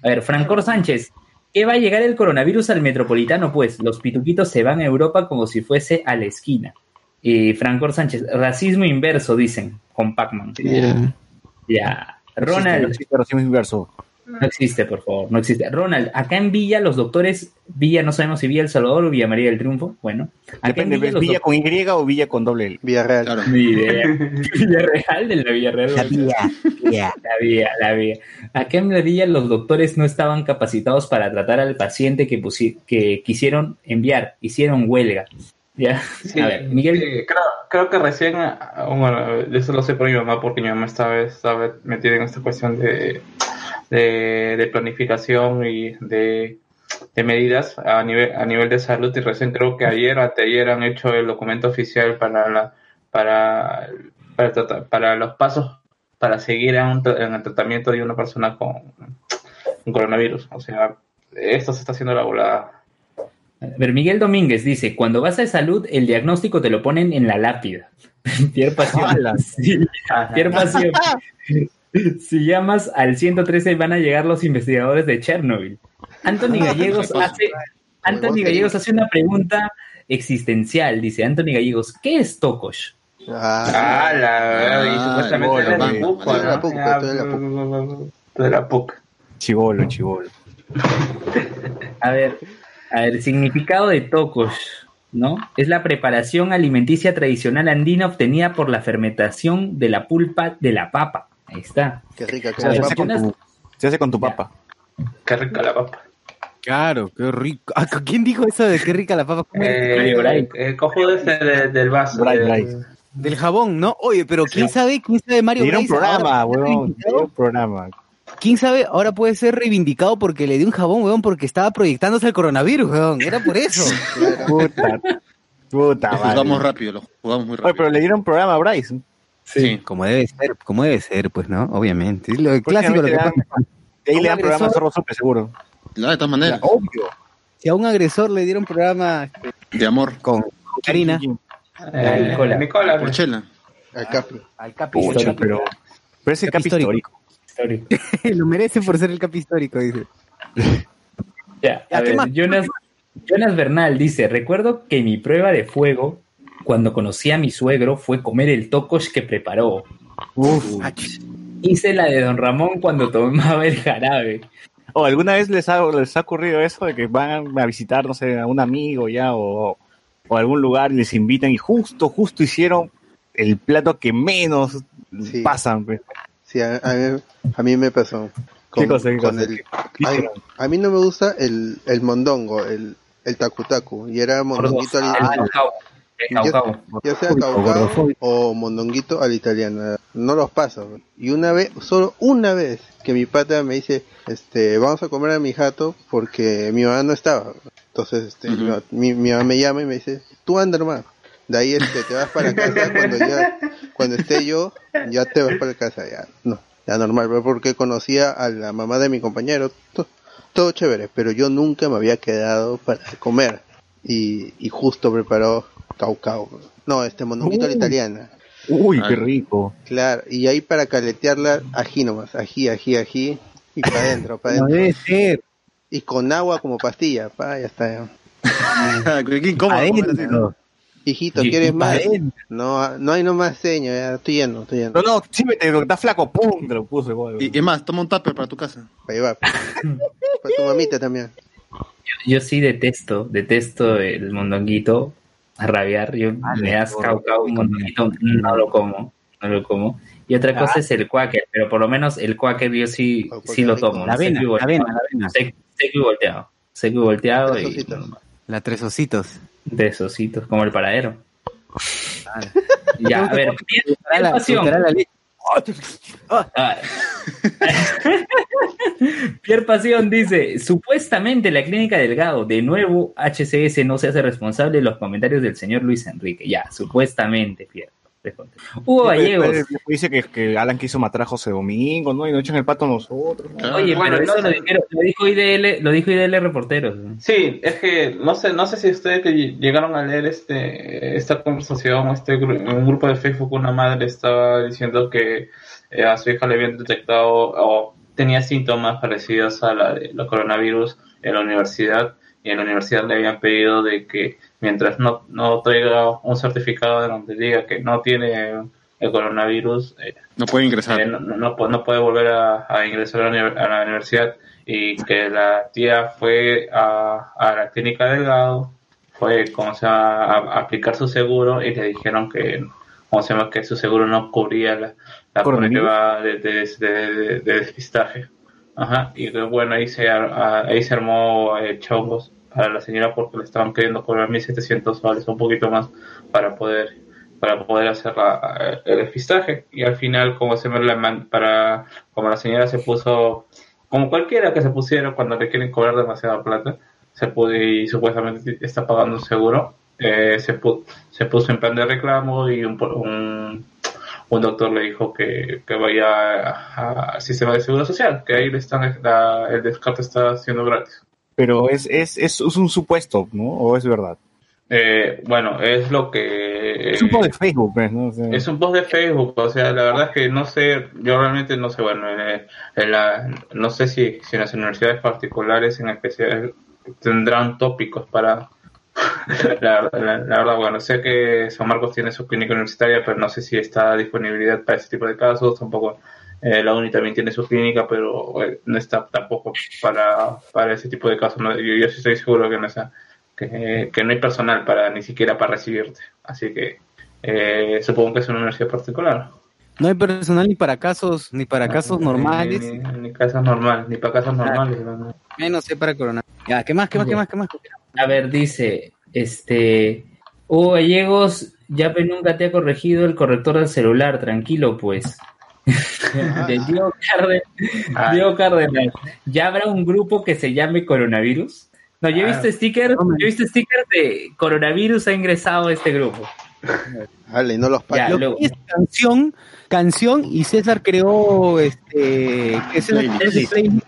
A ver, Francor Sánchez, ¿qué va a llegar el coronavirus al metropolitano? Pues los pituquitos se van a Europa como si fuese a la esquina. Y Franco Sánchez, racismo inverso, dicen, con Pac-Man. Ya. Ronald, racismo inverso. No existe, por favor, no existe. Ronald, acá en Villa, los doctores, Villa, no sabemos si Villa El Salvador o Villa María del Triunfo. Bueno, acá Depende, en ¿ves Villa, los Villa con Y o Villa con doble L? Villarreal. Claro. Ni idea. Villarreal de la Villarreal. La vía, vía. La vía, la vía. Acá en la villa los doctores no estaban capacitados para tratar al paciente que, que quisieron enviar, hicieron huelga. ¿Ya? Sí, a ver, Miguel, sí, creo, creo que recién, ah, bueno, eso lo sé por mi mamá, porque mi mamá estaba, estaba metida en esta cuestión de, de, de planificación y de, de medidas a nivel, a nivel de salud, y recién creo que ayer anteayer han hecho el documento oficial para, la, para, para, los pasos para seguir en, el tratamiento de una persona con, con coronavirus. O sea, esto se está haciendo la volada. ver, Miguel Domínguez dice, cuando vas a salud, el diagnóstico te lo ponen en la lápida. Pierre Pasión. Sí, Pierre Pasión. Si llamas al 113 van a llegar los investigadores de Chernobyl. Anthony Gallegos hace, Anthony Gallegos hace una pregunta existencial. Dice Anthony Gallegos, ¿qué es Tokosh? Ah, Ah, la verdad, y Ah, supuestamente era la. Chivolo, chivolo. A ver, a ver, significado de Tokosh, ¿no? Es la preparación alimenticia tradicional andina obtenida por la fermentación de la pulpa de la papa. Ahí está. qué rica, qué Se hace, rica. con tu, se hace con tu papa. Qué rica la papa. Claro, qué rico. Ah, ¿Quién dijo eso de qué rica la papa? Eh, Mario Bray. el cojudo este de- del vaso. De- Bray. Del jabón, ¿no? Oye, pero ¿quién sabe? ¿Quién sabe Mario Le dieron Bryce programa, weón. Dieron programa. ¿Quién sabe? Ahora puede ser reivindicado porque le dio un jabón, weón, porque estaba proyectándose el coronavirus, weón. Era por eso. Puta. Puta, Lo madre. jugamos rápido, lo jugamos muy Oye, rápido. pero le dieron programa a Bryce. Sí. Como debe ser, como debe ser, pues, ¿no? Obviamente. Es lo clásico lo que pasa. De ahí le dan programa a Zorro Supe, seguro. No, de todas maneras, Obvio. Si a un agresor le dieron programa de amor, con Karina, Eh, Nicola. Nicola. por chela. Al Capi. al capi Pucha, histórico. pero. Pero ese Capi capi histórico. histórico. lo merece por ser el capi histórico, dice. Ya, a ¿qué ver, más? Jonas, Jonas Bernal dice, recuerdo que mi prueba de fuego, cuando conocí a mi suegro, fue comer el tokosh que preparó. Uf. Hice la de Don Ramón cuando tomaba el jarabe. ¿O alguna vez les ha, les ha ocurrido eso de que van a visitar, no sé, a un amigo ya o, o a algún lugar y les invitan y justo, justo hicieron el plato que menos Sí. pasan? pues? Sí, a, a mí, a mí me pasó. ¿Qué cosa, qué con cosa? el- ¿Qué a, a mí no me gusta el, el mondongo, el, el takutaku. Y era mondonguito al El italiano. Caucao. Caucao. Ya sea caucao o mondonguito a la italiana. No los paso. Y una vez, solo una vez, que mi pata me dice, este, vamos a comer a mi jato porque mi mamá no estaba. Entonces, este, mi mi, mi mamá me llama y me dice, tú anda hermano. De ahí este, te vas para casa cuando ya, cuando esté yo, ya te vas para casa, ya, no, ya normal, pero porque conocía a la mamá de mi compañero, to- todo chévere, pero yo nunca me había quedado para comer y, y justo preparó caucao, no, este mondonguito a la Uh. italiana, Uy, qué rico. claro, y ahí para caletearla, ají nomás, ají, ají, ají, y para adentro, para No adentro, debe ser. y con agua como pastilla, pa, ya está, ya. Qué incómodo ¿no? Hijito, ¿quieres y más? No, no hay no más seño, ya estoy lleno, estoy lleno. No, no, sí, me te está flaco, pum, te lo puse. igual. Y, y más, toma un tupper para tu casa. Para llevar. Para tu mamita también. Yo sí detesto, detesto el mondonguito a rabiar. Yo Ah, me das caucao, un mondonguito, no lo como, no lo como. Y otra Ah. cosa es el cuáquer, pero por lo menos el cuáquer yo sí, Oh, sí lo tomo. La avena, y la volteado. avena, la avena. Seco, seco y volteado. Seco y volteado Tres y ositos. La tres ositos. de esos como el paradero. Ya, a ver, Pierre la- la. Ah. Pierre Pasión dice, supuestamente la clínica Delgado, de nuevo HCS no se hace responsable de los comentarios del señor Luis Enrique. Ya, supuestamente, Pierre. Hugo Después- Gallegos. después Dice que, que Alan quiso matar a José Domingo, ¿no? Y no echan el pato a nosotros. ¿no? Claro. Oye, Bueno, pero eso no lo, dijeron- lo dijo IDL, lo dijo IDL Reporteros. Sí, es que no sé, no sé si ustedes que ll- llegaron a leer este esta conversación, este gru- en un grupo de Facebook, una madre estaba diciendo que eh, a su hija le habían detectado o tenía síntomas parecidos a la de la coronavirus en la universidad y en la universidad le habían pedido de que mientras no, no traiga un certificado de donde diga que no tiene el coronavirus, eh, No puede ingresar. eh, no, no, no pu- no puede volver a, a ingresar a la, universidad y que la tía fue a, a la clínica Delgado, fue como se llama, a, a aplicar su seguro y le dijeron que como se llama que su seguro no cubría la, la prueba de, de, de- de- de despistaje. Ajá, y que, bueno, ahí se, ahí se armó eh, chongos para la señora porque le estaban queriendo cobrar 1.700 soles, un poquito más, para poder para poder hacer la- el despistaje. Y al final, como se me la para como la señora se puso, como cualquiera que se pusiera cuando le quieren cobrar demasiada plata, se pudo y supuestamente está pagando un seguro, eh, se, pu- se puso en plan de reclamo y un, un, un doctor le dijo que, que vaya a- al sistema de seguro social, que ahí le están, la- el descarte está siendo gratis. Pero es, es, es, es un supuesto, ¿no? ¿O es verdad? Eh, bueno, es lo que... Es un poco de Facebook, pues, ¿no? O sea, Es un post de Facebook, o sea, la verdad es que no sé, yo realmente no sé, bueno, en, en la, no sé si, si en las universidades particulares en especial tendrán tópicos para... La, la- la verdad, bueno, sé que San Marcos tiene su clínica universitaria, pero no sé si está disponibilidad para ese tipo de casos, tampoco eh, la UNI también tiene su clínica, pero eh, no está tampoco para, para ese tipo de casos. ¿no? Yo, yo sí estoy seguro que no, está, que, que no hay personal para ni siquiera para recibirte, así que eh, supongo que es una universidad particular. No hay personal ni para casos, ni para casos normales, Ni, ni casas normales, ni para casas normales. no, no. menos sé para corona. Ya, ¿qué más, qué más, qué más, qué más? A ver, dice, este, Hugo Gallegos, ya nunca te ha corregido el corrector del celular, tranquilo pues. De Diego Cárdenas, Ah. Diego Cárdenas, ¿ya habrá un grupo que se llame coronavirus? No, yo he visto stickers, yo he visto stickers de coronavirus ha ingresado a este grupo. Vale, no los Ya, pagues. Lo luego- que es canción, canción y César creó este que César Playlist. creó su playlist,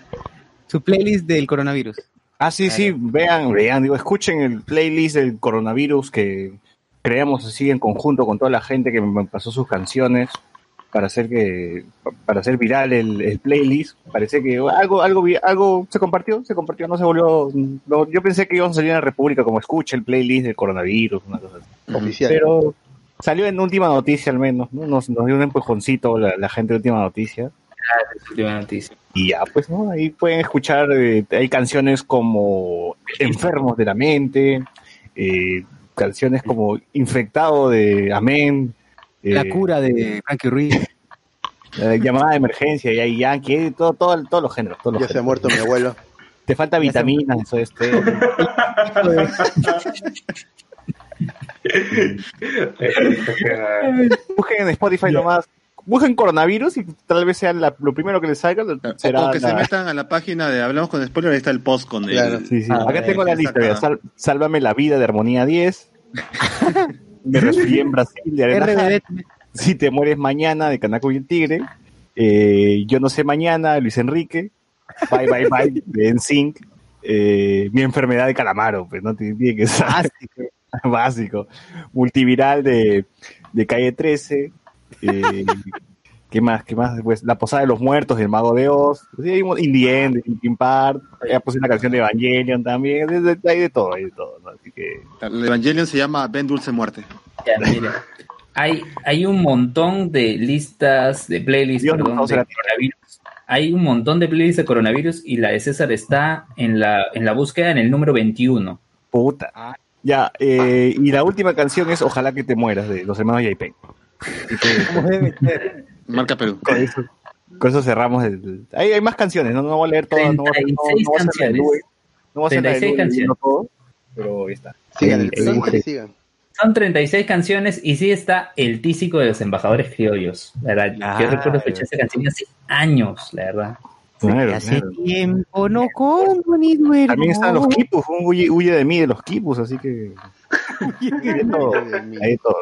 su playlist del coronavirus. Ah, sí, sí, vean, vean, digo, escuchen el playlist del coronavirus que creamos así en conjunto con toda la gente que me pasó sus canciones para hacer que para hacer viral el, el playlist. Parece que algo algo algo se compartió, se compartió, no se volvió no, yo pensé que íbamos a salir en la República como escucha el playlist del coronavirus, una cosa así. Oficial. Pero salió en última noticia al menos, ¿no? Nos, nos dio un empujoncito la, la gente de última noticia. Última noticia. Y ya, pues, ¿no? Ahí pueden escuchar, eh, hay canciones como Enfermos de la Mente, eh, canciones como Infectado de Amén, La cura de Frankie Ruiz. eh, Llamada de Emergencia, y hay Yankee, todo, todo, todos los géneros. Todos los Ya se ha muerto mi abuelo. Te falta vitaminas, eso este. Busquen en Spotify nomás. Busquen coronavirus y tal vez sea la- lo primero que les salga. Será o que se metan a la página de Hablamos con Spoiler, ahí está el post con el- Claro. Sí, sí. Ah, Acá tengo la lista. Sálvame la vida de Armonía 10. Me resfrié en Brasil de Arena. Si te mueres mañana de Canaco y el Tigre. Eh, yo no sé mañana, Luis Enrique. Bye, bye, bye, de NSYNC. Eh, mi enfermedad de calamaro, pues no tiene que ser Básico. básico. Multiviral de, de calle 13. Eh, ¿Qué más? ¿Qué más? Pues La Posada de los Muertos del Mago de Oz. Sí, hay un In the End, de Linkin Park. Ya puse una canción de Evangelion también. Hay de, todo, hay de todo. ¿no? Así que El Evangelion se llama Ben Dulce Muerte. Ya, mira. Hay, hay un montón de listas, de playlists, Dios perdón, nos de coronavirus. Hay un montón de playlists de coronavirus y la de César está en la, en la búsqueda en el número 21. Puta. Ya, eh, y la última canción es Ojalá que te mueras, de los hermanos Yaipen. Como debe ser. Marca Perú. con eso, con eso cerramos el... Hay, hay más canciones, no, no voy a leer todas. No voy a hacer- no- 36 no voy a hacer la canciones. Lue, No voy a hacer la de 36 Lue, canciones. no todo, pero ahí está. Sigan el El- playlist, el- sigan. Son 36 canciones y sí está el tísico de los embajadores criollos. La verdad, yo Claro. recuerdo escuchar esa canción hace años, la verdad. Claro, Hace claro. tiempo no como ni duermo. También están los quipus, un huye, huye de mí de los quipus, así que hay de todo. Hay de todo.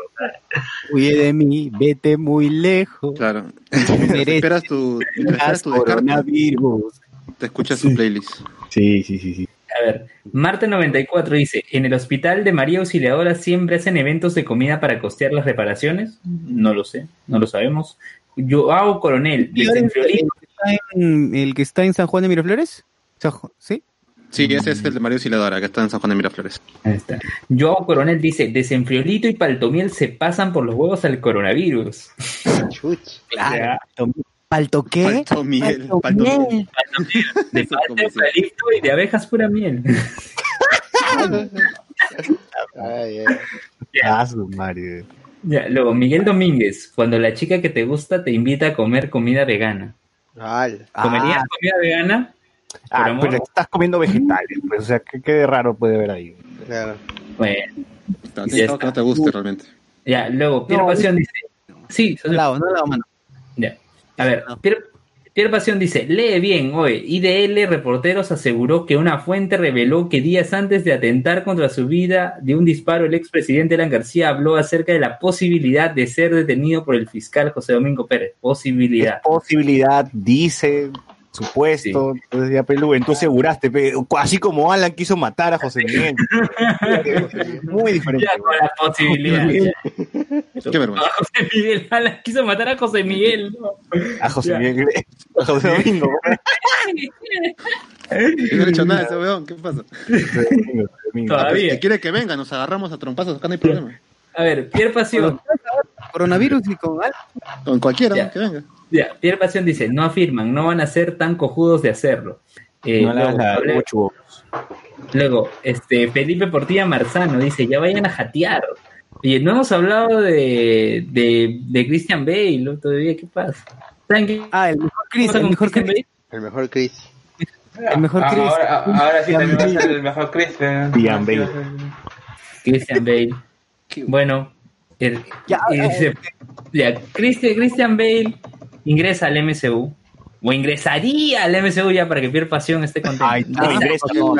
Huye de mí, vete muy lejos. Claro. Esperas tu, esperas tu coronavirus. te escuchas su playlist. Sí, sí, sí, sí. A ver, Marte94 dice, ¿en el hospital de María Auxiliadora siempre hacen eventos de comida para costear las reparaciones? No lo sé, no lo sabemos. Joao Coronel, desde ¿El que está en- el que está en San Juan de Miraflores? ¿Sí? Sí, ese es el de Mario Siladora, que está en San Juan de Miraflores. Ahí está. Joao Coronel dice, desenfriolito y paltomiel se pasan por los huevos al coronavirus. Chuch. Claro. ¿Palto qué? Palto miel, Palto palto miel. miel. De palta, eucalipto y de abejas pura miel. Ay, ay. Ah, su madre. Ya, luego, Miguel Domínguez, cuando la chica que te gusta te invita a comer comida vegana. Al. ¿Comerías Ah. comida vegana? Ah, amor. pero estás comiendo vegetales, pues, o sea, ¿qué, qué raro puede haber ahí? Claro. Bueno, Está que no te guste realmente. ya, luego, Pierre No, Pasión dice, sí, No lavo, no lavo mano. Ya. A ver, Pierre, Pierre Pasión dice, lee bien, oye, IDL Reporteros aseguró que una fuente reveló que días antes de atentar contra su vida de un disparo, el expresidente Alan García habló acerca de la posibilidad de ser detenido por el fiscal José Domingo Pérez. Es Posibilidad. posibilidad, dice, supuesto, entonces ya Pelú, tú aseguraste, pe, así como Alan quiso matar a José Miguel. Muy diferente. Ya con la posibilidad. ya. Qué vergüenza. A José Miguel Alan quiso matar a José Miguel. ¿no? A José Ya. Miguel, a José Domingo. Yo no he hecho nada ese weón, ¿qué pasa? Todavía. Si quiere que venga, nos agarramos a trompazos, acá no hay problema. A ver, Pierre Pasión. Coronavirus y con algo. Con cualquiera, Ya. que venga. Ya, Pierre Pasión dice, no afirman, no van a ser tan cojudos de hacerlo. Eh, No luego, la luego- ocho. luego, este, Felipe Portilla Marzano dice, ya vayan a jatear. Oye, no hemos hablado de, de, de Christian Bale ¿no? todavía, ¿qué pasa? ¿Saben qué Ah, el mejor Chris, el mejor Christian Chris. Bale? El mejor Chris. El mejor Ah, Chris. Ahora, ahora sí también va a ser el mejor Chris. eh. Ian Bale. Christian Bale. Bueno, el- Ya, eh, ya, Christian, Christian Bale ingresa al MCU. O ingresaría al MCU ya para que Pierre Pasión esté contento. Ay, no, ingresa, no,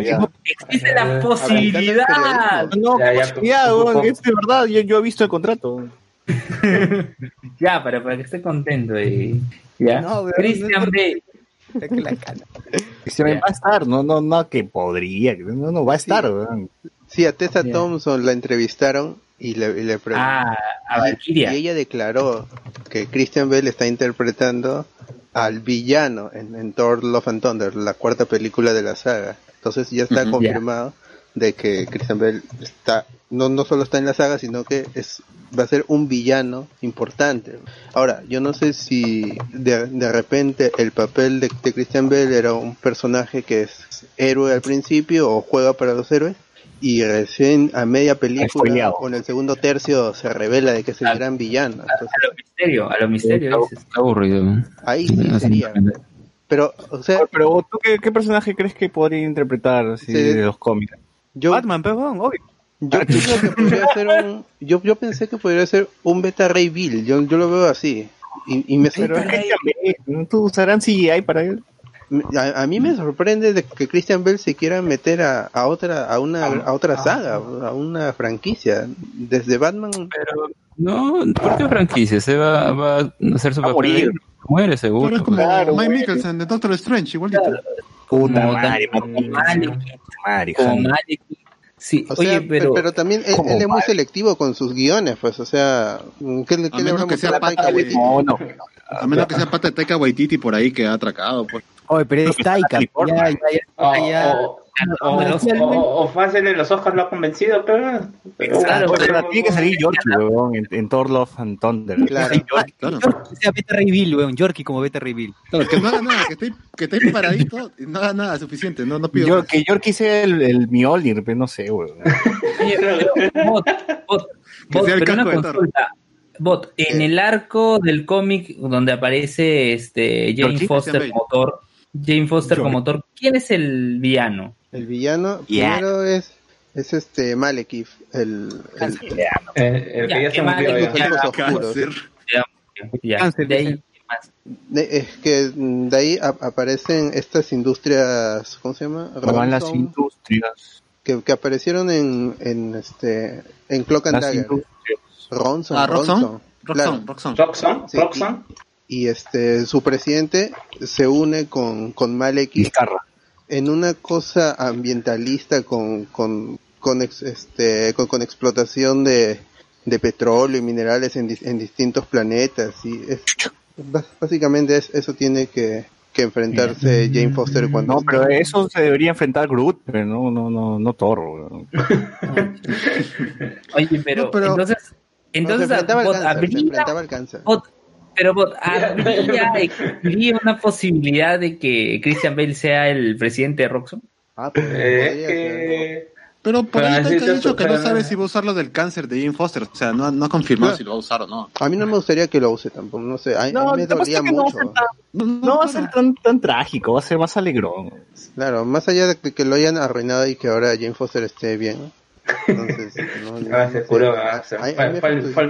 ya. Existe la posibilidad. No, Ya, ya, cuidado, poco- weón, es de verdad, yo, yo he visto el contrato. Ya, para, para que esté contento. Y, ya. No, Christian no Bale. Que la cana. Se me va a estar, no, no, no, que podría, no, no va a estar, weón. Sí, a Tessa. Thompson la entrevistaron y le, y le preguntaron. Ah, a Y ella declaró que Christian Bale está interpretando al villano en, en Thor Love and Thunder, la cuarta película de la saga. Entonces ya está confirmado de que Christian Bale está no no solo está en la saga, sino que es va a ser un villano importante. Ahora, yo no sé si de, de repente el papel de, de Christian Bale era un personaje que es héroe al principio o juega para los héroes y recién a media película en el segundo tercio se revela de que es el Ah. gran villano. Entonces, A lo misterio, a lo misterio. Está, aburrido. ahí sí sería. Pero, o sea, Pero tú, ¿qué, qué personaje crees que podría interpretar así, Sí. de los cómics? yo, Batman, perdón, obvio. yo que podría ser un, yo, yo pensé que podría ser un Beta Ray Bill, yo, yo lo veo así. Y, y me. ¿tú usarán CGI para él? A, a mí me sorprende de que Christian Bell se quiera meter a, a otra a una a otra saga, a una franquicia. Desde Batman Pero no, ¿por qué franquicia? Se va, va a hacer su papel. morir. Muere seguro. Pero es como Claro, Mike. Mickelson de Doctor Strange, igualito. Puta Como madre, madre. Sí, O oye, sea, pero, pero, también él, es muy selectivo con sus guiones, pues, o sea, ¿qué, le- A le menos que sea pata de- Waititi? No, no. A menos que sea pata de Taika Waititi por ahí que ha atracado, pues. Oye, pero es Taika. Ya, ya, ya. O, fácil en los Oscars lo ha convencido, pero. Claro, tiene que salir Yorkie, weón, en, en Thor Love and Thunder. Claro. Claro. Sea Beta Bill, weón. Yorkie como Beta Ray Bill. Claro, que no haga nada, que esté, que esté paradito y no haga nada suficiente, no, no pido Yo, que Yorkie sea el, el Mjolnir, pero no sé, weón. bot, bot, Que bot, sea el pero una casco de Thor. consulta. Bot, en el arco del cómic donde aparece este Jane Foster como Thor, Jane Foster como Thor, ¿quién es el villano? El villano Yeah. primero es es este Malekith, el, el, Eh, el Ya, que ya se que mm, de ahí ap- aparecen estas industrias, ¿cómo se llama? Van las Ronson, industrias. que, que aparecieron en, en este en Cloak and Las Dagger. industrias. Ronson, Ah, Roxxon. Ronson, Roxxon, claro. Roxxon. Roxxon, Sí, Roxxon. Y este su presidente se une con, con Malekith Vizcarra. en una cosa ambientalista con con con, ex- este con, con explotación de, de petróleo y minerales en, dis- en distintos planetas y es básicamente es- eso tiene que, que enfrentarse Jane Foster cuando... No, pero eso se debería enfrentar Groot, pero no, no, no, no Thor. Oye, pero, No, pero- entonces, No, entonces se enfrentaba al Bot, cáncer, se habría, enfrentaba al cáncer. Bot- pero existiría una posibilidad de que Christian Bale sea el presidente de Roxxon. Ah, pues, Eh. Pero por ahí te- dicho que no pero- sabe si va a usar lo del cáncer de Jane Foster. O sea, no, ha- no ha confirmado si lo va a usar o no. A mí no me gustaría que lo use tampoco, no sé, a, a No, mí me dolía no va a ser tan, No, no, no va a ser tan, tan trágico, va a ser más alegrón. Claro, más allá de que, que lo hayan arruinado y que ahora Jane Foster esté bien. Entonces, no, no, Ah, no se curó, ah, fue, me fue,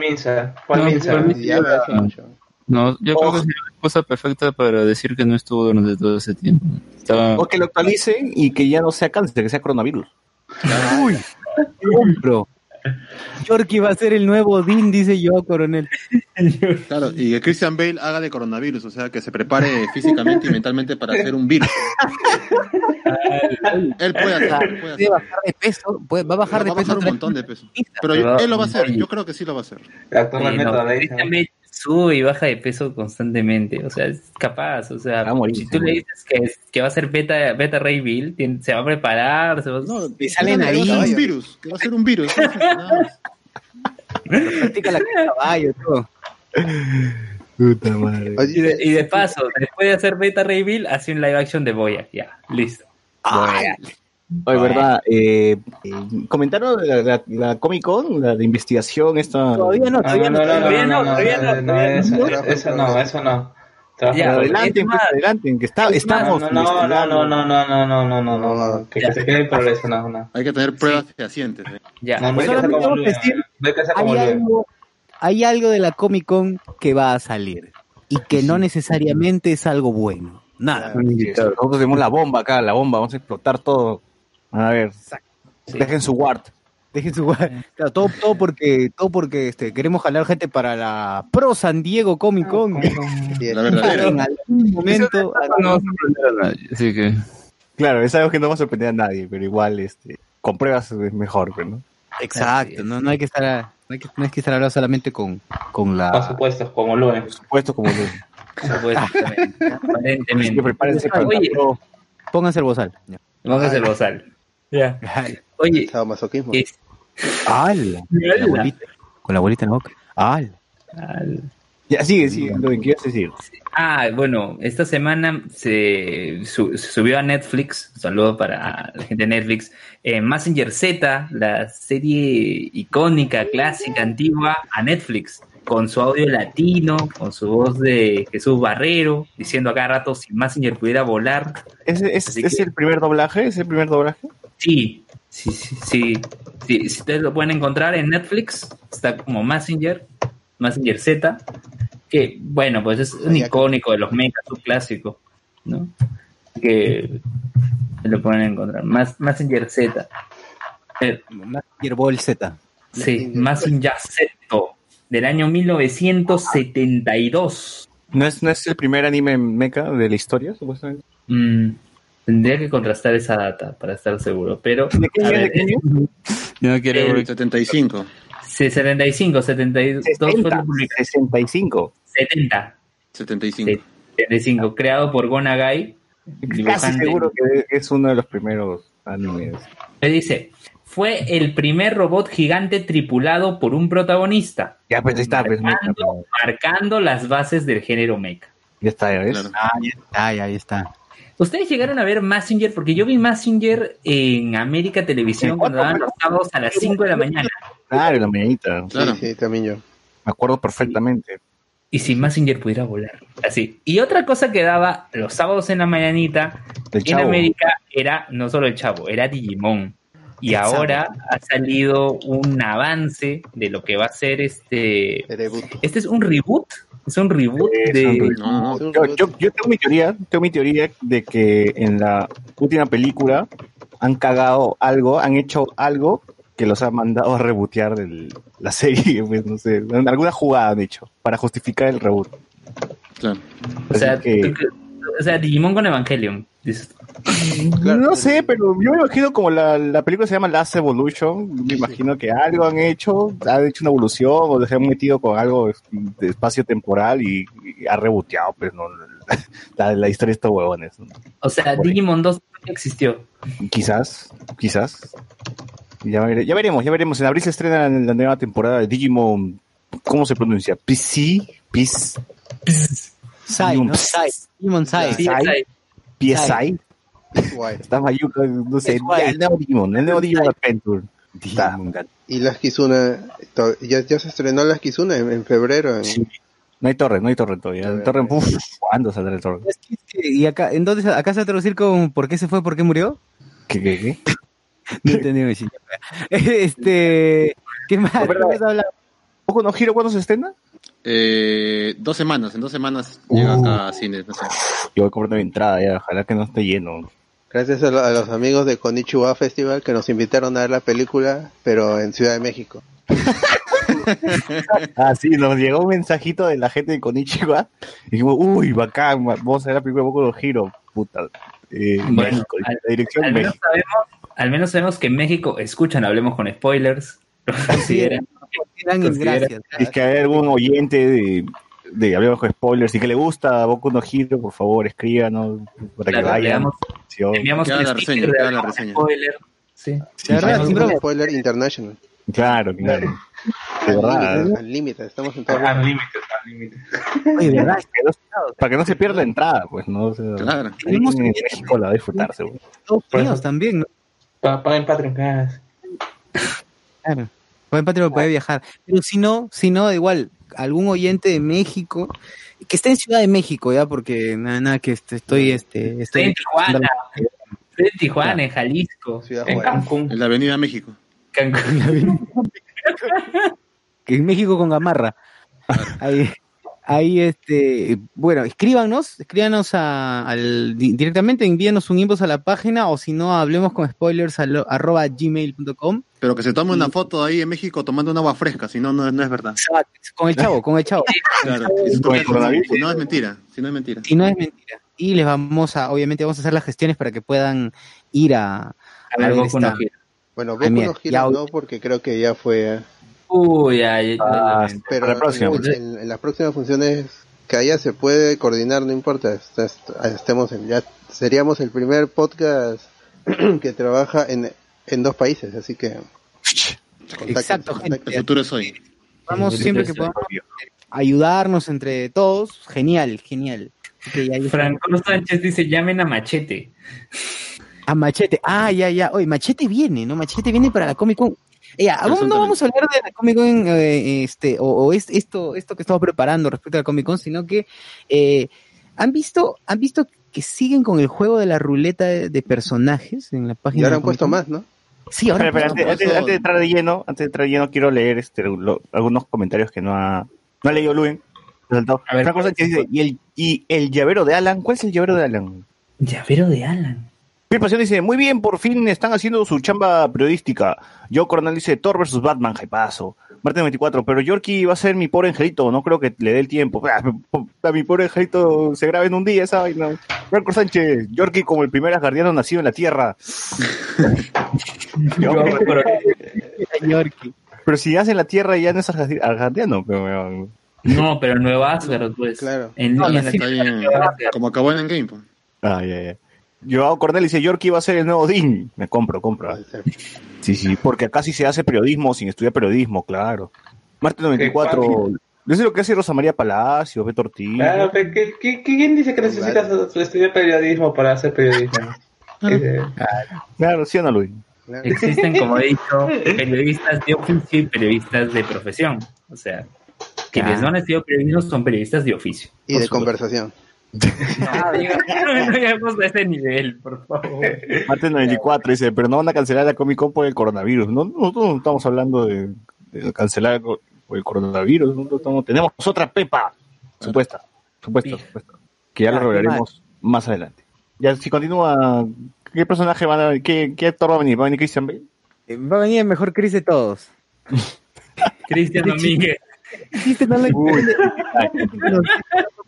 No, yo creo que sería la cosa perfecta para decir que no estuvo durante todo ese tiempo. Estaba... O que lo actualicen y que ya no sea cáncer, que sea coronavirus. Uy, compro. Yorkie va a ser el nuevo Dean, dice yo, coronel. Claro, y que Christian Bale haga de coronavirus, o sea, que se prepare físicamente y mentalmente para hacer un virus. él puede hacerlo, él puede bajar de peso, puede- va a bajar de va a peso. bajar un montón de peso. Pero él lo va a hacer, yo creo que sí lo va a hacer. Christian. Bale sube y baja de peso constantemente, o sea, es capaz, o sea, Va a morir, si tú le dices que, que va a ser beta, beta Ray Bill, tien- se va a preparar, se va No, Le sale que va a nariz. ser un virus, que va a ser un virus. Practica la caballo, todo. Puta madre. Y, de, y de paso, después de hacer beta Ray Bill, hace un live action de Boya, ya, listo. Oye, verdad, eh, eh, comentaron la, la, la Comic Con, la de investigación, esta. Todavía no, No, todavía no, no. no, no, todavía no, no, no, todavía no, eso, no. eso no, eso no. Trabaja Ya, en Pero el- adelante, es pues, más- adelante, que está, es estamos. No, no, no, no, no, no, no, no, no, no, no, no, no, que, que se quede el progreso, no, no. Hay que tener pruebas fehacientes. ¿eh? Ya, No, no no hay algo de la Comic Con que va a salir y que no necesariamente es algo bueno. Nada. Nosotros tenemos la bomba acá, la bomba, vamos a explotar todo. A ver, dejen su guard. Dejen su claro, todo, todo porque, todo porque este, queremos jalar gente para la Pro San Diego Comic Con. La verdadera. En algún momento. no va a sorprender a nadie, así que... Claro, es algo que no va a sorprender a nadie, pero igual, este, con pruebas es mejor, pues, ¿no? Exacto, no, no hay que estar, a- no hay que, no hay que estar hablando solamente con, con Por la. supuesto, como Luen. Por supuesto, como Luen. supuestamente, aparentemente. prepárense para Oye. Pónganse el bozal. Vamos a hacer bozal. Ya. Oye, Sadomasoquismo. es- ¡Al! Con la bolita, con la bolita en la boca. ¡Al! al- Ya, sigue, sigue, lo que quieras decir. Ah, bueno, esta semana se, su- se subió a Netflix, un saludo para la gente de Netflix, eh, Messenger Z, la serie icónica, clásica, antigua, a Netflix, con su audio latino, con su voz de Jesús Barrero, diciendo a cada rato si Messenger pudiera volar. ¿Es, es, es que- el primer doblaje? ¿Es el primer doblaje? Sí, sí, sí, sí, sí, si ustedes lo pueden encontrar en Netflix, está como Messenger, Messenger Z, que bueno, pues es un icónico de los mechas, un clásico, ¿no? Que lo pueden encontrar, Mas- Messenger Z. Eh, Messenger Ball Z. sí, Messenger Z, del año 1972. ¿No es, ¿No es el primer anime mecha de la historia, supuestamente? Mm, tendría que contrastar esa data para estar seguro, pero... ¿De qué a año? ver, ¿De qué año? Yo no quiero El- ver 75. Sí, 75, 72 fue 60, publicado. 65. 70, 75. Sí, 75, creado por Gonagai. Casi seguro que es uno de los primeros animes. Le dice, fue el primer robot gigante tripulado por un protagonista, Ya, pues ahí está, pues, mecha, marcando, marcando las bases del género mecha. ya está, ya ves. Claro. Ah, ya está, ya ahí está. ¿Ustedes llegaron a ver Messenger? Porque yo vi Messenger en América Televisión ¿En cuando daban los sábados a las 5 de la mañana. Claro, la mañanita. Claro. Sí, sí, también yo. Me acuerdo perfectamente. Y si Messenger pudiera volar. Así. Y otra cosa que daba los sábados en la mañanita El en chavo. América era no solo el chavo, era Digimon. Y El ahora ha salido un avance de lo que va a ser este. Este es un reboot. Es un reboot Es de. un reboot. No, no, Yo, yo, yo tengo mi teoría, tengo mi teoría de que en la última película han cagado algo, han hecho algo que los ha mandado a rebotear el- la serie, pues no sé, alguna jugada han hecho para justificar el reboot. claro. O sea, que- tú- o sea, Digimon con Evangelion. Claro. no sé, pero yo me imagino como la, la película se llama Last Evolution, me imagino que algo han hecho, han hecho una evolución o se han metido con algo de espacio temporal y, y ha reboteado pues, ¿no? la, la historia de estos huevones. ¿no? O sea, Por ahí. Digimon 2 nunca existió. Quizás, quizás. Ya, vere- ya veremos, ya veremos. En abril se estrena la, la nueva temporada de Digimon. ¿Cómo se pronuncia? PC, PIS, Sai, ¿no? Sai. Demon Sai. PSI. Está Mayuca, no sé. El nuevo Digimon, el nuevo Digimon Adventure. Está. Y las Kizuna, ya, ya se estrenó las Kizuna en, en febrero. en- Sí. No hay torre, no hay torre todavía. El torre, uf, ¿cuándo saldrá el torre? ¿Y acá, entonces, acá se va a traducir con por qué se fue, por qué murió? ¿Qué, qué, qué? No entendí, me. Este, ¿qué más? No, pero- ¿Qué más habla? ¿Poco no giro cuándo se estrena? Eh, dos semanas, en dos semanas llega acá a cines. No sé. Yo voy a comprar mi entrada ya, ojalá que no esté lleno. Gracias a, lo- a los amigos de Konichiwa Festival que nos invitaron a ver la película, pero en Ciudad de México. Ah, sí, nos llegó un mensajito de la gente de Konichiwa. Y dijimos, uy, bacán, vamos a ver la película Poco no giro. Puta. Eh, Bueno, México, al- la dirección Al menos, México. sabemos, al menos sabemos que en México escuchan, hablemos con spoilers. Lo consideran. Gracias. Si es que hay algún oyente de, de Hablemos con Spoilers y que le gusta Boku no Hero, por favor, escríbanos para que vayan. enviamos la reseña, de la spoiler. Sí. sí, verdad, sí, sin broma. Spoiler International. Claro, claro. De Al verdad. límite, al límite, estamos en todo. Al límite, al límite. Oye, ¿verdad? Para que no se pierda la entrada, pues, ¿no? O sea, Claro. Tenemos en que- México la va a disfrutar, seguro. Estados Por Unidos eso. también, ¿no? Pa- Paguen Patreon. Claro. Buen patrio puede viajar. Pero si no, si no, igual, algún oyente de México, que esté en Ciudad de México, ya, porque nada, nada, que este, estoy, este, Estoy en estoy Tijuana. Estoy en Tijuana, en Jalisco. Ciudad En Juárez. Cancún. En la Avenida México. Cancún. que en México con Gamarra. Ahí, ahí, este, bueno, escríbanos, escríbanos a, al, di- directamente, envíanos un inbox a la página, o si no, hablemos con spoilers alo- arroba gmail.com. Pero que se tome una foto ahí en México tomando un agua fresca, si no, no, no es verdad. Con el chavo, con el chavo. Claro. Si no- no es mentira, si no es mentira. Si no es mentira. Y les vamos a, obviamente vamos a hacer las gestiones para que puedan ir a, A a ver, esta- no gira. Bueno, Boku no Hero ya- no, porque creo que ya fue. Uy, ay, Ah, Pero Para la próxima. En, en- en las próximas funciones que haya se puede coordinar, no importa. est- est- Estemos en, ya seríamos el primer podcast que trabaja en, en dos países, así que. contacten, Exacto, gente. El futuro es hoy. Vamos siempre que podamos ayudarnos entre todos. Genial, genial. Ok, ya, ya está. Franco Sánchez dice, llamen a Machete. A Machete. Ah, ya, ya. Oye, Machete viene, ¿no? Machete viene para la Comic Con. Ya, no vamos a hablar de la Comic Con, eh, este, o, o es, esto, esto que estamos preparando respecto a la Comic Con, sino que eh, han visto, han visto que siguen con el juego de la ruleta de, de personajes en la Y página. ahora de han puesto más, ¿no? Sí, ahora. Espera, espera, han puesto antes, antes- antes de entrar de lleno, antes de entrar de lleno, quiero leer este, lo- algunos comentarios que no ha, no ha leído Luen. Me saltó. A ver, Franco Sánchez dice, ¿y el, ¿y el llavero de Alan? ¿Cuál es el llavero de Alan? Llavero de Alan. Pierre Pasión dice, muy bien, por fin están haciendo su chamba periodística. Joe Coronel dice, Thor versus Batman, paso. Martín 24, pero Yorkie va a ser mi pobre angelito, no creo que le dé el tiempo. Ah, A mi pobre angelito se graba en un día, ¿sabes? No. Franco Sánchez, Yorkie como el primer asgardiano nacido en la Tierra. Yo, pero- Yorkie. Pero si nace en la Tierra ya no es asgardiano. Pero, no, pero en Nueva Asgard, pues. Claro. En, No, en la Está bien. Como acabó en el game, pues. ah, ya, ya. Joao Cornel dice, Yorkie va a ser el nuevo Dean. Me compro, compro. Sí, sí, porque acá sí se hace periodismo sin estudiar periodismo, claro. Marte 94, eso es lo que hace Rosa María Palacio, Beto Ortiz. Claro, pero ¿qué- qué- quién dice que necesitas estudiar periodismo para hacer periodismo? Eh, Claro, sí o no, Luis. Claro. Existen, como he dicho, periodistas de oficio y periodistas de profesión. O sea, quienes no han estudiado periodismo son periodistas de oficio. Y de supuesto. conversación. No, diga- no llegamos a ese nivel, por favor. Marte 94 dice, pero no van a cancelar la Comic Con por el coronavirus. No, nosotros no estamos hablando de, de cancelar por el coronavirus. Nosotros estamos- tenemos otra Pepa, supuesta, supuesta, supuesta. Que ya lo Ah, revelaremos más adelante. Ya, si continúa, ¿qué personaje van a qué, qué actor va a venir? ¿Va a venir Christian Bale? Eh, Va a venir el mejor Chris de todos. Cristian Domínguez. No la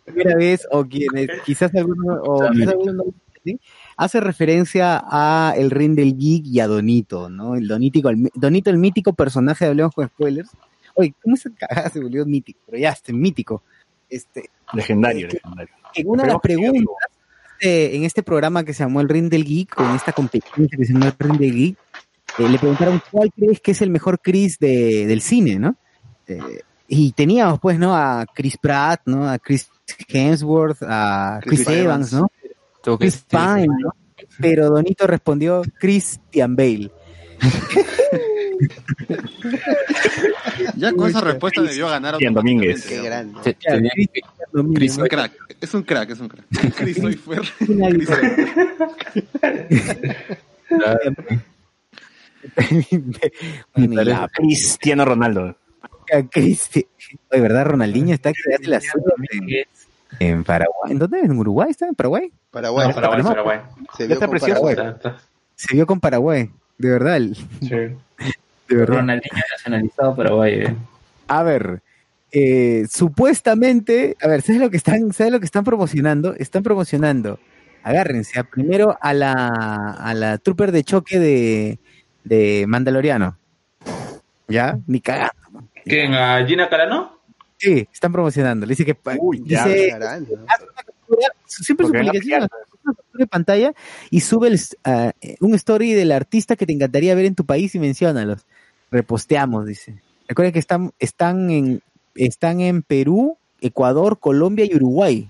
primera vez o quienes quizás alguno o quizás alguno no lo entiende, hace referencia a el ring del geek y a Donito, ¿no? El Donítico, el, Donito el mítico personaje de Hablemos con Spoilers. Oye, ¿cómo se cagada se volvió mítico? Pero ya, este mítico. Este, Legendario, legendario. en una de las preguntas, este- en este programa que se llamó El Ring del Geek, con esta competencia que se llamó El Ring del Geek, eh, le preguntaron cuál crees que es el mejor Chris de, del cine, ¿no? Eh, y teníamos, pues, ¿no? A Chris Pratt, ¿no? A Chris Hemsworth, a Chris Chris, Evans, Evans. ¿no? Chris Pine, ¿no? Pero Donito respondió Christian Bale. Ya con esa respuesta debió ganar Cristian Domínguez. Qué grande. Chris Es un crack, es un crack, es un crack. Chris soy Cristiano Ronaldo. Cristi- Oye, ¿verdad? Ronaldinho está que hace la suya en, en Paraguay. ¿En dónde? ¿En Uruguay está? ¿En Paraguay? Paraguay. No, Paraguay. Paraguay. Se vio está con precioso. Paraguay. Está- está- Se vio con Paraguay. De verdad. el- sí. De verdad. Ronaldinho nacionalizado Paraguay. eh. A ver, eh, supuestamente, a ver, ¿sabes lo que están, ¿sabes lo que están promocionando? Están promocionando, agárrense, primero a la, a la trooper de choque de, de Mandaloriano. ¿Ya? Ni cagando. ¿Quién? ¿A Gina Carano? Sí, están promocionando. Le dice que Uy, ya, dice, haz una captura, siempre su Porque publicación, una captura de pantalla y sube el, ah, un story del artista que te encantaría ver en tu país y menciónalos. Reposteamos, dice. Recuerda que están, están en, están en Perú, Ecuador, Colombia y Uruguay.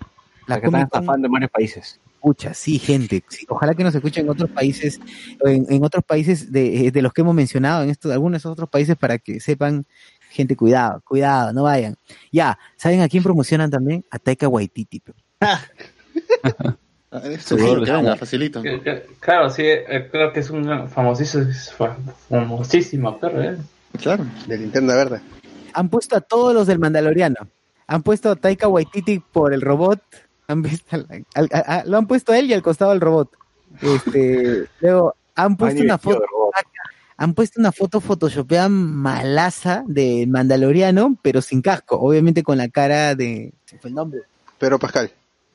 La que están estafando en varios países. escucha, sí, gente. sí, ojalá que nos escuchen en otros países, en, en otros países de, de los que hemos mencionado, en estos, algunos otros países para que sepan, gente, cuidado, cuidado, no vayan. Ya, ¿saben a quién promocionan también? A Taika Waititi. Ah, facilito. Que- que- Claro, sí, eh, creo que es un famosísimo, famosísimo actor, ¿eh? Claro. De linterna verde. Han puesto a todos los del Mandaloriano. Han puesto a Taika Waititi por el robot. Han visto al- al- a- a- lo han puesto a él y al costado del robot. Este, luego han puesto Ay, una foto. Han puesto una foto photoshopeada malaza de Mandaloriano, pero sin casco, obviamente con la cara de, ¿se fue el nombre? Pero Pascal.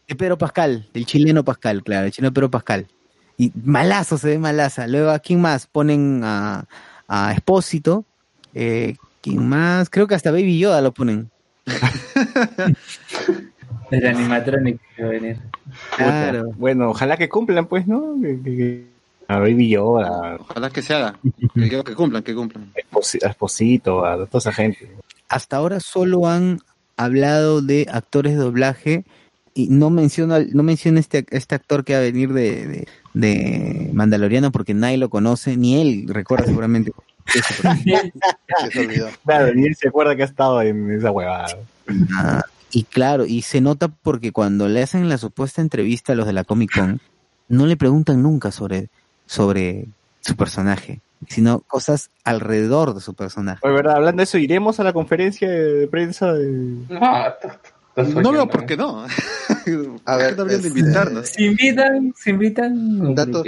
De Pedro Pascal, del chileno Pascal, claro, el chileno Pedro Pascal. Y malazo, se ve malaza. Luego, ¿a quién más? Ponen a, a Espósito. Eh, ¿Quién más? Creo que hasta Baby Yoda lo ponen. El animatronic que va a venir. Claro. Bueno, ojalá que cumplan, pues, ¿no? Que, que- que- a Baby Yoda, Ojalá que se haga. Que, que cumplan, que cumplan. a Esposi- a Esposito, a toda esa gente. Hasta ahora solo han hablado de actores de doblaje y no menciono, no menciono este, este actor que va a venir de, de, de Mandaloriano porque nadie lo conoce, ni él recuerda seguramente. se olvidó. Claro, ni él se acuerda que ha estado en esa huevada. Ah, y claro, y se nota porque cuando le hacen la supuesta entrevista a los de la Comic Con, no le preguntan nunca sobre, sobre su personaje, sino cosas alrededor de su personaje. Oye, ¿verdad? Hablando de eso, ¿iremos a la conferencia de prensa de... Ah, No veo por ¿eh? qué no. A ver, deberían de este, invitarnos. Se invitan, se invitan. Datos.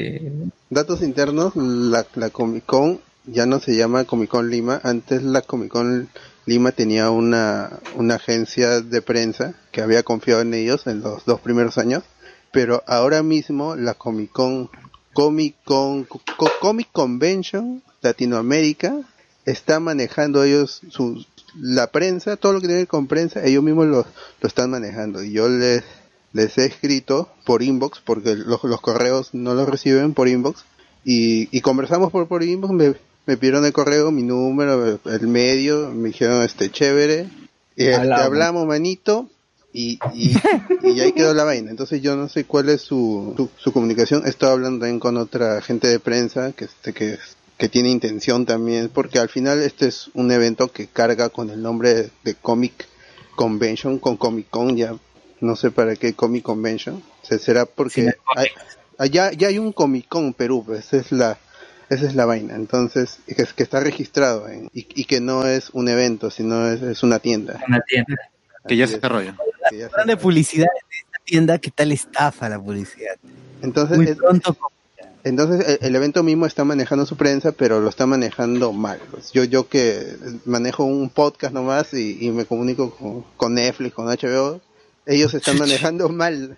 Datos internos, la, la Comic Con ya no se llama Comic Con Lima. Antes la Comic Con Lima tenía una, una agencia de prensa que había confiado en ellos en los dos primeros años. Pero ahora mismo la Comic Con, Comic Con, Co- Comic Convention Latinoamérica está manejando ellos su, la prensa, todo lo que tiene que ver con prensa, ellos mismos lo, lo están manejando. Y yo les, les he escrito por inbox, porque los, los correos no los reciben por inbox, y, y conversamos por, por inbox, me, me pidieron el correo, mi número, el medio, me dijeron, este, chévere, y este, hablamos, manito, y, y, y ahí quedó la vaina. Entonces yo no sé cuál es su, su, su comunicación, estoy hablando también con otra gente de prensa, que, este, que, que tiene intención también, porque al final este es un evento que carga con el nombre de, de Comic Convention, con Comic Con, ya no sé para qué Comic Convention, se será porque hay, allá ya hay un Comic Con Perú, pues, esa es la esa es la vaina, entonces que, es- que está registrado en- y, y que no es un evento, sino es, es una tienda. Una tienda. Que ya se es, desarrolla. de publicidad de esta tienda, ¿qué tal estafa la publicidad? Entonces, Muy es- pronto entonces el, el evento mismo está manejando su prensa, pero lo está manejando mal. pues. Yo yo que manejo un podcast nomás y, y me comunico con, con Netflix, con HBO, ellos están manejando mal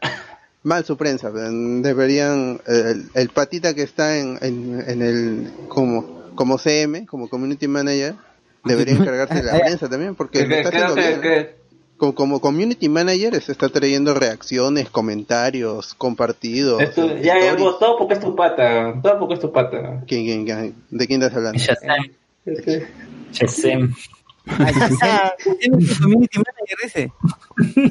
mal su prensa. Deberían el, el patita que está en, en, en el como como CM, como community manager, debería encargarse de la prensa también, porque Que- lo está haciendo bien. Que- como, como community manager se está trayendo reacciones, comentarios, compartidos. Esto- ya, ya, todo porque es tu pata. Todo porque es tu pata. ¿Quién, quién, quién? ¿De quién estás hablando? Shazam. Que- Shazam. ¿Tienes tu community manager ese?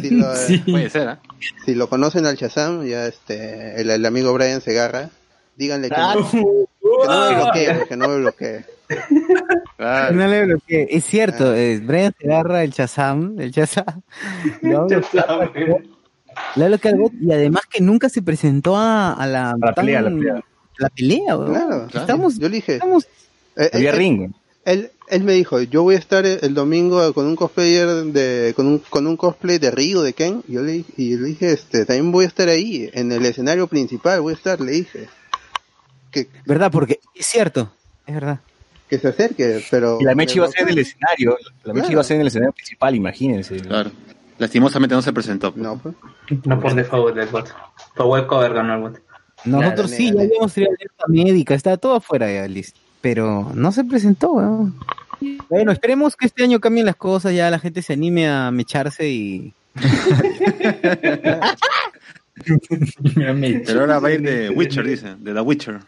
Si lo, Sí. Puede ser, ¿ah? si lo conocen al Shazam, ya este, el, el amigo Brian Segarra, díganle que, Ah, no, que no me bloquee, porque no me bloquee. Claro. No le bloqueé. Es cierto, eh, Brian se agarra el Chazam, el Chazam. Lo hablo que al bot, y además que nunca se presentó a, a la, A la pelea, a la pelea. la pelea, weón. Claro, Estamos, yo le dije, estamos eh, Había eh, ring. él, él me dijo, yo voy a estar el domingo con un cosplayer de, con un, con un cosplay de Ryu, de Ken, y yo le, dije- y le dije, este, también voy a estar ahí, en el escenario principal, voy a estar, le dije, que, ¿Verdad? Porque es cierto, es verdad. Que se acerque, pero... Y la Mechi iba a ser en el no, escenario. La Mechi Claro. iba a ser en el escenario principal, imagínense. Claro. Lastimosamente no se presentó. No, pues. No por default del bot. Por web cover ganó el bot. Nosotros Claro, sí, ya habíamos tenido alerta médica, estaba todo afuera ya, listo. Pero no se presentó, weón. Bueno, esperemos que este año cambien las cosas, ya la gente se anime a mecharse y... Pero ahora va a ir de Witcher, dice. De The Witcher.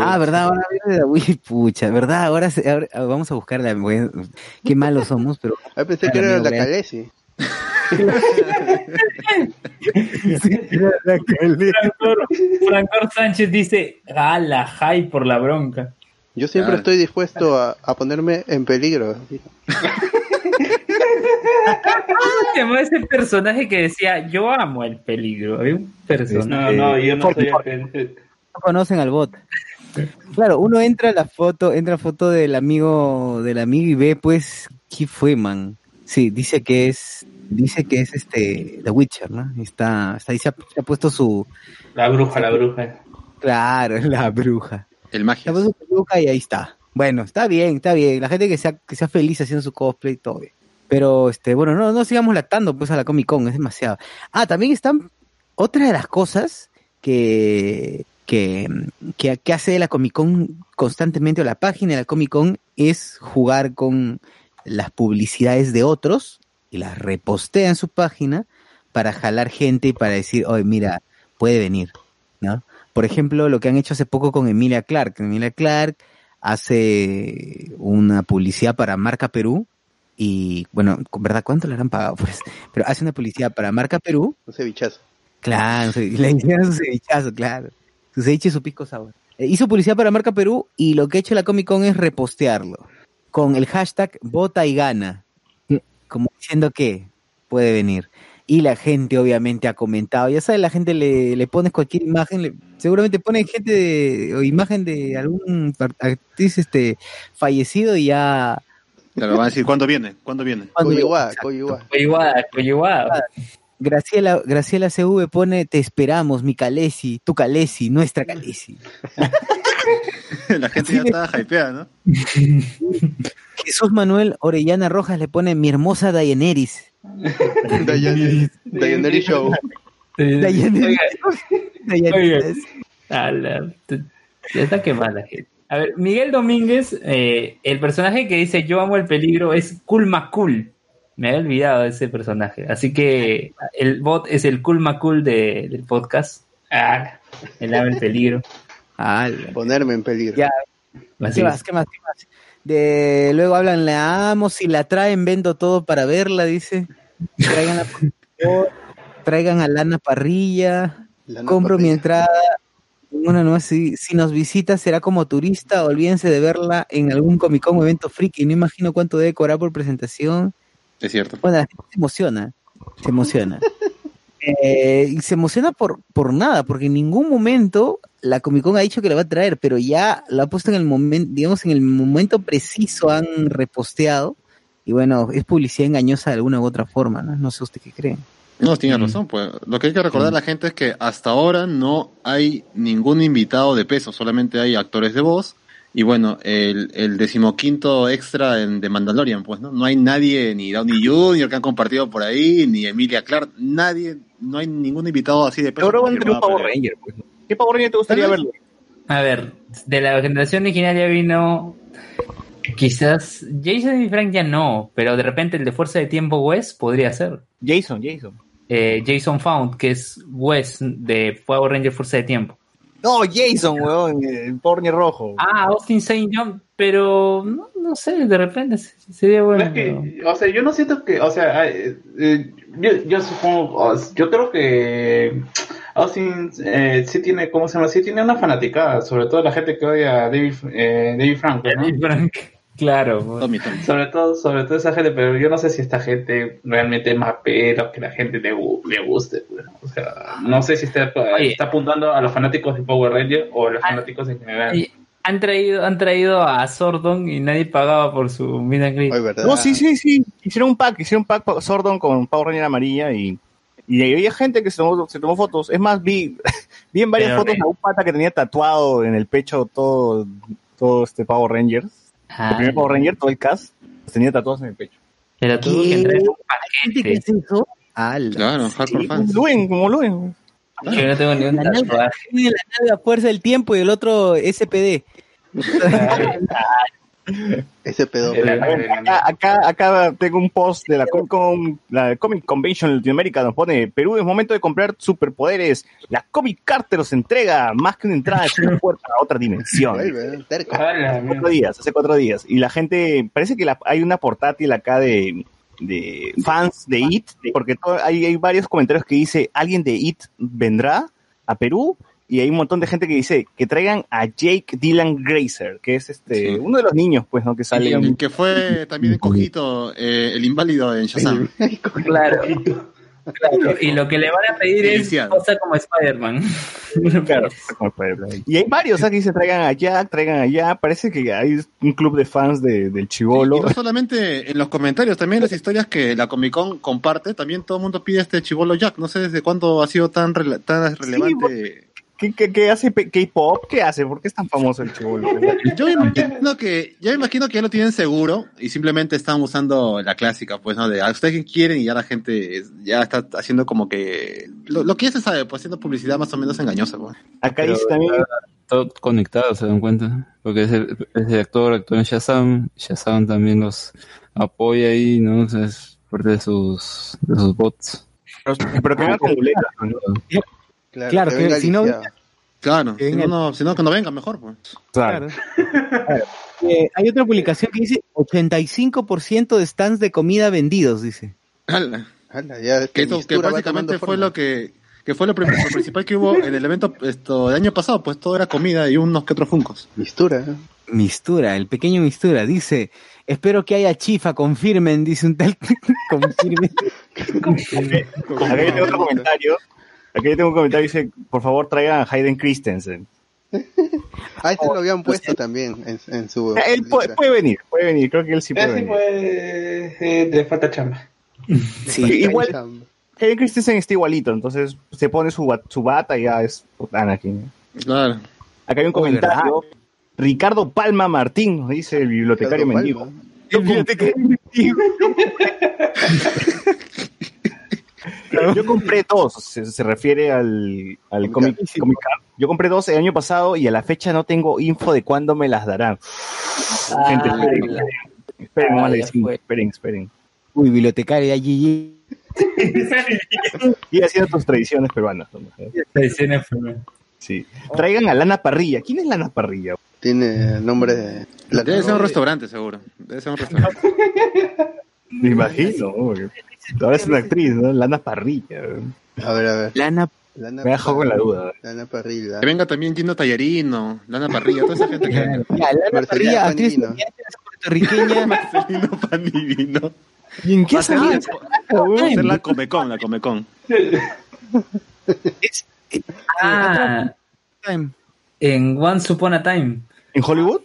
Ah, ¿verdad? Ahora viene la Wii, pucha, ¿verdad? Ahora, se- ahora- ahora vamos a buscar la... qué malos somos, pero... Ah, pensé que era la. Calesi. Francor, Francor Sánchez dice, la high por la bronca. Yo siempre Claro. estoy dispuesto a, a ponerme en peligro. ¿Cómo se ese personaje que decía, yo amo el peligro? Había un personaje. No, no, yo no soy el no conocen al bot. Claro, uno entra a la foto, entra a la foto del amigo, del amigo y ve pues, ¿qué fue, man? Sí, dice que es, dice que es este, The Witcher, ¿no? Está, está ahí se ha, se ha puesto su, La bruja, la bruja. claro, la bruja. El Se magia. ha puesto su peluca y ahí está. Bueno, está bien, está bien. La gente que sea, que sea feliz haciendo su cosplay, todo bien. Pero, este, bueno, no, no sigamos lactando pues a la Comic Con, es demasiado. Ah, también están, otra de las cosas que, que, que, que hace la Comic Con constantemente, o la página de la Comic Con, es jugar con las publicidades de otros y las repostea en su página para jalar gente y para decir, oye, mira, puede venir, ¿no? Por ejemplo, lo que han hecho hace poco con Emilia Clark. Emilia Clark hace una publicidad para Marca Perú y, bueno, ¿verdad? ¿Cuánto le habrán pagado? Pues, pero hace una publicidad para Marca Perú Un cevichazo. Claro, le hicieron su cevichazo, claro. Su ceviche y su pisco sour. Eh, hizo publicidad para Marca Perú y lo que ha hecho la Comic Con es repostearlo con el hashtag vota y gana. Como diciendo que puede venir. Y la gente obviamente ha comentado. Ya sabes, la gente le, le pones cualquier imagen, le- seguramente pone gente de, o imagen de algún actriz este fallecido y ya... Claro, van a decir, ¿cuándo viene? ¿Cuándo viene? cuando- Coyuá, Exacto. coyuá. Graciela, Graciela CV pone, te esperamos, mi Calesi, tu Calesi, nuestra Calesi. La gente ya está hypeada, ¿no? Jesús Manuel Orellana Rojas le pone mi hermosa Dayeneris. Dayaneri Dayaneri Show. Dayeneris. Dayeneris. A la- t- Ya está quemada la gente. A ver, Miguel Domínguez, eh, el personaje que dice yo amo el peligro es Cool Macul. Me había olvidado de ese personaje. Así que el bot es el Cool Macul de, del podcast. Ah, El amo el peligro. Ah, Ponerme en peligro. Ya. ¿Qué más? ¿Qué más? ¿Qué más? De, luego hablan, la amo, si la traen, vendo todo para verla, dice. Traigan, favor, traigan a Lana Parrilla, La compro mi entrada. Una no si, si nos visita será como turista, olvídense de verla en algún Comic Con o evento friki, no imagino cuánto debe cobrar por presentación. Es cierto. Bueno, la gente se emociona, se emociona. Eh, y se emociona por, por nada, porque en ningún momento la Comic Con ha dicho que la va a traer, pero ya la ha puesto en el momento, digamos, en el momento preciso han reposteado. Y bueno, es publicidad engañosa de alguna u otra forma, ¿no? No sé usted qué cree. No, tiene razón. Pues lo que hay que recordar a la gente es que hasta ahora no hay ningún invitado de peso, solamente hay actores de voz. Y bueno, el, el decimoquinto extra en, de Mandalorian, pues, ¿no? No hay nadie, ni Downey Jr. que han compartido por ahí, ni Emilia Clark, nadie, no hay ningún invitado así de peso. Van tener un Power. Ranger. Pues. ¿Qué Power Ranger te gustaría verlo? A ver, de la generación originaria vino Quizás Jason y Frank ya no, pero de repente el de Fuerza de Tiempo Wes podría ser. Jason, Jason. Eh, Jason Found, que es Wes de Power Ranger Fuerza de Tiempo. No, Jason, weón, el porni rojo. Ah, Austin St. John, pero no, no sé, de repente se- sería bueno. Es que, o sea, yo no siento que, o sea, eh, yo, yo supongo, yo creo que Austin eh, sí tiene, ¿cómo se llama? Sí tiene una fanaticada, sobre todo la gente que odia a David, eh, David Franco, ¿no? David Frank, claro. Tommy, Tommy. Sobre todo, sobre todo esa gente, pero yo no sé si esta gente realmente es más pero que la gente le, le guste. pues. O sea, no sé si está, apuntando a los fanáticos de Power Ranger o a los Ah, fanáticos en general. Y han traído, han traído a Sordon y nadie pagaba por su. Ay, ¿verdad? No, sí, sí, sí. Hicieron un pack, hicieron un pack pa- Sordon con Power Ranger amarilla y, y había gente que se tomó, se tomó fotos. Es más, vi, vi en varias Pero, fotos a un pata que tenía tatuado en el pecho todo, todo este Power Rangers. El Ah, primer Power Ranger, todo el cast, los tenía tatuados en el pecho. pero tuvo ¿Qué? que entrar en un ¿Gente que paquete. es eso? Ala. Claro, hardcore Sí, fans. Luen, como Luen. Yo no tengo ni un tatuaje. tiene la nalga fuerza del tiempo y el otro SPD. Ese pedo. Acá, acá, acá tengo un post de la Comic Con, la Comic Convention en Latinoamérica, nos pone Perú es momento de comprar superpoderes. La Comic Carter os entrega más que una entrada, es una puerta a otra dimensión. Hace cuatro días, hace cuatro días. Y la gente, parece que la- hay una portátil acá de, de fans de IT, porque hay varios comentarios que dice, alguien de IT vendrá a Perú, y hay un montón de gente que dice que traigan a Jake Dylan Grazer, que es este Sí. uno de los niños, pues, ¿no? Que sale. Y que fue también en Cojito, eh, el inválido en Shazam. Claro. Claro, Y lo que le van a pedir es cosa como Spider-Man. Claro. Y hay varios, ¿sabes? Que dicen traigan allá, traigan allá. Parece que hay un club de fans de, del Y chivolo. no solamente en los comentarios, también en las historias que la Comic Con comparte, también todo el mundo pide este chivolo Jack. No sé desde cuándo ha sido tan, rele- tan relevante. ¿Qué, qué, qué hace K-pop? ¿Qué hace? ¿Por qué es tan famoso el chivolo? Yo me imagino que, yo me imagino que ya lo tienen seguro y simplemente están usando la clásica, pues, ¿no? De a ustedes que quieren y ya la gente ya está haciendo como que lo, lo que ya se sabe, pues haciendo publicidad más o menos engañosa, pues. Acá dice también. Todo conectado, se dan cuenta. Porque ese, ese actor actúa en Shazam. Shazam también los apoya ahí, ¿no? O sea, es parte de sus, de sus bots. Pero, pero que ¿no? Claro, Claro, que si no-. Claro, Que si no, no, si no, que no venga mejor, pues. Claro. Eh, hay otra publicación que dice 85% de stands de comida vendidos, dice. Ala. Ala, ya Que, esto, que básicamente fue lo que, que fue lo, lo principal que hubo en el evento esto, del año pasado, pues todo era comida y unos que otros funcos. Mistura. ¿eh? Mistura, el pequeño Mistura, dice, espero que haya chifa, confirmen, dice un tal, confirmen. Acá yo tengo otro comentario. Acá yo tengo un comentario dice, por favor traigan a Hayden Christensen. Ah, este lo habían puesto también en, en su. Él puede, puede venir, puede venir, creo que él sí puede Ese venir. pues, eh, le falta chamba. Sí, Igual, Hayden Christensen está igualito, entonces se pone su, su bata y ya es Anakin. Claro. Acá hay un Oh, comentario. Ricardo Palma Martín, dice el bibliotecario mendigo. Palma. Yo yo compré dos, se, se refiere al, al Comic Card. Yo compré dos el año pasado y a la fecha no tengo info de cuándo me las darán. Gente, esperen, la- esperen, nomás Ah, fue. esperen, esperen. Uy, bibliotecaria, GG. Y haciendo tus tradiciones peruanas. ¿no? Sí. Traigan a Lana Parrilla. ¿Quién es Lana Parrilla? Tiene nombre de. la- Debe ser un restaurante, seguro. Debe ser un restaurante. Me imagino. ¿no? Porque Ahora es una actriz, ¿no? Lana Parrilla. A ver, a ver. Lana, Lana Me dejó con la duda. Lana Parrilla. Que venga también Gino Tallarino, Lana Parrilla, toda esa gente que venga. ya, Lana Parrilla, actriz puertorriqueña. Marcelino Panivino. ¿Y en qué Va a ser salió? la- va a ser la Comecon, la Comecon. Ah, en Once Upon a Time. ¿En Hollywood?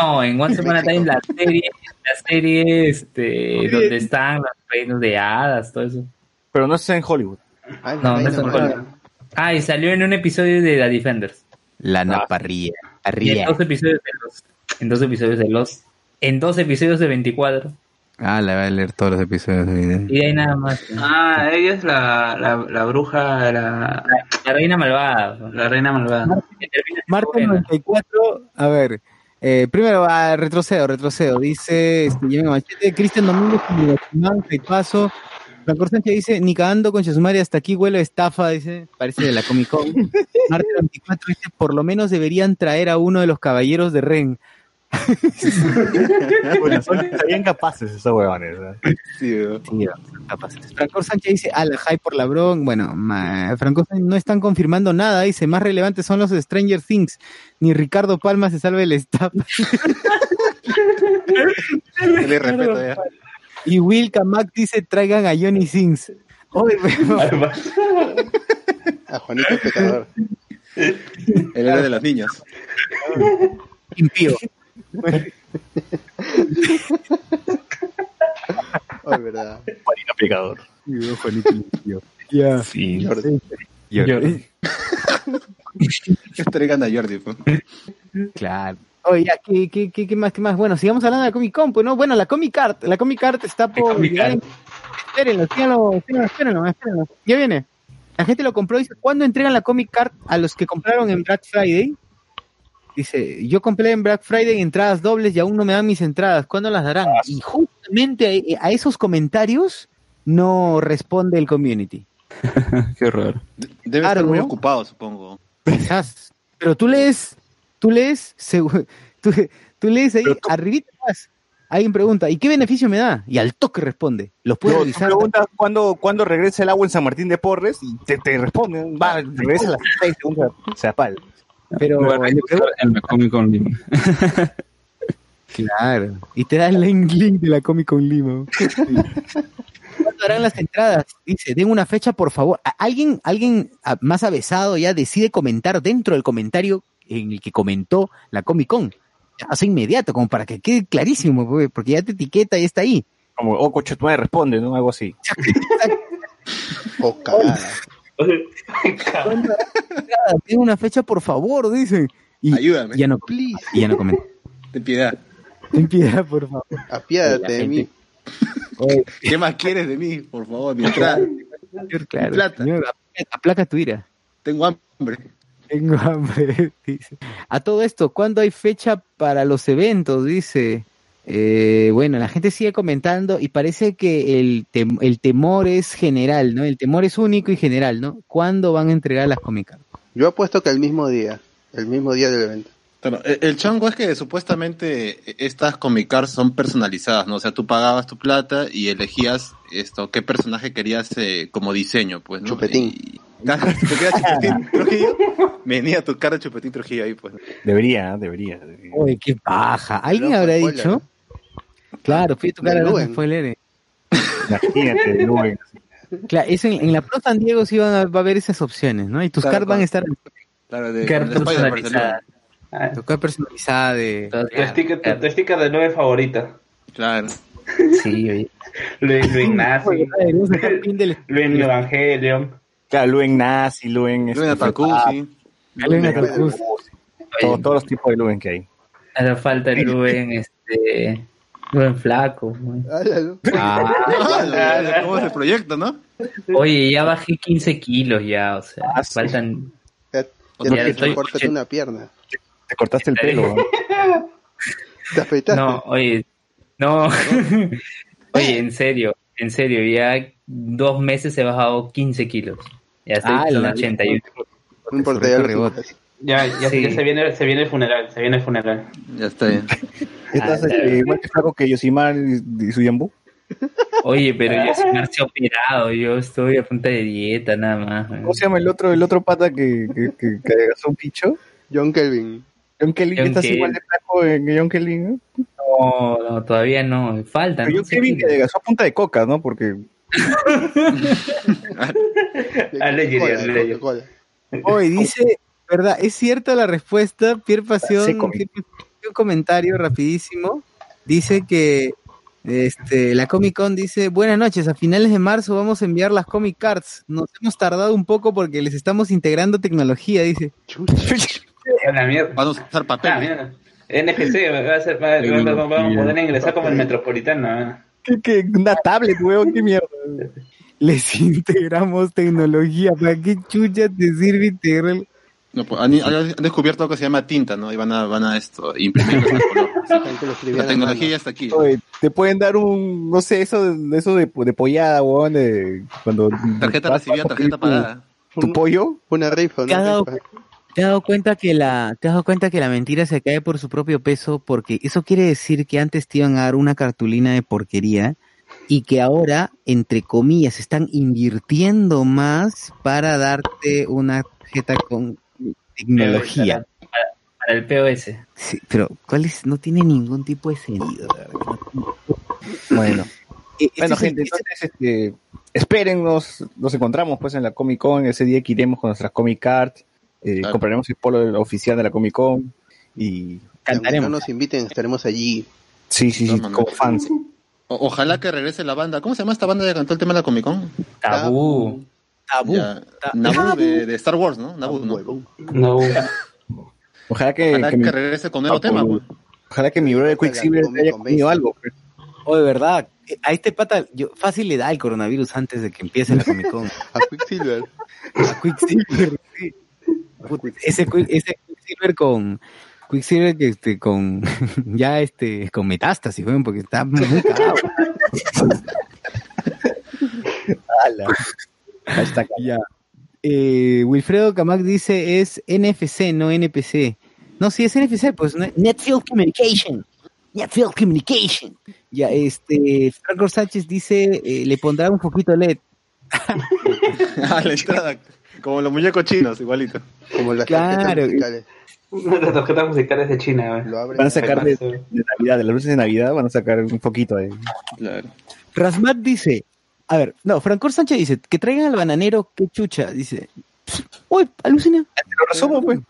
No, en Once Upon a Time la serie, la serie este, donde están los reinos de hadas, todo eso. Pero no está en Hollywood. Ay, la No, no reina es en. Hollywood. Ah, y salió en un episodio de The Defenders. Lana Ah. Parrilla. Y en dos episodios de los, en dos episodios de los, en dos episodios de 24. Ah, la voy a leer todos los episodios de. Y de ahí nada más. Ah, ella es la, la, la bruja, la, La reina malvada. la reina malvada. Marta 94, a ver, Eh, primero, va, retrocedo, retrocedo. Dice este, Machete, Cristian Domínguez, Comunicación, paso. Franco Sánchez dice, ni cagando con Chesumari, hasta aquí huele estafa, dice, parece de la Comic Con. Marte 24 dice, por lo menos deberían traer a uno de los caballeros de Ren. Bueno, son capaces esos huevones. ¿no? Sí, weón. Sí, son capaces. Franco Sánchez dice, a la hype por la bron. Bueno, ma- Franco Sánchez no están confirmando nada, dice, más relevantes son los Stranger Things. Ni Ricardo Palma se salve el staff. Le respeto ya. Y Will Kamak dice, traigan a Johnny. Oye, pero- A Juanito el Pecador. El era de los niños. impío. Oh, es verdad. Juanito Picador. Ya. Sí. Jordi. Yo- Traigan a Jordi. pues. Claro. Oye, ¿qué, qué, qué, qué más, qué más? Bueno, sigamos hablando de la Comic Con, pues, ¿no? Bueno, la Comic Art, la Comic Art está por Comic llegar. Art. Espérenlo, espérenlo, espérenlo, espérenlo, espérenlo. Ya viene. La gente lo compró, dice, ¿cuándo entregan la Comic Art a los que compraron en Black Friday? Dice, yo compré en Black Friday entradas dobles y aún no me dan mis entradas, ¿cuándo las darán? Y justamente a, a esos comentarios no responde el community. Qué raro. Debe Claro, estar muy ¿no? ocupado, supongo. Quizás. Pero tú lees, tú lees, tú, tú lees ahí, arribita más. Alguien pregunta, ¿y qué beneficio me da? Y al toque responde. Los puedes No, tú revisar. preguntas cuándo, cuándo regresa el agua en San Martín de Porres y te, te responden, va, regresa a las 6 segundos, se apal. Pero preguntas, en la Comic Con Lima. claro. Y te da el link, link de la Comic Con Lima. ¿Cuándo harán las entradas? Dice, den una fecha, por favor. Alguien, alguien más avesado ya decide comentar dentro del comentario en el que comentó la Comic Con. Hace inmediato, como para que quede clarísimo, porque ya te etiqueta y está ahí. Como, oh, coche, tú me responde, ¿no? Algo así. Oh, Den una fecha, por favor, dice. Y Ayúdame. ya no, Please. y ya no comenta. Ten piedad. Ten piedad, por favor. Apiádate de mí. Oye, ¿Qué más quieres de mí? Por favor, mi señor, claro, Plata. señor, aplaca tu ira. Tengo hambre. Tengo hambre, dice. A todo esto, ¿cuándo hay fecha para los eventos? Dice. Eh, bueno, la gente sigue comentando y parece que el, tem- el temor es general, ¿no? El temor es único y general, ¿no? ¿Cuándo van a entregar las Comic Con? Yo apuesto que el mismo día. El mismo día del evento. Claro, el, el chongo es que supuestamente estas Comic Cards son personalizadas, ¿no? O sea, tú pagabas tu plata y elegías esto, qué personaje querías eh, como diseño, pues, ¿no? Chupetín. Y- queda Chupetín Trujillo, venía tu cara Chupetín Trujillo ahí, pues. Debería, debería. debería. Oye, qué paja. ¿Alguien Pero habrá spoiler, dicho? Claro, fui a tu cara De no Luen. spoiler. eh. Imagínate, Luen. Claro, eso en, en la Pro San Diego sí van a, va a haber esas opciones, ¿no? Y tus Claro, cards van a estar Claro, de, Carta de personalizada. en tu card personalizada de... Tu sticker, tu, tu sticker de nueve favorita. Claro. Sí, oye. Luis, Luis Nazi, Luis Evangelion. Claro, Luen Nazi, Luen... Luen este, ah, sí. Luen Ataku. todos, los tipos de Luen que hay. Hace falta el Luen, este. Luen flaco. güey. Háblalo. Ah, Ah, ¿Cómo es el proyecto, no? Oye, ya bajé 15 kilos ya, o sea, Ah, sí. faltan. Ya, Ya ya no estoy- te una pierna. Te cortaste el pelo. ¿no? Te afeitaste. No, oye, no. oye, en serio, en serio, ya dos meses he bajado 15 kilos. Ya estoy Ah, en la- 81. no importa, ya lo rebote. Ya, ya, Sí. ya se viene, se viene el funeral, se viene el funeral. Ya está bien. ¿Estás Ah, este, igual que flaco que Yosimar y, y su Yambú? Oye, pero yo soy Marcio operado, yo estoy a punta de dieta nada más. ¿Cómo se llama el otro, el otro pata que, que, que, que adelgazó un picho? John Kelvin. John Kelly, John ¿estás Kelly. igual de flaco que John Kelly? ¿no? No, no, todavía no, falta. Pero ¿no? John Kelly que adelgazó a punta de coca, ¿no? Porque. Hoy dice, ¿verdad? ¿Es cierta la respuesta? Pierre Pasión, Seco. Pierre Pasión, un comentario rapidísimo. Dice que este, la Comic Con dice, buenas noches, a finales de marzo vamos a enviar las Comic Cards. Nos hemos tardado un poco porque les estamos integrando tecnología, dice. Vamos a usar Ah, papel. NPC, va a ser, va, va- va- vamos a poder ingresar como el metropolitano. ¿eh? ¿Qué, qué? una tablet, weón, qué mierda. Les integramos tecnología. ¿Para qué chucha te sirve integrar? No, pues, han, han descubierto algo que se llama tinta, ¿no? Y van a, van a esto, imprimirlo en color. La tecnología ya está aquí. Oye, te pueden dar un, no sé, eso, eso de, de pollada, weón, de cuando... Tarjeta recibida, tarjeta tu- pagada. ¿Tu pollo? Una rifa, ¿Te has, dado, te has dado cuenta que la, te has dado cuenta que la mentira se cae por su propio peso? Porque eso quiere decir que antes te iban a dar una cartulina de porquería y que ahora, entre comillas, están invirtiendo más para darte una tarjeta con tecnología. Para el POS. Sí, pero ¿cuál es? No tiene ningún tipo de sentido. Bueno. Este Bueno, el- gente, este- entonces, este, espérennos, nos encontramos pues en la Comic Con, ese día que iremos con nuestras Comic Cards, eh, Claro. compraremos el polo oficial de la Comic Con y aunque no cantaremos. nos inviten, estaremos allí. sí, sí, sí, como fans. O- ojalá que regrese la banda. ¿Cómo se llama esta banda que cantó el tema de la Comic Con? Tabú. Ta- Naboo de, de Star Wars, ¿no? Naboo, ¿no? Ojalá que, Ojalá que que mi, regrese con nuevo Ah, tema. por- pues. ojalá que mi brother Quicksilver Comic haya comido algo. pues. Oh, de verdad. eh, A este pata, yo, fácil le da el coronavirus antes de que empiece la Comic Con. A Quicksilver. A Quicksilver, sí. Ese, Quick- ese Quicksilver con Quicksilver que este con ya este con metástasis, weón, porque está muy cagado. Hashtag. ya. Eh, Wilfredo Camac dice es NFC, no NPC. No, sí es NFC, pues no- Netfield Communication. Netfield Communication. Ya, este, Franco Sánchez dice, eh, le pondrá un poquito LED. A la entrada. Como los muñecos chinos, igualito. Como las Claro. tarjetas musicales. Las tarjetas musicales de China. Lo abren. Van a sacar de, de Navidad, de las luces de Navidad, van a sacar un poquito de... Claro. Rasmat dice, a ver, no, Francor Sánchez dice, que traigan al bananero, qué chucha, dice. Uy, alucina. Lo resumo, pues.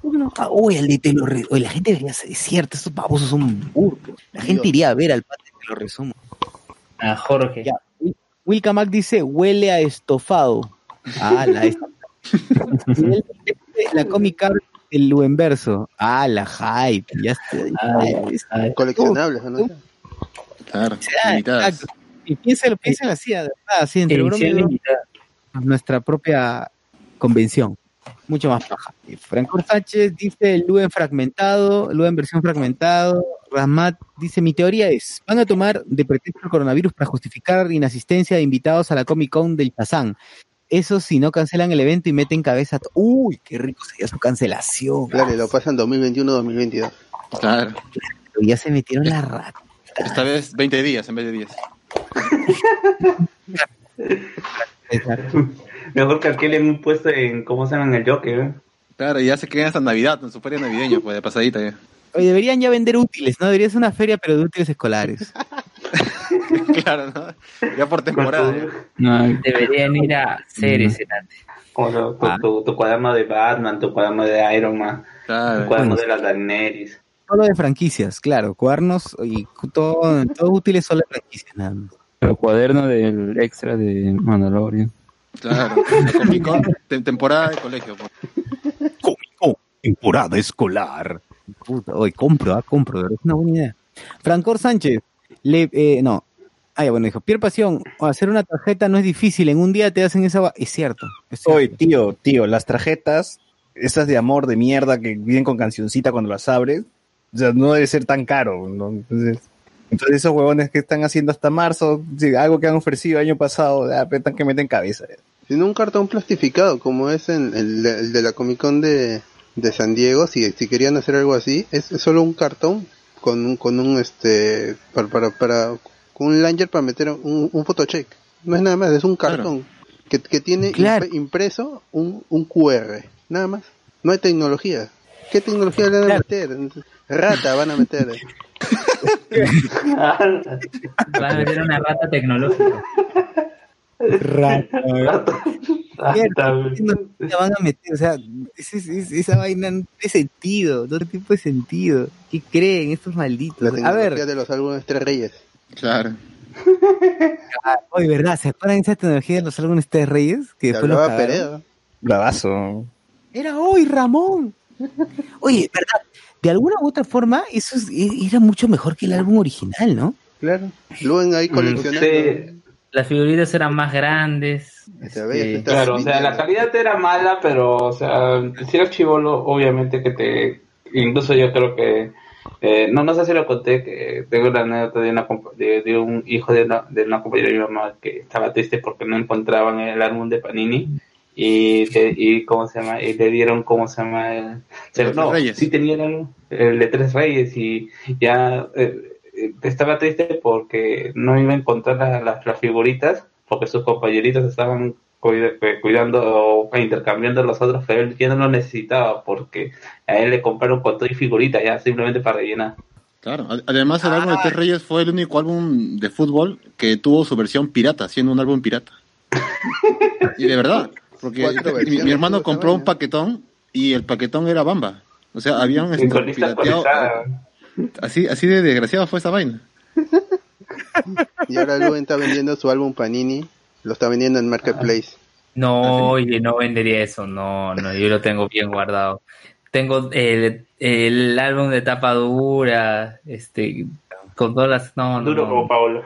¿Por qué no? Ah, uy, el de te lo re- oye, la gente debería ser, es cierto, estos babosos son burros. La gente Dios. iría a ver al padre te lo resumo. A Jorge. Ya. Wilka Mac dice, huele a estofado. Ah, la est- Y él dice, La Comic Card, el Luenverso. Ah, la hype. Ya está. Ay, ay. Coleccionables, ¿no? Claro. Limitadas. exacto. Y piénsalo, piénsalo así, de verdad, así, entre broma nuestra propia convención. Mucho más paja. Y Franco Sánchez dice Luen fragmentado, Luen versión fragmentado. Rasmat dice, mi teoría es, van a tomar de pretexto el coronavirus para justificar inasistencia de invitados a la Comic Con del Chazán. Eso si no cancelan el evento y meten cabeza. Uy, qué rico sería su cancelación. Claro, y lo pasan 2021-2022. Claro. Pero ya se metieron la rata. Esta vez 20 días en vez de 10. Mejor que aquel en un puesto en, ¿cómo se llama? En el Joker, güey. Claro, y ya se quedan hasta Navidad, en su feria navideña, pues de pasadita ya. Oye, deberían ya vender útiles, ¿no? Debería ser una feria, pero de útiles escolares. claro, ¿no? Ya por temporada. No, Deberían ir a series, Enate. Como tu, Ah. tu, tu cuaderno de Batman, tu cuaderno de Iron Man, tu cuaderno Bueno, de las Daenerys. Solo de franquicias, claro. Cuadernos y todo, todo útiles solo de franquicias, nada más. el cuaderno del extra de Mandalorian. Claro. La Comic temporada de colegio. pues. Cómico, temporada escolar. Puta, hoy compro, ah, compro, es una buena idea. Francor Sánchez, le, eh, no. Ah, ya, bueno, dijo, Pierre Pasión, hacer una tarjeta no es difícil, en un día te hacen esa... va- Es cierto, es cierto. Oye, tío, tío, las tarjetas, esas de amor de mierda que vienen con cancioncita cuando las abres, o sea, no debe ser tan caro, ¿no? Entonces, entonces esos huevones que están haciendo hasta marzo, algo que han ofrecido el año pasado, apretan que meten cabeza. Sino un cartón plastificado, como es en el, de- el de la Comic Con de, de San Diego, si, si querían hacer algo así, es, es solo un cartón con un, con un este, para, para, para, con un langer para meter un, un photocheck. No es nada más, es un Claro. cartón que, que tiene Claro. impreso un, un QR, nada más. No hay tecnología. ¿Qué tecnología le van a Claro. meter? Rata van a meter. Van a meter una rata tecnológica. Rata, güey. no te van a meter, o sea, ese- ese- esa vaina no tiene sentido, no tiene tipo de sentido. ¿Qué creen estos La malditos? A tecnología ver, de los álbumes Tres Reyes. Claro. ah, oye, ¿verdad? ¿Se acuerdan de esa tecnología de los álbumes de Reyes? Que Se después lo hablaba cagaron? Peredo. Bravazo. Era hoy, Ramón. Oye, ¿verdad? De alguna u otra forma, eso es- e- era mucho mejor que el álbum original, ¿no? Claro. Luego ahí Mm, coleccionando. sí. las figuritas eran más grandes. Este, Claro, o sea, la calidad era mala, pero, o sea, si chivolo, obviamente que te... Incluso yo creo que... eh, no, no sé si lo conté, que tengo la anécdota de, una, compa- de, de un hijo de una, de una compañera de mi mamá que estaba triste porque no encontraban el álbum de Panini. Y, te- y cómo se llama y le dieron cómo se llama el, no, Reyes. sí tenía el, de tres reyes y ya eh, estaba triste porque no iba a encontrar la- las- las figuritas porque sus compañeritos estaban eh, cuidando o intercambiando los otros, pero él ya no lo necesitaba porque a él le compraron con todo y figuritas ya simplemente para rellenar. Claro, ad- además el álbum de Tres Reyes fue el único álbum de fútbol que tuvo su versión pirata, siendo un álbum pirata. y de verdad, porque mi, hermano compró un paquetón y el paquetón era Bamba. O sea, habían Sincronista pirateado. Así, así de desgraciado fue esa vaina. Y ahora Luen está vendiendo su álbum Panini, lo está vendiendo en Marketplace. No, oye, no vendería eso, no, no, yo lo tengo bien guardado. Tengo el, el álbum de tapa dura, este, con todas las... No, no, Duro no. como Pablo.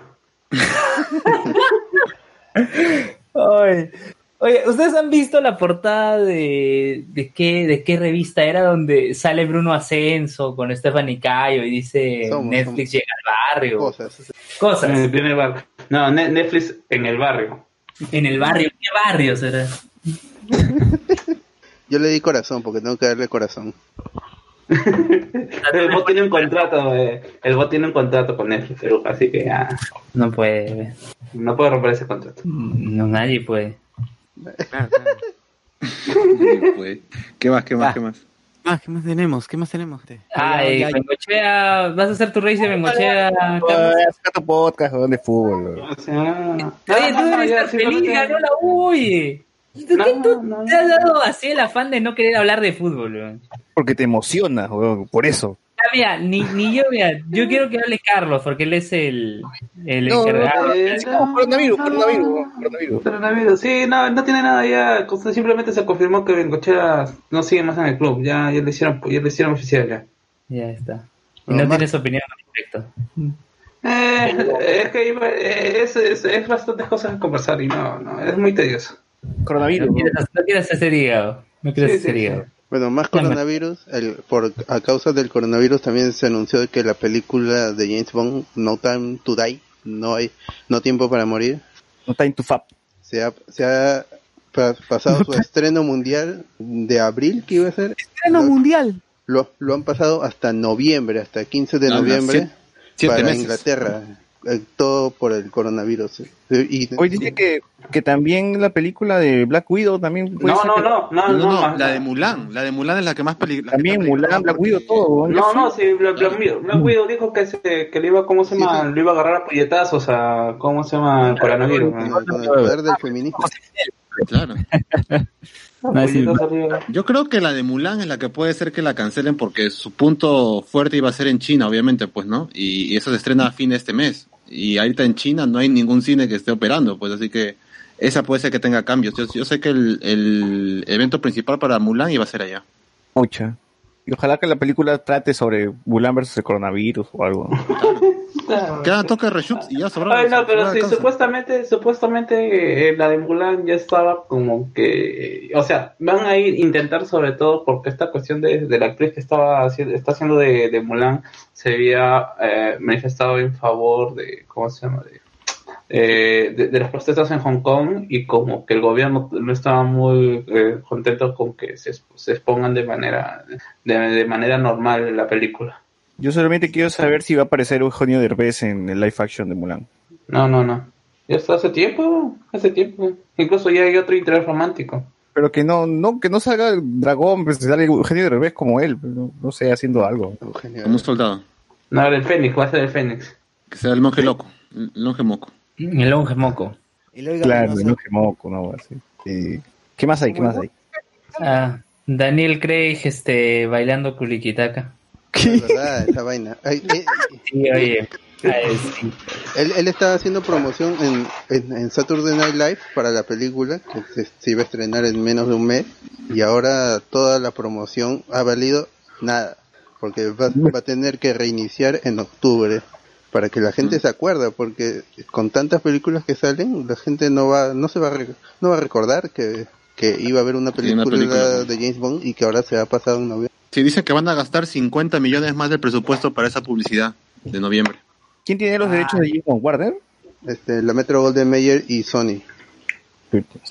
Ay. Oye, ¿ustedes han visto la portada de, de qué de qué revista era donde sale Bruno Ascenso con Stephanie Cayo y dice Somos, Netflix somos. llega al barrio? Cosas. Cosas. En el primer barrio. No, Ne- Netflix en el barrio. En el barrio. ¿Qué barrio será? Yo le di corazón porque tengo que darle corazón. El bot tiene un contrato, eh, el bot tiene un contrato con Netflix, así que ya No puede. no puede romper ese contrato. No, nadie puede. Pues, ¿Qué más, qué más, Ah. qué más? Ah, ¿Qué más tenemos? ¿Qué más tenemos? Te- Ay, Bengochea, vas a hacer tu race de Bengochea. Ah, saca tu podcast weón, de fútbol. O sea, Oye, tú debes estar feliz, ganó la U, oye. ¿Y ¿Tú, No, qué tú no. te has dado así el afán de no querer hablar de fútbol? Porque te emocionas, weón, por eso. Ah, mira, ni, ni yo, mira, yo quiero que hable Carlos, porque él es el, el No, encargado. Eh, Así como coronavirus, coronavirus, coronavirus. Coronavirus, sí, no, no tiene nada ya. Simplemente se confirmó que Bengochea no sigue más en el club. Ya, ya le hicieron, ya le hicieron oficial ya. Ya está. Y No, tienes opinión al respecto. Eh, es que iba- eh, es, es, es bastantes cosas que conversar y no, no, es muy tedioso. Coronavirus. No quieres, no quieres hacer hígado. No quieres Sí, hacer sí, hígado. Bueno, más coronavirus, el, por, a causa del coronavirus también se anunció que la película de James Bond, No Time to Die, no hay, no tiempo para morir, No time to fap. se ha, se ha pa- pasado su estreno mundial de abril que iba a ser, Estreno mundial. lo, lo han pasado hasta noviembre, hasta 15 de noviembre siete- siete para meses. Inglaterra, todo por el coronavirus. Eh, Y, Hoy dice que, que también la película de Black Widow también puede No, ser no, que- no, no, No, no, no, no, la de Mulan. La de Mulan es la que más peligrosa. También Mulan, Black Widow, todo. No, no, sí, Black, Black Widow, Black Widow dijo que, se, que le iba, ¿cómo se llama? Sí, sí. Lo iba a agarrar a puñetazos a, ¿cómo se llama? El coronavirus. con, ¿no? el, poder del feminismo. Claro. Yo creo que la de Mulan es la que puede ser que la cancelen porque su punto fuerte iba a ser en China, obviamente, pues, ¿no? Y, y eso se estrena a fin de este mes. Y ahorita en China no hay ningún cine que esté operando, pues, así que esa puede ser que tenga cambios. Yo, yo sé que el, el evento principal para Mulan iba a ser allá. Mucha. Y ojalá que la película trate sobre Mulan versus el coronavirus o algo. Claro. Queda toque de reshoots y ya sobró. Ay, no, pero sí, supuestamente, supuestamente eh, la de Mulan ya estaba como que, o sea, van a ir intentar sobre todo porque esta cuestión de, de la actriz que estaba haciendo, está haciendo de, de Mulan se había eh, manifestado en favor de, ¿cómo se llama? De, eh, de, de las protestas en Hong Kong y como que el gobierno no estaba muy eh, contento con que se, se expongan de manera, de, de manera normal la película. Yo solamente quiero saber si va a aparecer Eugenio Derbez en el live action de Mulan. No, no, no. Ya está hace tiempo, hace tiempo. Incluso ya hay otro interés romántico. Pero que no, no, que no salga el dragón, pues sale Eugenio Derbez como él, pero no, no sé, haciendo algo. Eugenio. Como un soldado. No, el Fénix, va a ser el Fénix. Que sea el monje loco. El monje moco. El longe moco. El Claro, Mendoza. no Gemoco, no, así. Sí. ¿Qué más hay? ¿Qué más hay? Ah, Daniel Craig este, bailando Es verdad, esa vaina. Ay, eh, Sí, oye. ay, sí. él, él estaba haciendo promoción en, en, en Saturday Night Live para la película, que se, se iba a estrenar en menos de un mes, y ahora toda la promoción ha valido nada, porque va, va a tener que reiniciar en octubre. para que la gente se acuerde, porque con tantas películas que salen, la gente no va, no se va a, re- no va a recordar que, que iba a haber una película, una película. de James Bond y que ahora se ha pasado en noviembre. Sí, dicen que van a gastar 50 millones más del presupuesto para esa publicidad de noviembre. ¿Quién tiene los derechos de James Bond? ¿Warner? Este, la Metro Golden Mayer y Sony.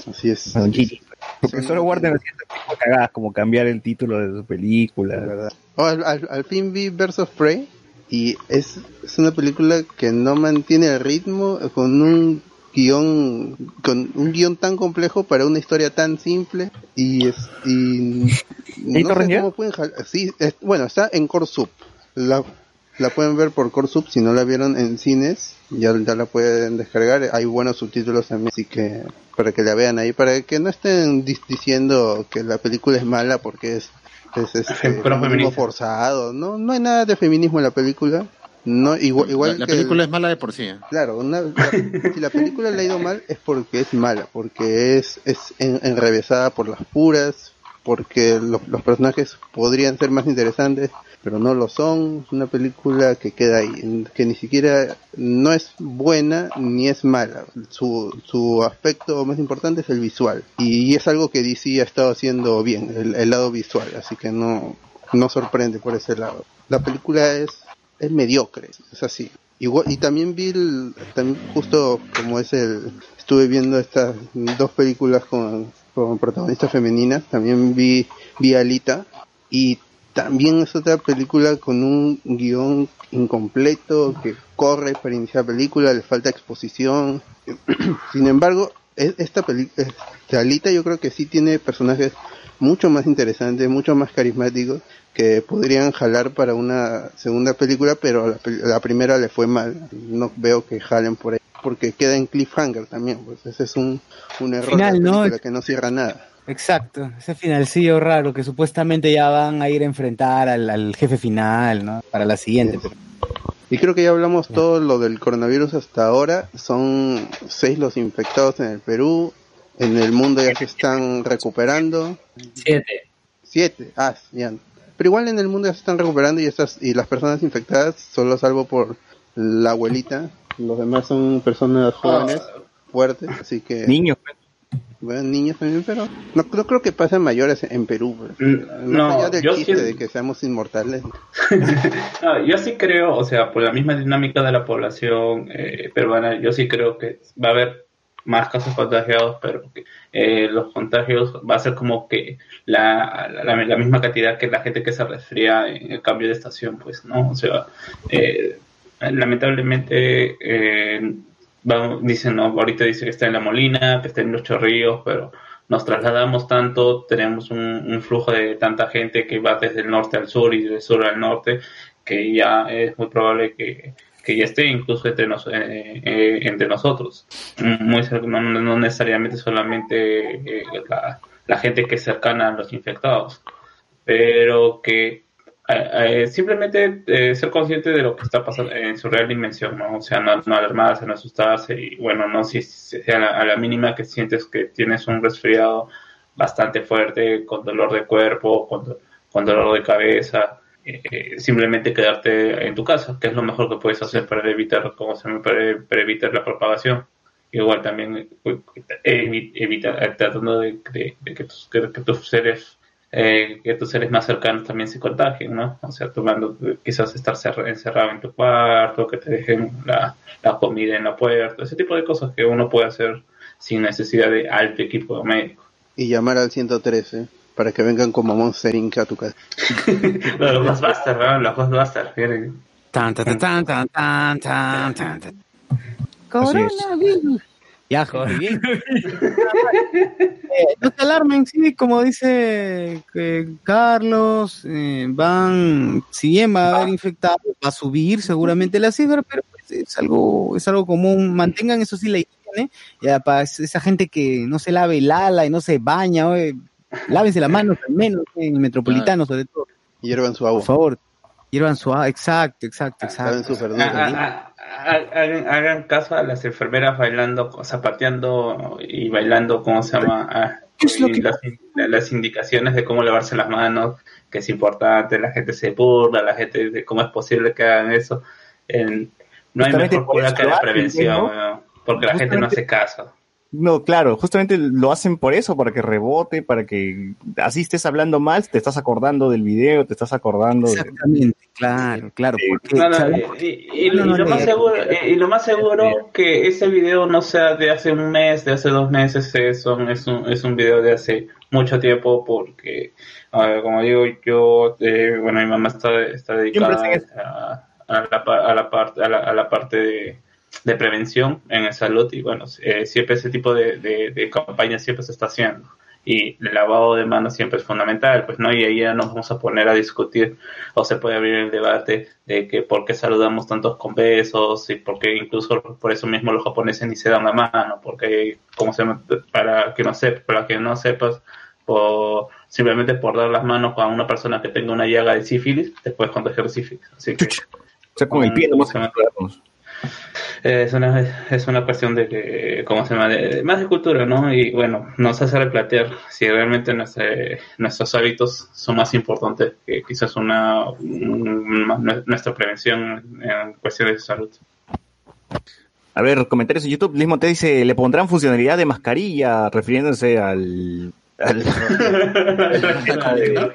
Así es. Bueno, Porque solo estas películas cagadas como cambiar el título de su película. Oh, al, al- al fin vi Birds of Prey y es, es una película que no mantiene el ritmo con un guion con un guion tan complejo para una historia tan simple y es y ¿Hay no sé cómo pueden jalar- sí es- bueno está en Corsup la la pueden ver por Corsup si no la vieron en cines ya, ya la pueden descargar hay buenos subtítulos también así que para que la vean ahí para que no estén di- diciendo que la película es mala porque es es este, feminismo forzado no no hay nada de feminismo en la película no igual, igual la, película es mala de por sí. ¿eh? Claro, una- la- si la película le ha ido mal es porque es mala, porque es, es en- enrevesada por las puras, porque lo- los personajes podrían ser más interesantes, pero no lo son. Es una película que queda ahí, que ni siquiera no es buena ni es mala. Su, su aspecto más importante es el visual, y, es algo que DC ha estado haciendo bien, el, el lado visual, así que no, no sorprende por ese lado. La película es, es mediocre, es así. Igual, y también vi, el- justo como es el, estuve viendo estas dos películas con, con protagonistas femeninas, también vi, vi Alita, y también es otra película con un guion incompleto, que corre para iniciar la película, le falta exposición. Sin embargo, esta película, Alita yo creo que sí tiene personajes mucho más interesantes, mucho más carismáticos, que podrían jalar para una segunda película, pero la, la primera le fue mal. No veo que jalen por ahí, porque queda en cliffhanger también, pues ese es un, un error Final, de la ¿no? que no cierra nada. Exacto, ese finalcillo raro que supuestamente ya van a ir a enfrentar al, al jefe final, ¿no? Para la siguiente. pero- Y creo que ya hablamos todo lo del coronavirus hasta ahora. Son seis los infectados en el Perú. En el mundo ya se están recuperando. Siete. Siete. Ah, ya. Pero igual en el mundo ya se están recuperando y estas y las personas infectadas, solo salvo por la abuelita. Los demás son personas jóvenes, fuertes. Así que Niños. bueno, niños también, pero no, no creo que pasen mayores en Perú. pues. Mm, Más allá No, del yo chiste sí, de que seamos inmortales. no, yo sí creo, o sea, por la misma dinámica de la población eh, peruana, yo sí creo que va a haber más casos contagiados, pero eh, los contagios va a ser como que la, la, misma cantidad que la gente que se resfría en el cambio de estación, pues, ¿no? O sea, eh, lamentablemente eh, vamos, dicen, ¿no? ahorita dice que está en la Molina, que está en los Chorrillos, pero nos trasladamos tanto, tenemos un, un flujo de tanta gente que va desde el norte al sur y del sur al norte, que ya es muy probable que, que ya esté incluso entre, nos, eh, eh, entre nosotros. No, necesariamente solamente eh, la, gente que es cercana a los infectados, pero que simplemente ser consciente de lo que está pasando en su real dimensión, ¿no? O sea, no, no alarmarse, no asustarse y bueno, no si, si a, la, mínima que sientes que tienes un resfriado bastante fuerte, con dolor de cuerpo, con dolor de cabeza, eh, simplemente quedarte en tu casa, que es lo mejor que puedes hacer para evitar, como se llama? para, para evitar la propagación. Igual también eh, evi- evita, eh, tratando de, de- de que, tus, que, que tus seres eh, que tus seres más cercanos también se contagien, ¿no? O sea, tomando quizás estar cerra- encerrado en tu cuarto, que te dejen la, la comida en la puerta, ese tipo de cosas que uno puede hacer sin necesidad de alto equipo médico. Y llamar al 113 para que vengan como Monster Inc. a tu casa. Los Ghostbusters, ¿no? Los Ghostbusters, vienen. Tan, tan, tan, tan, tan, tan, tan, tan. Coronavirus. Ya, joder, bien. Eh, no se alarmen, sí, como dice eh, Carlos, eh, van, si bien va a haber infectados, va a subir seguramente la cifra, pero pues, es algo, es algo común. Mantengan eso sí la higiene, ya para esa gente que no se lave el ala y no se baña, oye, lávense las manos al menos, en el metropolitano sobre todo, Hiervan su agua. por favor. Hiervan su agua, exacto, exacto, exacto. sus verduras. Ah, ah, ah, Hagan, hagan caso a las enfermeras bailando, zapateando y bailando, ¿cómo se llama? Ah, ¿Qué es lo y que- las, las indicaciones de cómo lavarse las manos, que es importante, la gente se burla, la gente de cómo es posible que hagan eso. En- No hay mejor cura que la prevención, porque la gente no hace caso. No, claro, justamente lo hacen por eso, para que rebote, para que así estés hablando mal, te estás acordando del video, te estás acordando de... Exactamente, claro, claro. Y, lo más seguro, y, y lo más seguro que ese video no sea de hace un mes, de hace dos meses, es un, es un, es un video de hace mucho tiempo porque, ver, como digo, yo, eh, bueno, mi mamá está, está dedicada a, a la, a, la, a la parte de, de prevención en el salud y bueno, eh, siempre ese tipo de, de, de campañas siempre se está haciendo. Y el lavado de manos siempre es fundamental, pues no, y ahí ya nos vamos a poner a discutir o se puede abrir el debate de que por qué saludamos tantos con besos y por qué incluso por eso mismo los japoneses ni se dan la mano, porque como se para que no sepa, para que no sepas, por, simplemente por dar las manos a una persona que tenga una llaga de sífilis, te puedes contagiar sífilis. Así que O sea, con el pie se eh, es una, es una cuestión de que, ¿cómo se llama? De- más de cultura, ¿no? Y bueno, nos hace replantear si realmente nuestros hábitos son más importantes que quizás una, un- nuestra prevención en cuestiones de salud. A ver, comentarios en YouTube. Lismo te dice, le pondrán funcionalidad de mascarilla, refiriéndose al... al La.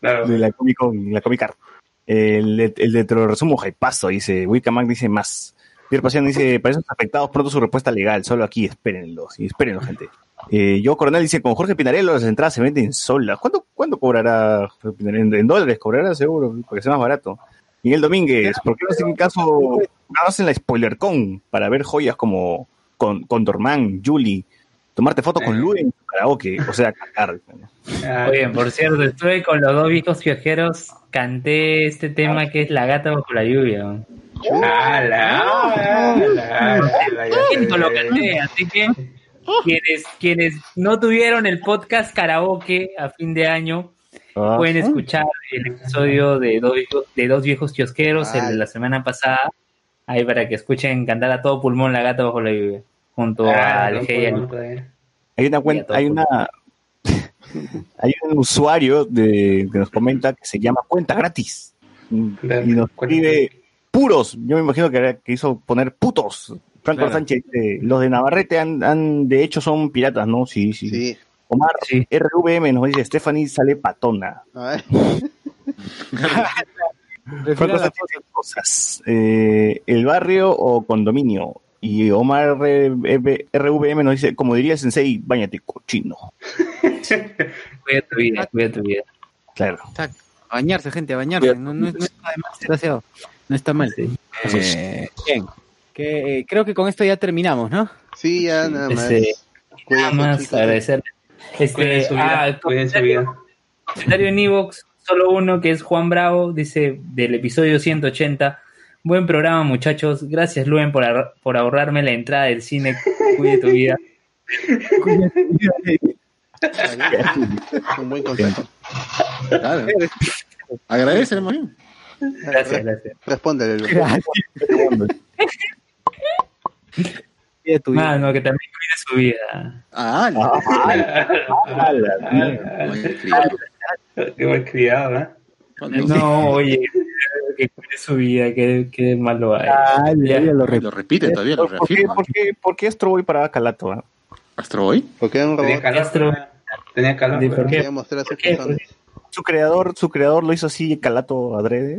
Claro. de la Comic Con, la Comic. El, de- el de te lo resumo, hypazo, dice. Wicamac dice más. Pierre Pasión dice, para esos afectados pronto su respuesta legal, solo aquí, espérenlo, sí, espérenlo, gente. Eh, yo Coronel dice, con Jorge Pinarello las entradas se venden solas. ¿Cuánto, ¿Cuánto cobrará? En, en dólares cobrará seguro, porque sea más barato. Miguel Domínguez, ¿por qué no hacen caso, no hacen la SpoilerCon para ver joyas como con, con Dorman, Julie, tomarte fotos con Luen en karaoke? O sea, cagar. Ah, Oye, por cierto, estuve con los dos viejos viajeros, canté este tema que es La gata bajo la lluvia. ala, ala, ala, Siento lo canté, así que quienes, quienes no tuvieron el podcast karaoke a fin de año Ah, pueden escuchar el episodio de dos viejos, de dos viejos kiosqueros el de la semana pasada, ahí para que escuchen cantar a todo pulmón La gata bajo la lluvia, junto Ah, al no, no. Hay una cuenta, hay una hay un usuario de, que nos comenta que se llama cuenta gratis y nos escribe puros. Yo me imagino que, hizo poner putos. Franco Claro. Sánchez, dice, los de Navarrete han, han- de hecho son piratas, ¿no? Sí, sí. Sí. Omar RVM nos dice Stephanie sale patona. Ay, Franco Sánchez dice cosas. Eh, el barrio o condominio. Y Omar RV RVM nos dice, como diría el sensei, bañate cochino. Cuida tu vida, cuida tu vida. Claro. Exacto. A bañarse, gente, a bañarse. No, no, no está aseado. No está mal. Eh, bien. Que, eh, creo que con esto ya terminamos, ¿no? sí, ya nada más. Este, Nada más agradecer. Este, su vida, ah, su vida. Comentario en Evox, solo uno que es Juan Bravo, dice del episodio 180. Buen programa, muchachos. Gracias, Luen, por, ahor- por ahorrarme la entrada del cine. Cuide tu vida. Un buen consejo. Claro. Agradece, más bien. Gracias, gracias. Respóndele, tu vida. Mano, que también cuide su vida. Ah, Qué mal criado, ¿eh? No, oye, que cuide su vida, que, que malo hay. Ah, Ya. ya lo Lo repite todavía, lo ¿Por qué, reafirma. por qué, por qué Astro Boy para Calato? ah? ¿Astro Boy? Un Tenía robot calor. Astro. Tenía calor. ¿Y por qué? pezones. Su creador, su creador lo hizo así Calato adrede.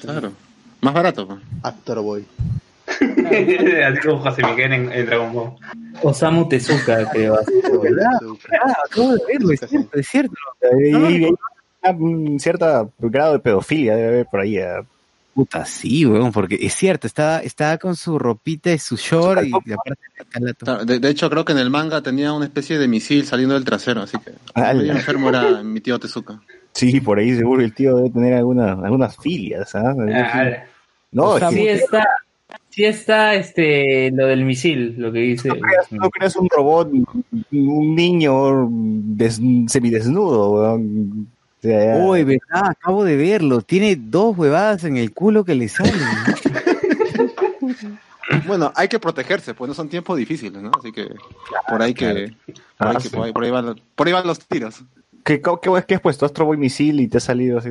Claro. Más barato. pues. Actor Boy. Así como José Miguel en, en Dragon Ball. Osamu Tezuka, creo. Ah, acabo de verlo, es cierto, es cierto. Y, y- y- un cierto grado de pedofilia debe haber por ahí. ah. Puta, sí, weón, porque es cierto, estaba, estaba con su ropita y su short y aparte el De, de hecho, creo que en el manga tenía una especie de misil saliendo del trasero, así que Ala. medio enfermo era mi tío Tezuka. Sí, por ahí seguro el tío debe tener algunas, algunas filias. ¿ah? Ah, No, es Sí está, sí está este, lo del misil, lo que dice. no creas, no creas un robot, un niño des- semidesnudo. weón. Uy, verdad, acabo de verlo. Tiene dos huevadas en el culo que le salen. Bueno, hay que protegerse, pues no son tiempos difíciles, ¿no? Así que por ahí que, por ahí, Ah, que- por ahí, por ahí van, los- por ahí van los tiros. ¿Qué, qué, qué has puesto? Astro Boy misil y te ha salido así.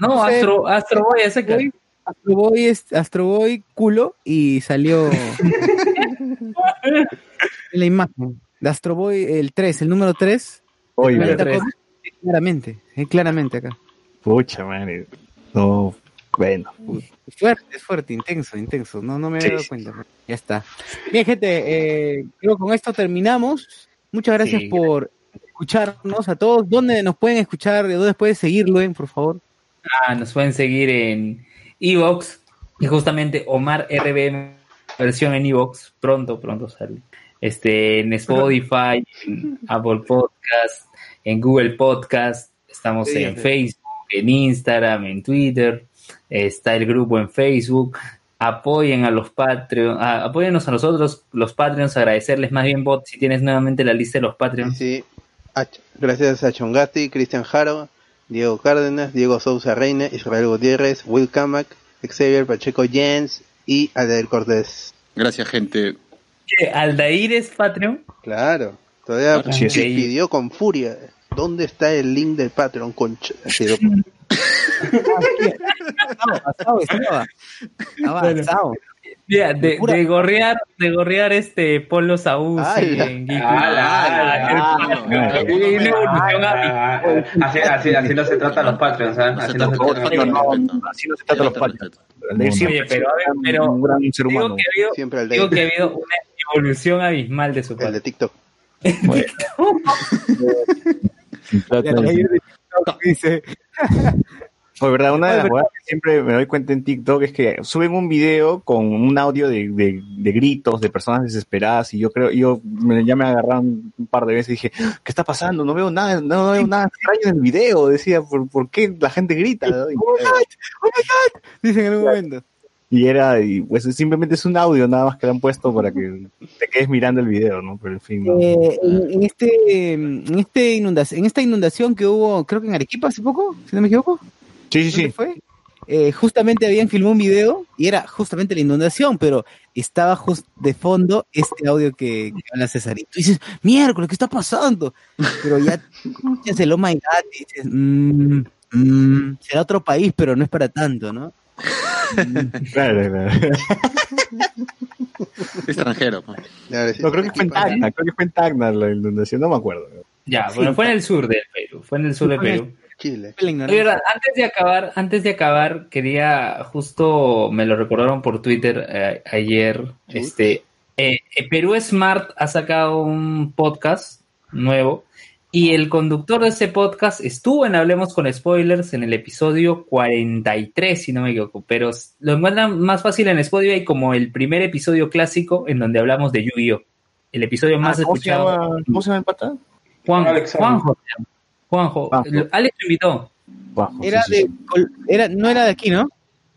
No, Astro, Astro Boy, ese que. Astro Boy, es- Astro Boy culo y salió la imagen de Astro Boy, el 3, el número 3. Oye, Claramente, eh, claramente acá. pucha, man. No, bueno. Es fuerte, es fuerte, intenso, intenso. No, no me Sí, había dado sí. cuenta. Ya está. Bien, gente, eh, creo que con esto terminamos. Muchas gracias Sí. por escucharnos a todos. ¿Dónde nos pueden escuchar? ¿De dónde pueden seguirlo, eh, por favor? Ah, nos pueden seguir en Evox y justamente Omar RBM versión en Evox pronto, pronto sale. Este, en Spotify, en Apple Podcast, en Google Podcast, estamos Sí, en sí. Facebook, en Instagram, en Twitter, está el grupo en Facebook. Apoyen a los Patreon, ah, apóyennos a nosotros, los Patreons, agradecerles más bien, Bot, si tienes nuevamente la lista de los Patreons. sí. Gracias a Chongati, Cristian Jaro, Diego Cárdenas, Diego Sousa Reina, Israel Gutiérrez, Will Kamak, Xavier Pacheco Jens y Adel Cortés. Gracias, gente. ¿Qué, ¿Aldair es Patreon? Claro, todavía es. pi- pidió con furia. ¿Dónde está el link del Patreon? Concha? Asado estaba. Mira, de, de gorrear, de gorrear este Polo Saúl en. Ah, Ah, Así, así, así no se trata los Patreons, ¿eh? Así no se trata- los Patreons. Oye, pero, pero- Digo que, ha habido, Siempre al digo de, que ha habido una evolución abismal de su el de. TikTok. Dice, verdad, una de las cosas que siempre me doy cuenta en TikTok es que suben un video con un audio de, de- de gritos de personas desesperadas y yo creo, yo me- ya me agarraron un par de veces y dije, ¿qué está pasando? No veo nada, no veo nada extraño en el video, decía, ¿por, por qué la gente grita? ¿no? Y, dice en algún momento. Y era, y pues simplemente es un audio nada más que le han puesto para que te quedes mirando el video, ¿no? Pero en fin, no. Eh, en, en este, en este inundación, en esta inundación que hubo, creo que en Arequipa hace poco, si no me equivoco, sí, sí, ¿dónde sí. fue? Eh, justamente habían filmado un video y era justamente la inundación, pero estaba just de fondo este audio que, que habla. Y tú dices, miércoles, ¿qué está pasando? Pero ya escuchas el oh my god y dices, "Mm, mm, será otro país, pero no es para tanto, ¿no? Claro, claro. Extranjero. pues. Sí, No, creo que fue en. Tacna, creo que fue en Tacna la inundación, no me acuerdo. Ya, bueno, fue en el sur del Perú. Fue en el sur de Fue en el- Perú. Chile. Antes de acabar, antes de acabar, quería, justo me lo recordaron por Twitter eh, ayer, este, eh, eh, Perú Smart ha sacado un podcast nuevo y el conductor de ese podcast estuvo en Hablemos con Spoilers en el episodio 43, si no me equivoco, pero lo encuentran más fácil en Spotify como el primer episodio clásico en donde hablamos de Yu-Gi-Oh! El episodio más Ah, ¿cómo, se escuchado. llama, ¿Cómo se llama el pata? Juan, Juanjo. Juanjo. Juanjo. Alex lo invitó. Bajo, Era sí, sí, de, Col- era, no era de aquí, ¿no?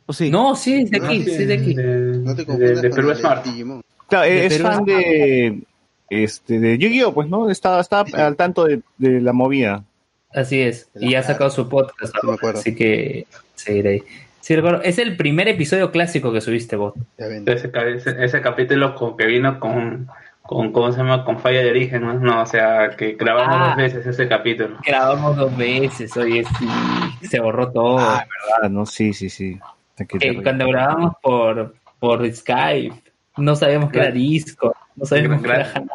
¿O sí? No, sí, es de No, aquí, sí, sí, es de aquí. No te de, confundas de Perú Smart. Claro, es fan de este de Yu-Gi-Oh, pues, ¿no? Está, está al tanto de, de la movida. Así es. Y ha sacado su podcast. Sí, me acuerdo. Así que seguiré ahí. Sí, recuerdo. Es el primer episodio clásico que subiste vos. Ese, ca- ese, ese capítulo con, que vino con, con, ¿cómo se llama? Con falla de origen, ¿no? No, o sea, que grabamos Ah. dos veces ese capítulo. Grabamos dos veces, oye, sí. Se borró todo. Ah, verdad, no, sí, sí, sí. Que cuando grabamos por, por Skype, no sabíamos que era disco. No sabíamos que era Gran-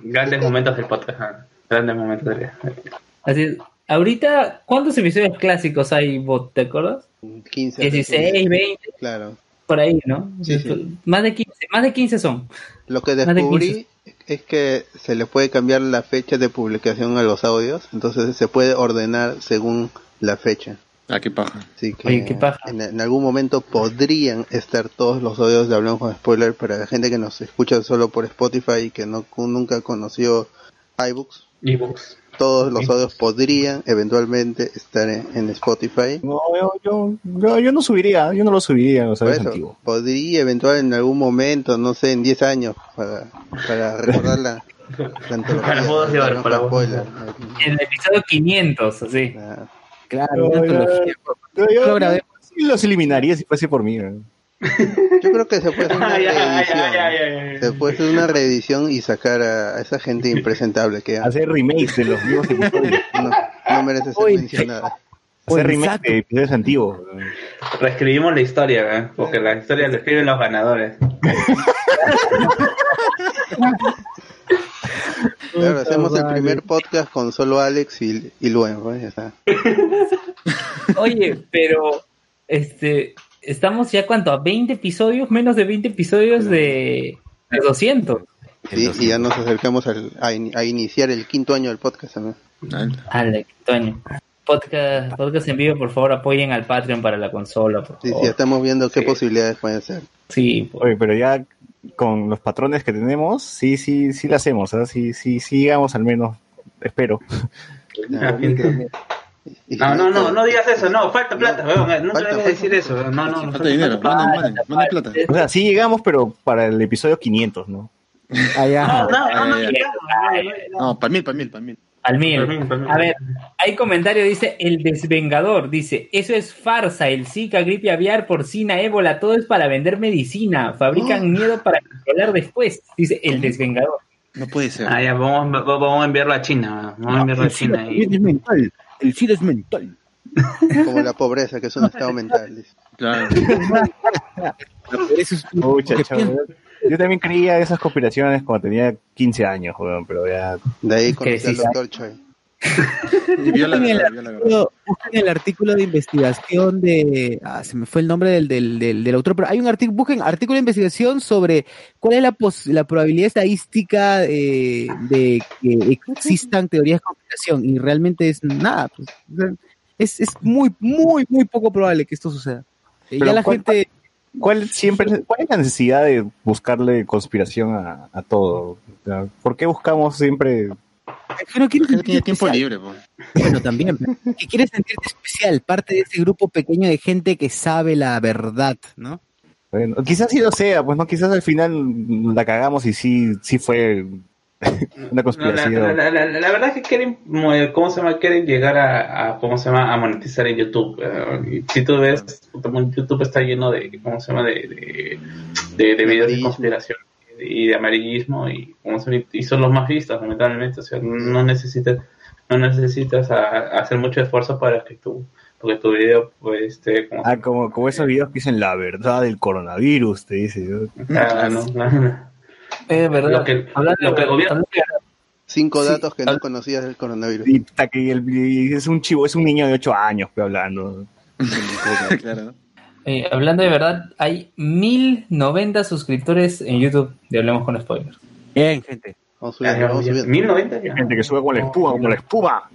Grandes momentos del podcast. Grandes momentos del Así es. Ahorita, ¿cuántos episodios clásicos hay, vos? ¿Te acuerdas? 15. 16, 20, Claro. por ahí, ¿no? Sí, sí. Más de 15, más de 15 son. Lo que de descubrí es que se le puede cambiar la fecha de publicación a los audios, entonces se puede ordenar según la fecha. Ah, qué paja. Así que Oye, qué paja. En, en algún momento podrían estar todos los audios de Hablamos con Spoiler para la gente que nos escucha solo por Spotify y que no nunca conoció iBooks. ebooks. Todos los audios podrían eventualmente estar en, en Spotify. No, yo, yo, yo, yo no subiría, yo no lo subiría, eso, antiguo. podría eventual en algún momento, no sé, en 10 años, para, para recordar la, la antología Para para. Spoiler. En el episodio 500, así. Ah, Claro, No, una yo- antología. Yo, yo- Lo grabé. los eliminaría si fuese por mí. ¿no? Yo creo que se puede hacer una reedición. Se puede hacer una reedición y sacar a, a esa gente impresentable que Hacer remakes de los mismos episodios. no, no merece ser Oye. mencionada. Hacer Oye, remake exacto. de episodios antiguos. Reescribimos la historia, ¿eh? porque la historia la escriben los ganadores. Claro, hacemos el primer podcast con solo Alex y, y pues, ya está. Oye, pero este estamos ya cuánto a 20 episodios, menos de 20 episodios de, de 200. Sí, y ya nos acercamos al- a, in- a iniciar el quinto año del podcast también. Ale, Toño. Podcast, podcast en vivo, por favor, apoyen al Patreon para la consola, por Sí, favor. sí, estamos viendo qué Sí. posibilidades pueden ser. Sí, por- Oye, pero ya con los patrones que tenemos, sí, sí, sí lo hacemos, ¿ah? Sí, sí, sí llegamos al menos, espero. Ah, No, no, no, no digas eso, no, falta plata, weón, no te Falta, a decir eso, no, no, no, Falta dinero, manden plata. O sea, sí llegamos, pero para el episodio 500, ¿no? Allá. No, no, no, no, no, no, no. No, para mil, para mil, para mil. Al mil. A ver, hay comentario, dice el desvengador, dice, eso es farsa, el Zika, gripe aviar, porcina, ébola, todo es para vender medicina, fabrican miedo para controlar después, dice el desvengador. No puede ser. Ah, ya, vamos, va- vamos a enviarlo a China, vamos a enviarlo a China. y- es mental. El SIDA es mental. Como la pobreza, que es un estado mental. Claro. Eso es Yo también creía esas conspiraciones cuando tenía 15 años, weón, pero ya... De ahí conocí sí, al sí. doctor Choi. Y vio la Busquen el, artículo, busquen el artículo de investigación de. Ah, se me fue el nombre del, del, del, del autor, pero hay un artículo. Busquen artículo de investigación sobre cuál es la, pos- la probabilidad estadística eh, de que existan teorías de conspiración. Y realmente es nada. pues, es, es muy, muy, muy poco probable que esto suceda. Eh, Pero ya la ¿cuál- gente. ¿Cuál, siempre, ¿Cuál es la necesidad de buscarle conspiración a, a todo? O sea, ¿Por qué buscamos siempre que no quiere Que sentirse tiene tiempo especial. libre, po. Bueno, también. Que quiere sentirte especial, parte de ese grupo pequeño de gente que sabe la verdad, ¿no? Bueno, quizás sí lo sea, pues no, quizás al final la cagamos y sí, sí fue una conspiración. la- la- la- la verdad es que quieren, mo- ¿cómo se llama? Quieren llegar a, a, ¿cómo se llama? A monetizar en YouTube. eh, si tú ves, YouTube está lleno de, ¿cómo se llama? De, de, de, de videos de conspiración y de amarillismo y, ¿cómo se llama? y son los más vistos, lamentablemente. O sea, no necesitas, no necesitas a- hacer mucho esfuerzo para que tu, porque tu video, pues, esté como... Ah, como, como esos videos que dicen la verdad del coronavirus, te dice. Ah, no, no, no. Es verdad. Lo que- Hablando lo que el gobierno- Cinco Sí, datos que no conocías del coronavirus. Y, que el- y es un chivo, es un niño de 8 años que hablando. claro. eh, hablando de verdad, hay 1090 suscriptores en YouTube de Hablemos con Spoilers. Bien, gente. Vamos subiendo, vamos subiendo. 1090 ya. Gente que sube con la espuma, como la espuma.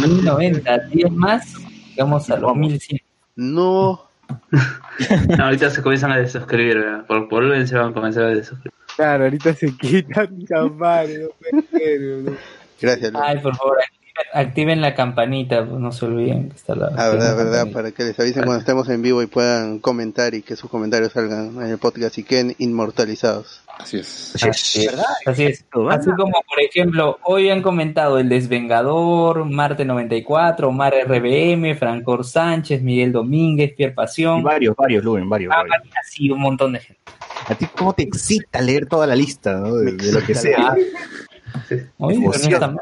1090, 10 más, llegamos a los Vamos. 1100. No, No, ahorita se comienzan a desuscribir, ¿verdad? por por se van a comenzar a desuscribir. Claro, ahorita se quitan ¿no? gracias. Lu. Ay, por favor, activen, activen la campanita, pues, no se olviden que está la. Ah, verdad, la verdad, campanita. para que les avisen cuando estemos en vivo y puedan comentar y que sus comentarios salgan en el podcast y queden inmortalizados. Así es. Así es. Así es. Así como, por ejemplo, hoy han comentado El Desvengador, Marte 94, Mar RBM, Francor Sánchez, Miguel Domínguez, Pierre Y Pasión. varios, varios, Luven, varios. Ah, varios. así un montón de gente. A ti, ¿cómo te excita leer toda la lista, ¿no? De, de lo que sea. Oye, pero no está mal.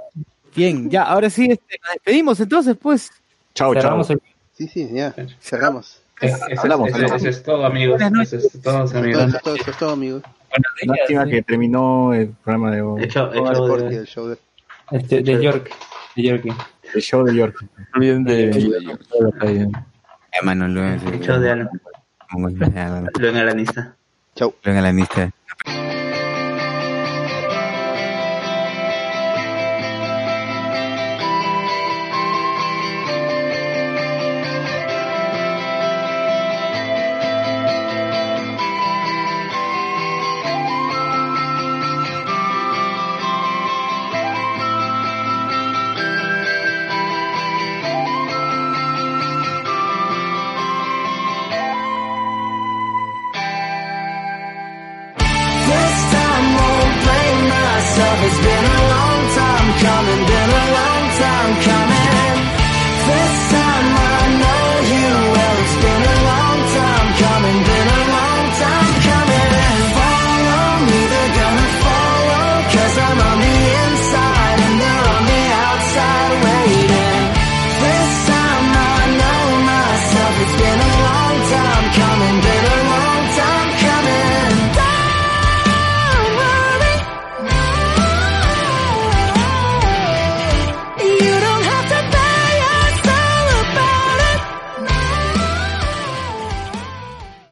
Bien, ya, ahora sí, este, nos despedimos entonces, pues. Chao, chao. Cerramos el- Sí, sí, ya, cerramos. Es- eso, Hablamos, eso- hablamos. eso es todo, amigos. Eso es todo, es amigos. eso es todo, eso es todo, amigos. Lástima sí. que terminó el programa de hoy. Hecho, Todo hecho Sporty, de, el show de... Este, de York. De York. El show de York. Olviden de. Hermano, luego. hecho de Alan. Luego Luego alanista. Chau. en la lista. This